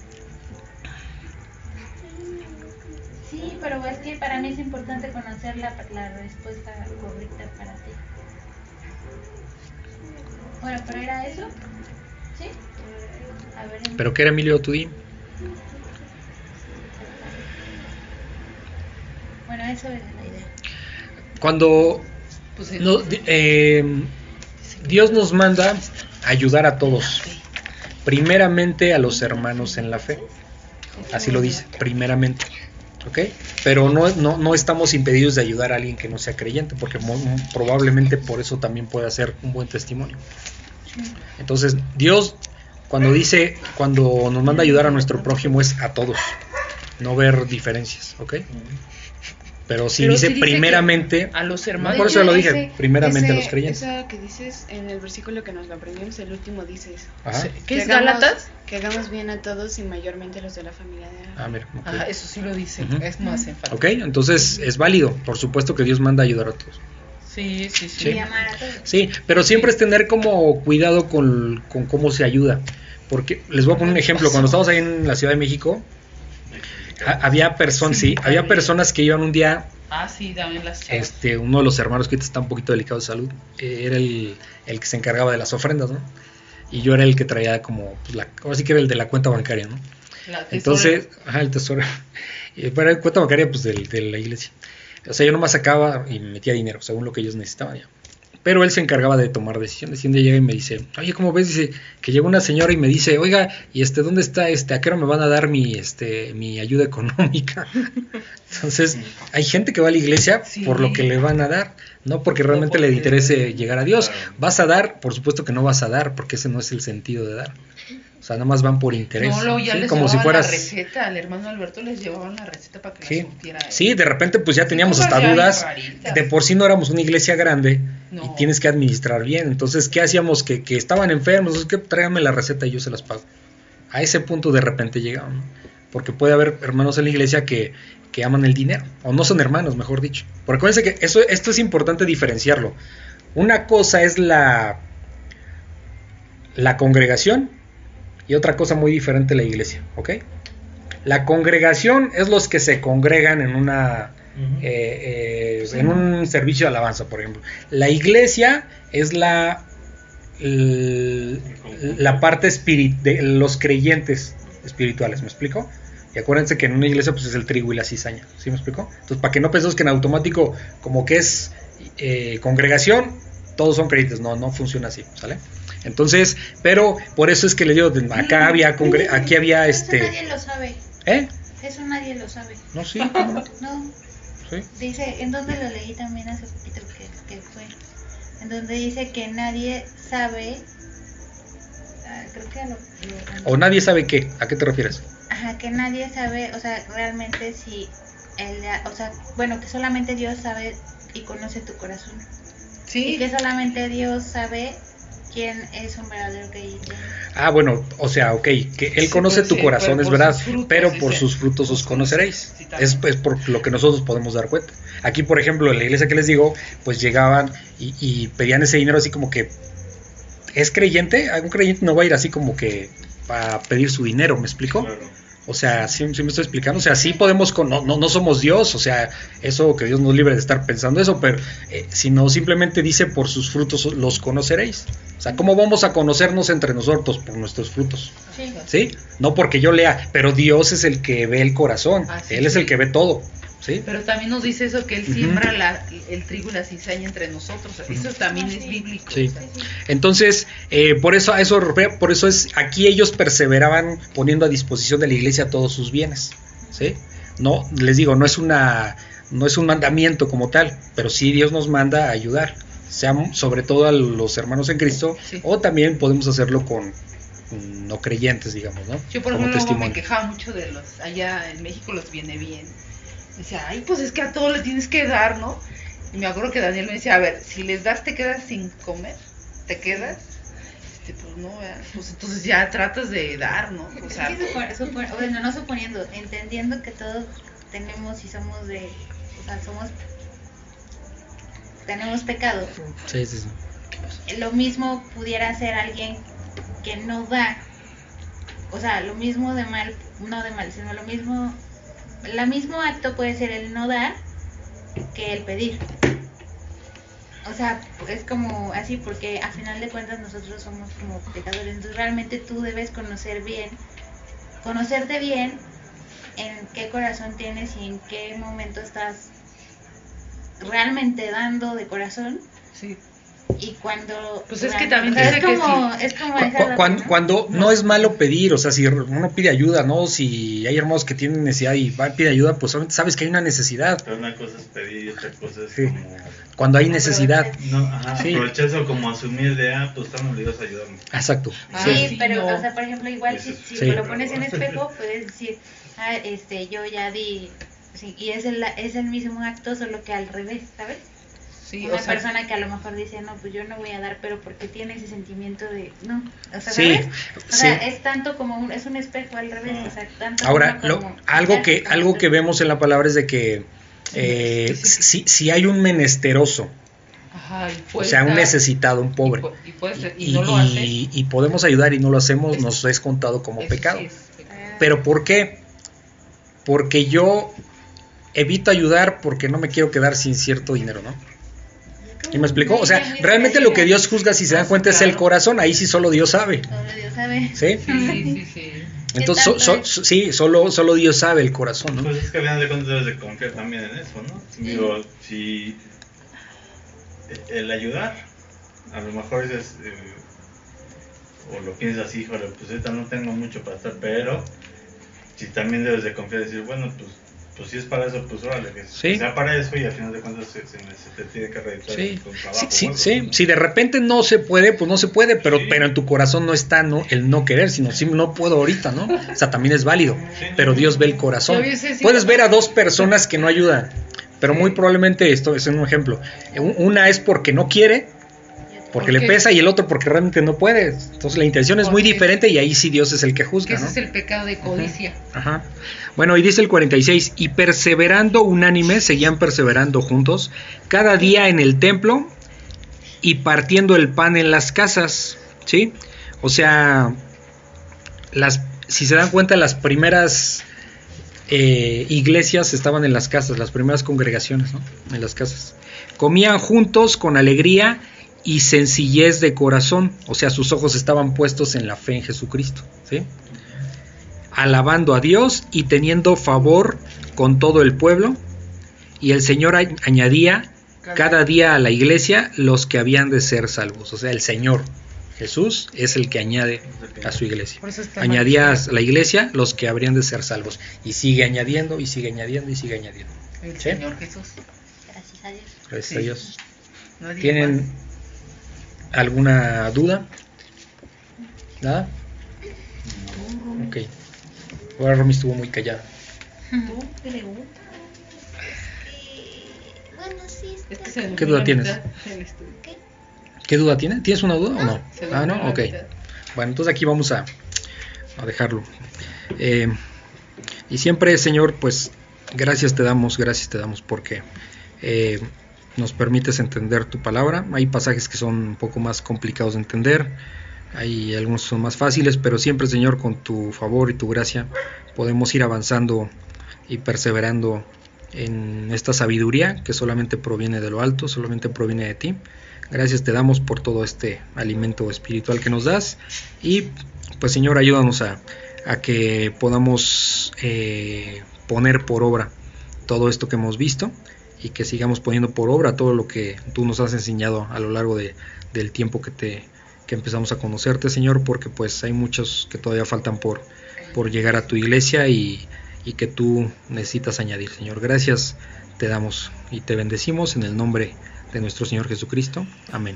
Sí, pero es que para mí es importante conocer la, la respuesta correcta para ti. Bueno, pero era eso. ¿Sí? A ver, en- ¿Pero qué era Emilio tú bueno, eso es la idea. Cuando Pues, sí. no, di- eh, Dios nos manda a ayudar a todos. Primeramente a los hermanos en la fe. Así lo dice, primeramente. ¿Ok? Pero no, no, no estamos impedidos de ayudar a alguien que no sea creyente, porque mo- probablemente por eso también puede ser un buen testimonio. Entonces, Dios, cuando dice, cuando nos manda a ayudar a nuestro prójimo, es a todos, no ver diferencias. ¿Ok? Pero si Pero dice sí dice primeramente, a los No, hermanos. por eso lo dije, primeramente ese- los creyentes. Esa que dices en el versículo que nos lo aprendimos, el último dice eso. Ajá. ¿Qué Que es hagamos- Gálatas? Que hagamos bien a todos y mayormente a los de la familia de Aaron. Ah, mira, ok. Ajá, eso sí lo dice. Ujú. Es más enfático. Ok, entonces es válido. Por supuesto que Dios manda a ayudar a todos. Sí, sí, sí. Sí. Y amar a todos. Sí, pero siempre es tener como cuidado con, con cómo se ayuda. Porque les voy a poner un ejemplo. Cuando estábamos ahí en la Ciudad de México, había personas, sí, había personas que iban un día, Ah, sí, también las chavas. este, uno de los hermanos que está un poquito delicado de salud, eh, era el, el que se encargaba de las ofrendas, ¿no? Y yo era el que traía como, pues la, ahora sí que era el de la cuenta bancaria, ¿no? La. Entonces, ajá, el tesoro. Y para el cuenta bancaria, pues del- de, la iglesia. O sea, yo nomás sacaba y metía dinero, según lo que ellos necesitaban ya. Pero él se encargaba de tomar decisiones. Y un día llega y me dice, oye, ¿cómo ves? Dice, que llegó una señora y me dice, oiga, ¿y este dónde está este? ¿A qué hora me van a dar mi este mi ayuda económica? Entonces, hay gente que va a la iglesia Sí. por lo que le van a dar, no porque realmente le porque- interese llegar a Dios. Claro. ¿Vas a dar? Por supuesto que no vas a dar, porque ese no es el sentido de dar. O sea, nada más van por interés. No, ya ¿sí? les Como si fueras... la receta. Al hermano Alberto les llevaban la receta para que Sí, la surtiera. sí, de repente pues ya teníamos hasta dudas. raritas. De por sí no éramos una iglesia grande Y tienes que administrar bien. Entonces, ¿qué hacíamos? Que, estaban enfermos, es que tráigame la receta y yo se las pago. A ese punto de repente llegaban. Porque puede haber hermanos en la iglesia que, que aman el dinero, o no son hermanos, mejor dicho. Porque acuérdense que eso, esto es importante diferenciarlo. Una cosa es la, la congregación y otra cosa muy diferente la iglesia, ¿ok? La congregación es los que se congregan en una eh, eh, en un servicio de alabanza, por ejemplo. La iglesia es la la parte espirit de los creyentes espirituales, ¿me explico? Y acuérdense que en una iglesia pues es el trigo y la cizaña, ¿sí me explico? Entonces, para que no pensemos que en automático como que es eh, congregación, todos son creyentes, no, no funciona así, ¿sale? Entonces, pero por eso es que le digo, acá había congre- aquí había Eso este, nadie lo sabe. ¿eh? Eso nadie lo sabe. No, sí, ¿cómo no? Sí. dice, ¿en dónde lo leí también hace poquito que, que fue? En donde dice que nadie sabe. ah, creo que a lo, lo- O nadie sabe qué, ¿a qué te refieres? Ajá, que nadie sabe, o sea, realmente si. El, o sea, bueno, que solamente Dios sabe y conoce tu corazón. Y Sí, que solamente Dios sabe quién es un verdadero creyente. Ah, bueno, o sea, ok, que Él Sí, conoce pues, tu sí, corazón, es verdad, frutos, pero dice. por sus frutos os conoceréis. Sí, también. Es, es por lo que nosotros podemos dar cuenta. Aquí, por ejemplo, en la iglesia que les digo, pues llegaban y, y pedían ese dinero así como que, ¿es creyente? Algún creyente no va a ir así como que a pedir su dinero, ¿me explico? Claro. O sea, sí, sí me estoy explicando. O sea, sí podemos, con, no, no, no somos Dios. O sea, eso que Dios nos libre de estar pensando eso, pero eh, sino simplemente dice por sus frutos los conoceréis. O sea, ¿cómo vamos a conocernos entre nosotros? Por nuestros frutos. Sí. ¿Sí? No porque yo lea, pero Dios es el que ve el corazón. Él es el que ve todo. ¿Sí? Pero también nos dice eso que él siembra la- el trigo y la cizaña entre nosotros. Eso también es bíblico. Sí. o sea. Entonces, eh, por eso, eso, por eso es, aquí ellos perseveraban poniendo a disposición de la iglesia todos sus bienes, ¿sí? No, les digo, no es una, no es un mandamiento como tal, pero sí Dios nos manda a ayudar, sea sobre todo a los hermanos en Cristo, Sí. o también podemos hacerlo con no creyentes, digamos, ¿no? Yo, por como ejemplo, me quejaba mucho de los. Allá en México los viene bien. Decía, ay, pues es que a todos le tienes que dar, ¿no? Y me acuerdo que Daniel me decía, a ver, si les das, te quedas sin comer, te quedas. Este, pues no, ¿verdad? pues entonces ya tratas de dar, ¿no? O sea, Sí, bueno, no suponiendo, entendiendo que todos tenemos y somos de, o sea, somos, tenemos pecado. Sí, sí, sí. Lo mismo pudiera hacer alguien que no da, o sea, lo mismo de mal, no de mal, sino lo mismo, el mismo acto puede ser el no dar que el pedir. O sea, es como así porque a final de cuentas nosotros somos como pecadores. Entonces realmente tú debes conocer bien, conocerte bien en qué corazón tienes y en qué momento estás realmente dando de corazón sí. Y cuando Pues es que también es que como, es como Cu- esa cu- la- cuan- ¿no? Cuando no es malo pedir, o sea, si uno pide ayuda, ¿no? Si hay hermanos que tienen necesidad y va y pide ayuda, pues solamente sabes que hay una necesidad. Pero una cosa es pedir y otra cosa es Sí. como... Cuando hay necesidad. No, ajá, Sí. como asumir de, ah, pues están obligados a ayudarme. Exacto. Ah, Sí, sí, pero, no. o sea, por ejemplo, igual si, si Sí. lo pones en espejo, puedes decir, ah, este, yo ya di, sí, y es el, es el mismo acto, solo que al revés, ¿sabes? Sí, Una o sea, persona que a lo mejor dice, no, pues yo no voy a dar, pero porque tiene ese sentimiento de, no, o sea, Sí, ¿sabes? O sea, es tanto como un, es un espejo al revés, o sea, tanto Ahora, lo- como- algo que como algo que vemos en la palabra es de que eh, si, si hay un menesteroso, ajá, o sea, un necesitado, un pobre, Y, pu- y puedes- y y, no lo y- y podemos ayudar y no lo hacemos, Es- nos es contado como eso pecado. sí es pecado. Ah, Pero ¿por qué? Porque yo evito ayudar porque no me quiero quedar sin cierto dinero, ¿no? ¿Y me explicó? O sea, realmente lo que Dios juzga, si se dan cuenta, es el corazón. Ahí sí solo Dios sabe. Solo Dios sabe. ¿Sí? Sí, sí, sí. Entonces, so- so- so- sí, solo, solo Dios sabe el corazón, ¿no? Pues es que al final de cuentas debes de confiar también en eso, ¿no? Digo, si el ayudar, a lo mejor dices, eh, o lo piensas así, híjole, pues ahorita no tengo mucho para estar, pero si también debes de confiar y decir, bueno, pues, pues si es para eso, pues órale, que Sí. sea para eso y al final de cuentas se, se, me- se te tiene que reeditar Sí, con trabajo. sí, o sí. Si de repente no se puede, pues no se puede, pero, Sí. pero en tu corazón no está no el no querer, sino sí no puedo ahorita, ¿no? O sea, también es válido, pero Dios ve el corazón. Puedes ver a dos personas que no ayudan, pero muy probablemente esto es un ejemplo. Un- Una es porque no quiere, porque le pesa, y el otro porque realmente no puede. Entonces la intención es muy diferente y ahí sí Dios es el que Que juzga, ese ¿no? es el pecado de codicia. Ajá. Bueno, y dice el 46, y perseverando unánime, seguían perseverando juntos, cada día en el templo y partiendo el pan en las casas, ¿sí? O sea, las, si se dan cuenta, las primeras eh, iglesias estaban en las casas, las primeras congregaciones, ¿no? En las casas. Comían juntos con alegría y sencillez de corazón, o sea, sus ojos estaban puestos en la fe en Jesucristo, ¿sí? alabando a Dios y teniendo favor con todo el pueblo. Y el Señor añadía cada día a la iglesia los que habían de ser salvos. O sea, el Señor Jesús es el que añade a su iglesia. Añadía a la iglesia los que habrían de ser salvos. Y sigue añadiendo y sigue añadiendo y sigue añadiendo. El ¿Sí? Señor Jesús. Gracias a Dios. Gracias Sí. a Dios. ¿Tienen más. Alguna duda? ¿Nada? Ok. Ahora Romy estuvo muy callada. ¿Qué duda tienes? ¿Qué duda tiene? ¿Tienes una duda o no? Ah, no, la ok. Bueno, entonces aquí vamos a, a dejarlo. Eh, y siempre, Señor, pues gracias te damos, gracias te damos porque eh, nos permites entender tu palabra. Hay pasajes que son un poco más complicados de entender, hay algunos que son más fáciles, pero siempre, Señor, con tu favor y tu gracia, podemos ir avanzando y perseverando en esta sabiduría que solamente proviene de lo alto, solamente proviene de ti. Gracias te damos por todo este alimento espiritual que nos das y pues Señor ayúdanos a, que podamos eh, poner por obra todo esto que hemos visto y que sigamos poniendo por obra todo lo que tú nos has enseñado a lo largo de, del tiempo que te que empezamos a conocerte Señor porque pues hay muchos que todavía faltan por, por llegar a tu iglesia y, y que tú necesitas añadir Señor. Gracias te damos y te bendecimos en el nombre de nuestro Señor Jesucristo. Amén